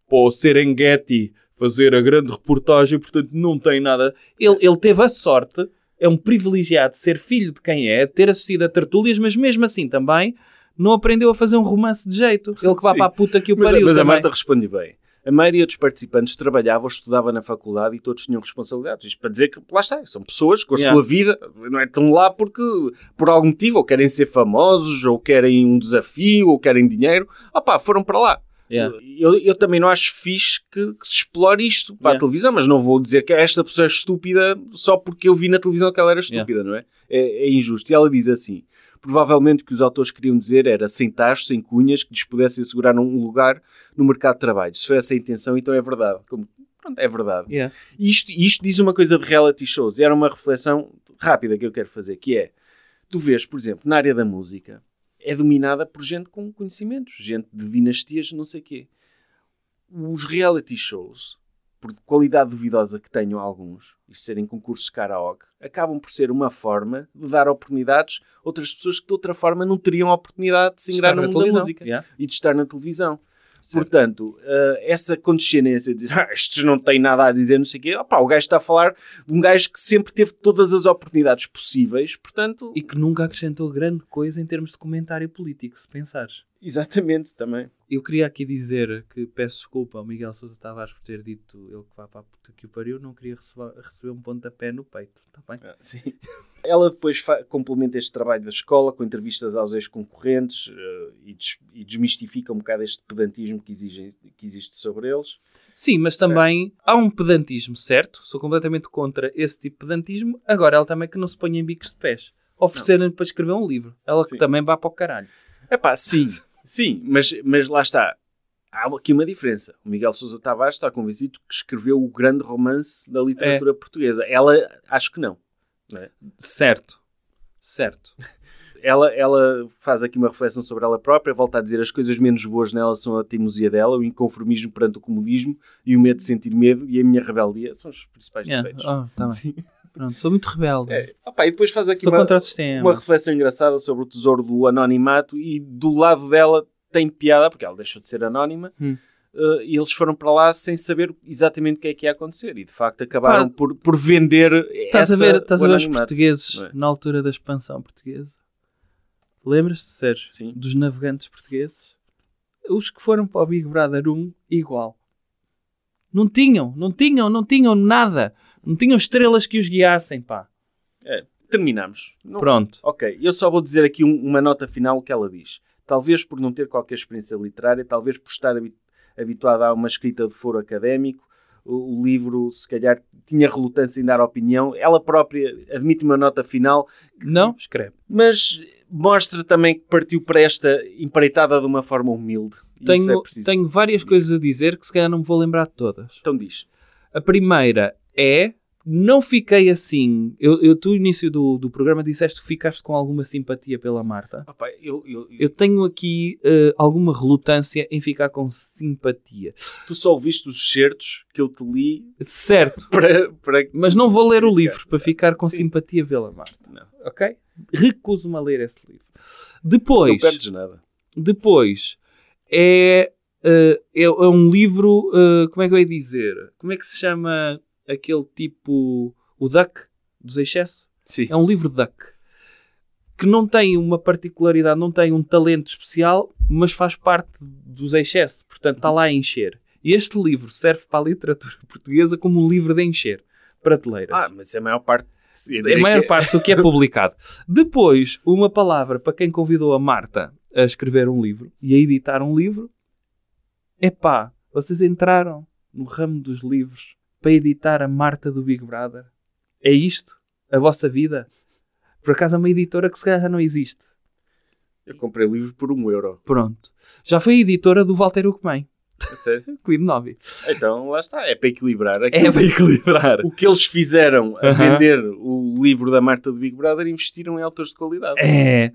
para o Serengeti fazer a grande reportagem, portanto não tem nada. Ele, ele teve a sorte, é um privilegiado ser filho de quem é, ter assistido a tertúlias, mas mesmo assim também não aprendeu a fazer um romance de jeito. Ele que Sim. para a puta que o mas, pariu mas a também. Marta responde bem. A maioria dos participantes trabalhava ou estudava na faculdade e todos tinham responsabilidades. Isto para dizer que, lá está, são pessoas com a Yeah. sua vida, não é? Estão lá porque, por algum motivo, ou querem ser famosos, ou querem um desafio, ou querem dinheiro. Opá, foram para lá. Yeah. Eu, eu também não acho fixe que, que se explore isto para a Yeah. televisão, mas não vou dizer que esta pessoa é estúpida só porque eu vi na televisão que ela era estúpida, não é? é? É injusto. E ela diz assim: provavelmente o que os autores queriam dizer era sem tachos, sem cunhas, que lhes pudessem assegurar um lugar no mercado de trabalho. Se foi essa a intenção, então é verdade. Como, pronto, é verdade. Yeah. E isto, isto diz uma coisa de reality shows. E era uma reflexão rápida que eu quero fazer, que é, tu vês, por exemplo, na área da música, é dominada por gente com conhecimentos, gente de dinastias, não sei quê. Os reality shows, por qualidade duvidosa que tenham alguns, e serem concursos de karaoke, acabam por ser uma forma de dar oportunidades a outras pessoas que de outra forma não teriam a oportunidade de se ingrar no mundo da música Yeah. e de estar na televisão. Portanto, eh, essa condescendência de ah, estes não têm nada a dizer, não sei o quê, opá, o gajo está a falar de um gajo que sempre teve todas as oportunidades possíveis, portanto, E que nunca acrescentou grande coisa em termos de comentário político, se pensares. Exatamente também. Eu queria aqui dizer que peço desculpa ao Miguel Sousa Tavares por ter dito ele que vai para a puta que o pariu, não queria receber, receber um pontapé no peito, está bem? Ah, sim. Ela depois complementa este trabalho da escola com entrevistas aos ex-concorrentes eh, e, des- e desmistifica um bocado este pedantismo que, exige, que existe sobre eles. Sim, mas também há um pedantismo, certo? Sou completamente contra esse tipo de pedantismo. Agora, ela também que não se ponha em bicos de pés. Oferecerem para escrever um livro. Ela que Sim. também vá para o caralho. Epá, sim, sim, mas, mas lá está. Há aqui uma diferença. O Miguel Sousa Tavares está convencido que escreveu o grande romance da literatura portuguesa. Ela, acho que não. é? Certo. Certo. Ela, ela faz aqui uma reflexão sobre ela própria, volta a dizer as coisas menos boas nela são a teimosia dela, o inconformismo perante o comunismo e o medo de sentir medo e a minha rebeldia são os principais Yeah. defeitos. Oh, tá bem. Sim. Pronto, sou muito rebelde. É. Opa, e depois faz aqui Sou uma, uma reflexão engraçada sobre o tesouro do anonimato e do lado dela tem piada, porque ela deixou de ser anónima, Hum. eh, e eles foram para lá sem saber exatamente o que é que ia acontecer e de facto acabaram Pá, por, por vender Estás a essa- ver, estás a ver os portugueses é? na altura da expansão portuguesa? Lembras-te, Sérgio? Sim. Dos navegantes portugueses? Os que foram para o Big Brother 1, igual. Não tinham, não tinham, não tinham nada. Não tinham estrelas que os guiassem, pá. É, terminamos. Não- Pronto. Ok, eu só vou dizer aqui um- uma nota final que ela diz. Talvez por não ter qualquer experiência literária, talvez por estar habi- habituada a uma escrita de foro académico, o, o livro, se calhar, tinha relutância em dar opinião. Ela própria admite uma nota final, Não? Escreve. mas mostra também que partiu para esta empreitada de uma forma humilde. Isso é Tenho, tenho várias coisas a dizer que se calhar não me vou lembrar de todas. Então diz. A primeira é. Não fiquei assim. Eu, eu tu, no início do, do programa, disseste que ficaste com alguma simpatia pela Marta. Opa, eu, eu- Eu tenho aqui eh, alguma relutância em ficar com simpatia. Tu só ouviste os certos que eu te li Certo. para... para... Mas não vou ler o livro para ficar com Sim. simpatia pela Marta. Não, Ok? Recuso-me a ler esse livro. não Depois, perdes nada. depois é, eh, é, é um livro. eh, como é que eu ia dizer? Como é que se chama aquele tipo. O Duck dos Excesso? Sim. É um livro Duck que não tem uma particularidade, não tem um talento especial, mas faz parte dos Excesso. Portanto, está lá a encher. E este livro serve para a literatura portuguesa como um livro de encher prateleiras. Ah, mas a maior parte... É a maior que- parte do que é publicado. Depois, uma palavra para quem convidou a Marta a escrever um livro e a editar um livro. Epá, vocês entraram no ramo dos livros para editar a Marta do Big Brother. É isto? A vossa vida? Por acaso é uma editora que se calhar já não existe. Eu comprei o livro por um euro. Pronto. Já foi a editora do Walter Ucumem. Sério? Cuido Novi. Então, lá está. É para equilibrar. É para equilibrar. O que eles fizeram a Aham. vender o livro da Marta do Big Brother investiram em autores de qualidade. É.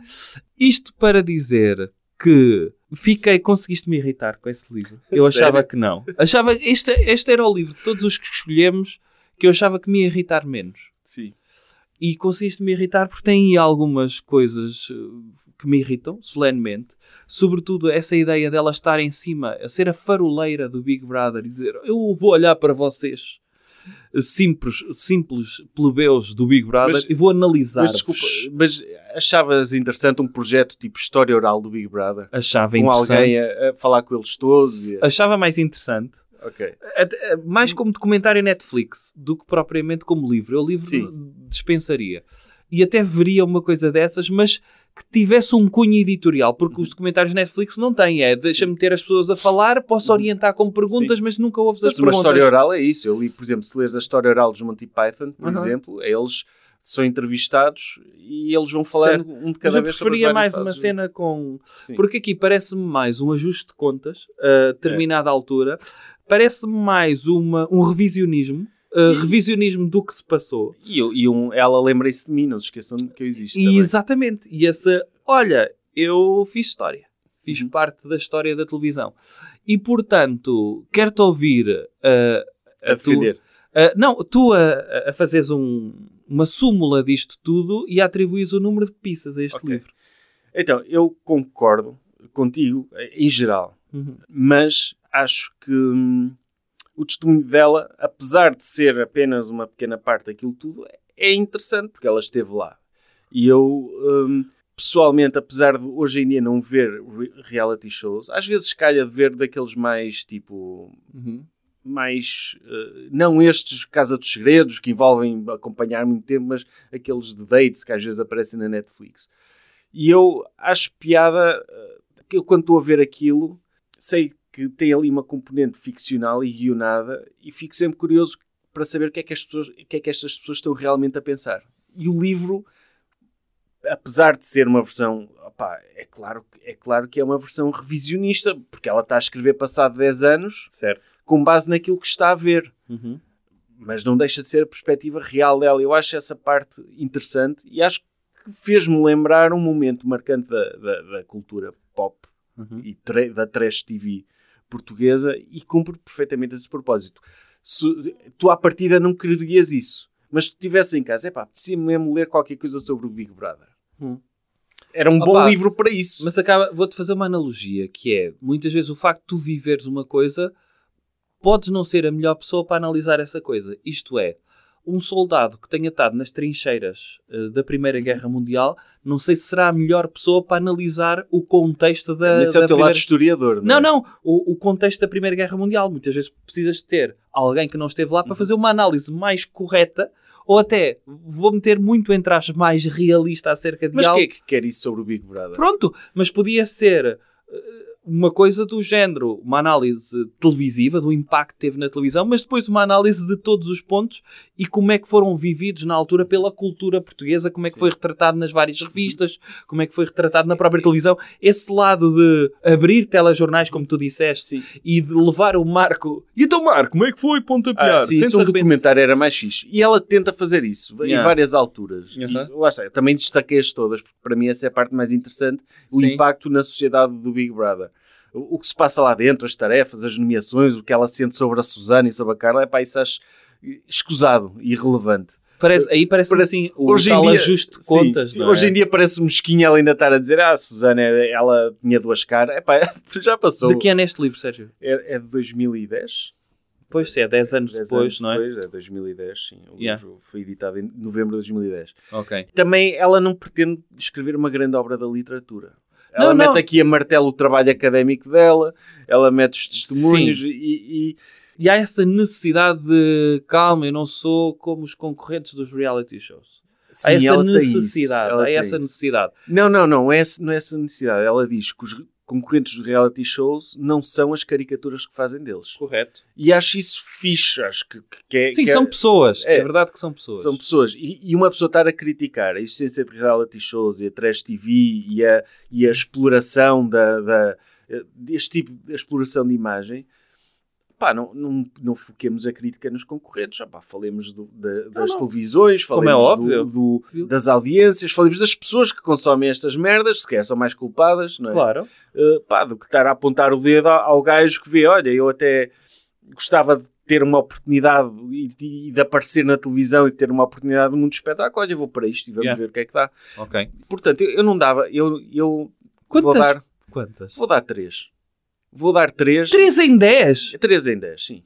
Isto para dizer que fiquei, conseguiste me irritar com esse livro. Eu Sério? achava que não. Achava este, este era o livro de todos os que escolhemos que eu achava que me ia irritar menos. Sim. E conseguiste me irritar porque tem aí algumas coisas eh, que me irritam solenemente. Sobretudo essa ideia dela estar em cima, a ser a faroleira do Big Brother e dizer eu vou olhar para vocês simples, simples plebeus do Big Brother Mas- e vou analisar. Mas desculpa, mas achavas interessante um projeto tipo história oral do Big Brother? Achava Com interessante. alguém a, a falar com eles todos? e Achava mais interessante Ok. Até- mais como documentário Netflix do que propriamente como livro. Eu livro Sim. dispensaria. E até veria uma coisa dessas, mas que tivesse um cunho editorial, porque Uhum. os documentários Netflix não têm. É deixa-me ter as pessoas a falar, posso orientar com perguntas, mas nunca ouves as Uhum. Mas uma perguntas. história oral é isso. Eu li, por exemplo, se leres a história oral dos Monty Python, por Uhum. exemplo, eles são entrevistados e eles vão falando um de Mas cada eu vez as preferia mais uma cena com. Sim. Porque aqui parece-me mais um ajuste de contas, a determinada altura, parece-me mais uma, um revisionismo, uh, revisionismo do que se passou. E, e um, ela lembra-se de mim, não se esqueçam que eu existo E também. exatamente. E essa, olha, eu fiz história. Fiz Uhum. parte da história da televisão. E portanto, quero-te ouvir uh, A tu- defender. uh, não, tu a, a fazeres um- uma súmula disto tudo e a atribuís o número de pizzas a este Ok. livro. Então, eu concordo contigo, em geral, Uhum. mas acho que hum, o testemunho dela, apesar de ser apenas uma pequena parte daquilo tudo, é interessante porque ela esteve lá. E eu, hum, pessoalmente, apesar de hoje em dia não ver re- reality shows, às vezes calha de ver daqueles mais tipo. Uhum. Mais. eh, não estes Casa dos Segredos que envolvem acompanhar muito tempo, mas aqueles de dates que às vezes aparecem na Netflix. E eu acho piada que eu, quando estou a ver aquilo, sei que tem ali uma componente ficcional e guionada e fico sempre curioso para saber o que é que, as pessoas, o que, é que estas pessoas estão realmente a pensar. E o livro, apesar de ser uma versão, opá, é, claro, que- é claro que é uma versão revisionista, porque ela está a escrever passado 10 anos Certo. com base naquilo que está a ver Uhum. mas não deixa de ser a perspectiva real dela. Eu acho essa parte interessante e acho que fez-me lembrar um momento marcante da, da, da cultura pop Uhum. e da trash TV portuguesa e cumpre perfeitamente esse propósito. Se, tu à partida não querias isso, mas se tu estivesse em casa, é pá, apetecia-me mesmo ler qualquer coisa sobre o Big Brother. Hum. Era um bom Opa, livro para isso. Mas acaba, vou-te fazer uma analogia, que é, muitas vezes o facto de tu viveres uma coisa, podes não ser a melhor pessoa para analisar essa coisa. Isto é, um soldado que tenha estado nas trincheiras eh, da Primeira Guerra Mundial, não sei se será a melhor pessoa para analisar o contexto da, Esse é o teu primeira... lado historiador, Não, é? não, o, o contexto da Primeira Guerra Mundial. Muitas vezes precisas de ter alguém que não esteve lá para fazer uma análise mais correta, ou até, vou meter muito entre aspas, mais realista acerca de Mas algo. quem é que quer isso sobre o Big Brother? Pronto, mas podia ser eh, uma coisa do género, uma análise televisiva do impacto que teve na televisão, mas depois uma análise de todos os pontos e como é que foram vividos na altura pela cultura portuguesa, como é que Sim. foi retratado nas várias revistas, como é que foi retratado na própria televisão. Esse lado de abrir telejornais, como tu disseste, Sim. e de levar o Marco. E então, Marco, como é que foi pontapear? Ah, sim, Sem isso é um se arrepender. documentário era mais fixe. E ela tenta fazer isso Yeah. em várias alturas. E Uhum. lá está, eu também destaquei-as todas, porque para mim essa é a parte mais interessante, o Sim. impacto na sociedade do Big Brother. O, o que se passa lá dentro, as tarefas, as nomeações, o que ela sente sobre a Susana e sobre a Carla, é pá, isso acho escusado e irrelevante. Parece, aí parece, Parece- assim o hoje em tal dia- ajuste de contas. sim, é? hoje em dia parece mesquinha ela ainda estar a dizer ah, a Susana, ela tinha duas caras. É pá, já passou. De que ano é este livro, Sérgio? É, é de 2010? Pois é, 10 anos 10 depois, anos não é? depois, é 2010, sim. O Yeah. livro foi editado em novembro de 2010. Ok. Também ela não pretende escrever uma grande obra da literatura. Ela Não, mete não. aqui a martelo o trabalho académico dela, ela mete os testemunhos e, e- E há essa necessidade de calma, eu não sou como os concorrentes dos reality shows. sim, há essa necessidade, há essa isso. necessidade. Não, não, não, é, não é essa necessidade. Ela diz que os concorrentes dos reality shows não são as caricaturas que fazem deles. Correto. E acho isso fixe, acho que, que é, Sim, que é- são pessoas. É. é. verdade que são pessoas. São pessoas. E, e uma pessoa estar a criticar a existência de reality shows e a trash TV e a, e a exploração da, da, deste tipo de exploração de imagem, pá, não, não, não foquemos a crítica nos concorrentes. Ah, pá, falemos do- da- das não. televisões, Como falemos é do- óbvio. do- das audiências, falemos das pessoas que consomem estas merdas, se calhar são mais culpadas, não é? Claro. Uh, pá, do que estar a apontar o dedo ao ao gajo que vê, olha, eu até gostava de ter uma oportunidade e de, de aparecer na televisão e de ter uma oportunidade mundo do espetáculo, olha, eu vou para isto e vamos Yeah. ver o que é que dá. Ok. Portanto, eu, eu não dava, eu, eu vou Quantas? dar, Quantas? vou dar três. Vou dar três. 3 em 10? Três em dez, sim.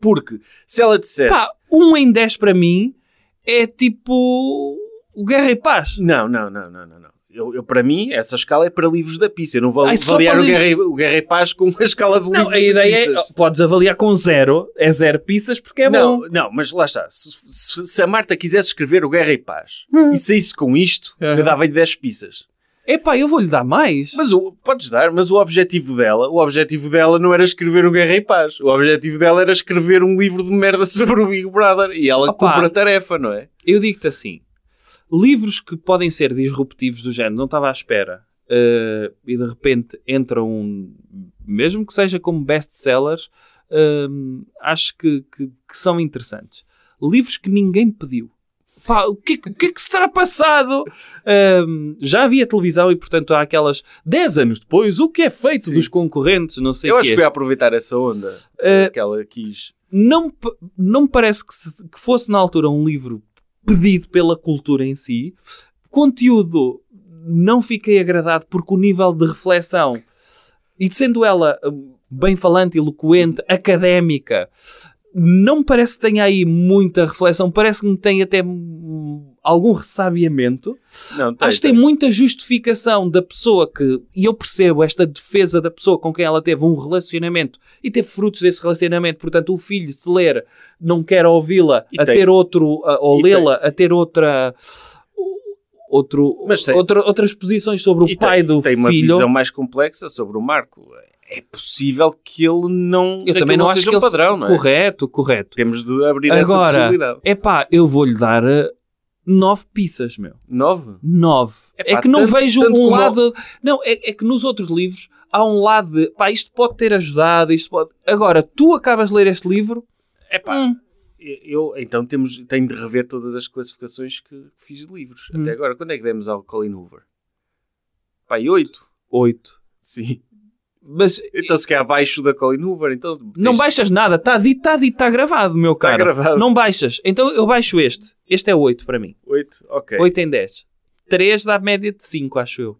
Porque se ela dissesse... Pá, 1 em 10 para mim é tipo o Guerra e Paz. Não, não, não, não, não, não. eu, eu, para mim, essa escala é para livros da pizza. Eu não vou Ai, avaliar o livros- Guerra, e- o Guerra e Paz com a escala de Não, livros a ideia é, podes avaliar com zero, é zero pizzas porque é não, bom. não, mas lá está. Se, se- se a Marta quisesse escrever o Guerra e Paz Hum. e saísse com isto, Aham. eu dava-lhe 10 pizzas. Epá, eu vou-lhe dar mais. Mas o, podes dar, mas o objetivo dela, o objetivo dela não era escrever o Guerra e Paz. O objetivo dela era escrever um livro de merda sobre o Big Brother. E ela Opa. cumpre a tarefa, não é? Eu digo-te assim: livros que podem ser disruptivos do género, não estava à espera, eh, e de repente entram, um, mesmo que seja como best-sellers, hum, acho que, que- que são interessantes. Livros que ninguém pediu. Pá, o que, o que é que se terá passado? Hum, já havia televisão e, portanto, há aquelas 10 anos depois, o que é feito Sim. dos concorrentes, não sei Eu acho que foi a aproveitar essa onda Eh, que ela quis. não, não me parece que, se- que fosse na altura um livro pedido pela cultura em si. Conteúdo, não fiquei agradado porque o nível de reflexão, e sendo ela hum, bem falante, eloquente, académica, não me parece que tenha aí muita reflexão. Parece-me que tem até algum ressabiamento. Não, tem, Acho que tem muita justificação da pessoa que, e eu percebo esta defesa da pessoa com quem ela teve um relacionamento e teve frutos desse relacionamento. Portanto, o filho, se ler, não quer ouvi-la a tem. ter outro, a- ou lê-la a ter outra. Outro, tem. outra, outras posições sobre o E pai tem, do tem uma filho. visão mais complexa sobre o Marco. É possível que ele não. eu também não acho seja que um padrão, não é? Correto, correto. Temos de abrir essa Agora, possibilidade. é pá, eu vou-lhe dar eh, nove pizzas, meu. Nove? Nove. Epá, é que não tanto- vejo tanto um lado. Não, é, é que nos outros livros há um lado de pá, isto pode ter ajudado, isto pode. Agora, tu acabas de ler este livro. É pá. hum, Eu, então temos, tenho de rever todas as classificações que fiz de livros. Hum. Até agora, quando é que demos ao Colin Hoover? Pá, e oito? oito. Sim. Mas Então se quer abaixo da Colin Hoover, então... não tens- baixas nada, está dito, está dito, está gravado, meu Está cara. gravado. Não baixas. Então eu baixo este. Este é oito para mim. Oito? Ok. Oito em dez. Três dá média de cinco, acho eu.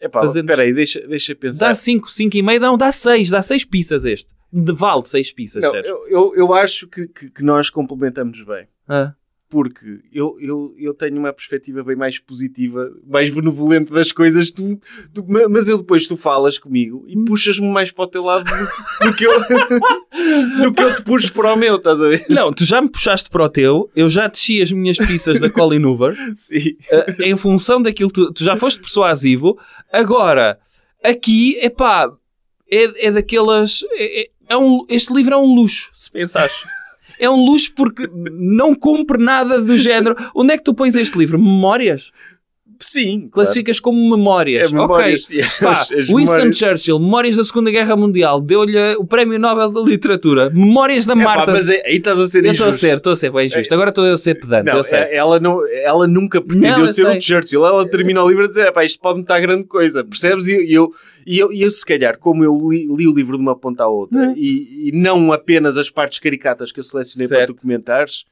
Epá, fazendo- espera aí, deixa, deixa pensar. Dá cinco, cinco e meio, não, dá seis. Dá seis pizzas este. De vale seis pizzas, Não, eu, eu, eu acho que, que, que nós complementamos bem. Ah. Porque eu, eu, eu tenho uma perspectiva bem mais positiva, mais benevolente das coisas, tu, tu- ma- mas eu depois tu falas comigo e puxas-me mais para o teu lado do, do que eu, do que eu te puxo para o meu, estás a ver? Não, tu já me puxaste para o teu, eu já desci as minhas pizzas da Colin Hoover. Sim. Uh, em função daquilo que tu, tu já foste persuasivo, agora aqui é pá, é, é daquelas. é- é- é um, este livro é um luxo, se pensares. É um luxo porque não cumpre nada do género. Onde é que tu pões este livro? Memórias? Sim. claro. Classificas como memórias. É memórias. Ok. As- Pá, as Winston memórias- Churchill, Memórias da Segunda Guerra Mundial, deu-lhe o Prémio Nobel da Literatura. Memórias da É pá, Marta. mas é- aí estás a ser eu estou a injusto. ser, estou a ser bem justo. Agora estou a ser pedante, Não, é- ela, não, ela nunca Não, pretendeu eu ser sei. um Churchill. Ela termina o livro a dizer: "Epá, isto pode-me estar grande coisa, percebes? E eu, e eu, eu, se calhar, como eu li, li o livro de uma ponta à outra Hum. e, e não apenas as partes caricatas que eu selecionei para Certo. tu comentares,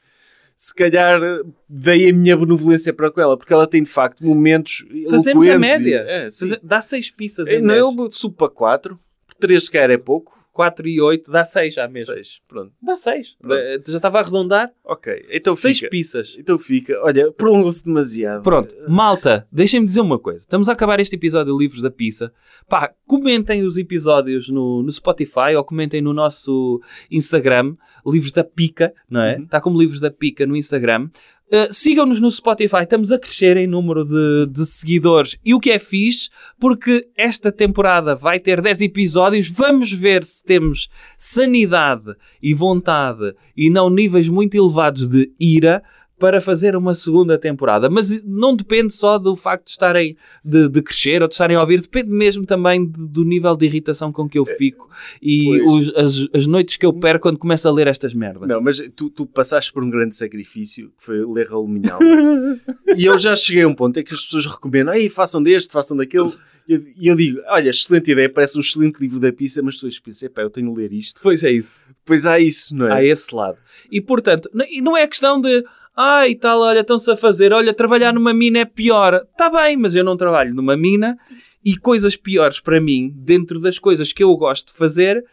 se calhar dei a minha benevolência para com ela, porque ela tem de facto momentos. Fazemos a eloquentes e- média. É. Faze- Dá seis pizzas É, em não, 10. eu subo para 4, 3 se calhar é pouco. 4 e 8 dá 6 já mesmo. 6, pronto. Dá 6. Pronto. Já estava a arredondar. Ok, então 6 fica. pizzas. Então fica. Olha, prolongou-se demasiado. Pronto, malta, deixem-me dizer uma coisa. Estamos a acabar este episódio de Livros da Pizza. Pá, comentem os episódios no, no Spotify ou comentem no nosso Instagram, Livros da Pica, não é? Uhum. Está como Livros da Pica no Instagram. Uh, Sigam-nos no Spotify, estamos a crescer em número de, de seguidores e o que é fixe, porque esta temporada vai ter 10 episódios. Vamos ver se temos sanidade e vontade e não níveis muito elevados de ira para fazer uma segunda temporada. Mas não depende só do facto de estarem de, de crescer ou de estarem a ouvir, depende mesmo também de- do nível de irritação com que eu fico e os- as, as noites que eu perco quando começo a ler estas merdas. Não, mas tu, tu passaste por um grande sacrifício, que foi ler Raul Minhal. e eu já cheguei a um ponto em que as pessoas recomendam, Ei, façam deste, façam daquele. E eu, eu digo, olha, excelente ideia, parece um excelente livro da pizza, mas tu pensas, pá, eu tenho de ler isto. Pois é isso. Pois há isso, não é? Há esse lado. E portanto, n- e não é questão de ai tal, olha, estão-se a fazer, olha, trabalhar numa mina é pior. Está bem, mas eu não trabalho numa mina e coisas piores para mim, dentro das coisas que eu gosto de fazer,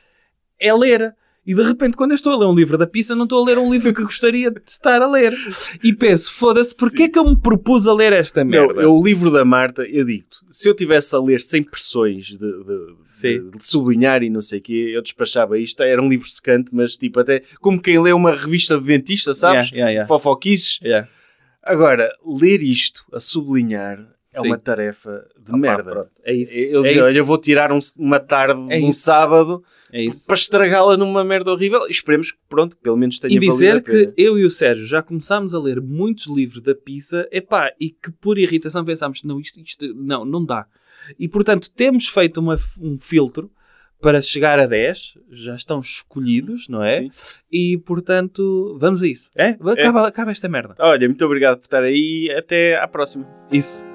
é ler. E de repente, quando eu estou a ler um livro da pizza, não estou a ler um livro que gostaria de estar a ler. E penso, foda-se, porquê Sim. que eu me propus a ler esta Não, merda? eu, o livro da Marta, eu digo-te, se eu tivesse a ler sem pressões de, de- de- de sublinhar e não sei o quê, eu despachava isto. Era um livro secante, mas tipo, até como quem lê uma revista de dentista, sabes? Yeah, yeah, yeah. Fofoquices. Agora, ler isto a sublinhar é Sim. uma tarefa de Opa, merda. pronto, é isso. Eu é olha, eu vou tirar um- uma tarde É um isso. sábado É para estragá-la numa merda horrível. E esperemos que, pronto, pelo menos tenha E dizer que eu e o Sérgio já começámos a ler muitos livros da pizza, epá, e que por irritação pensámos, não, isto, isto não, não dá. E portanto temos feito uma- um filtro para chegar a 10, já estão escolhidos, não é? Sim. E portanto, vamos a isso. É? Acaba, acaba esta merda. Olha, muito obrigado por estar aí até à próxima. Isso.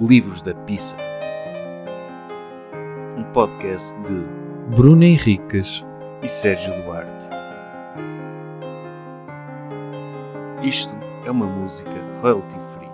Livros da Pizza. Um podcast de Bruno Henriques. e Sérgio Duarte. Isto é uma música royalty free.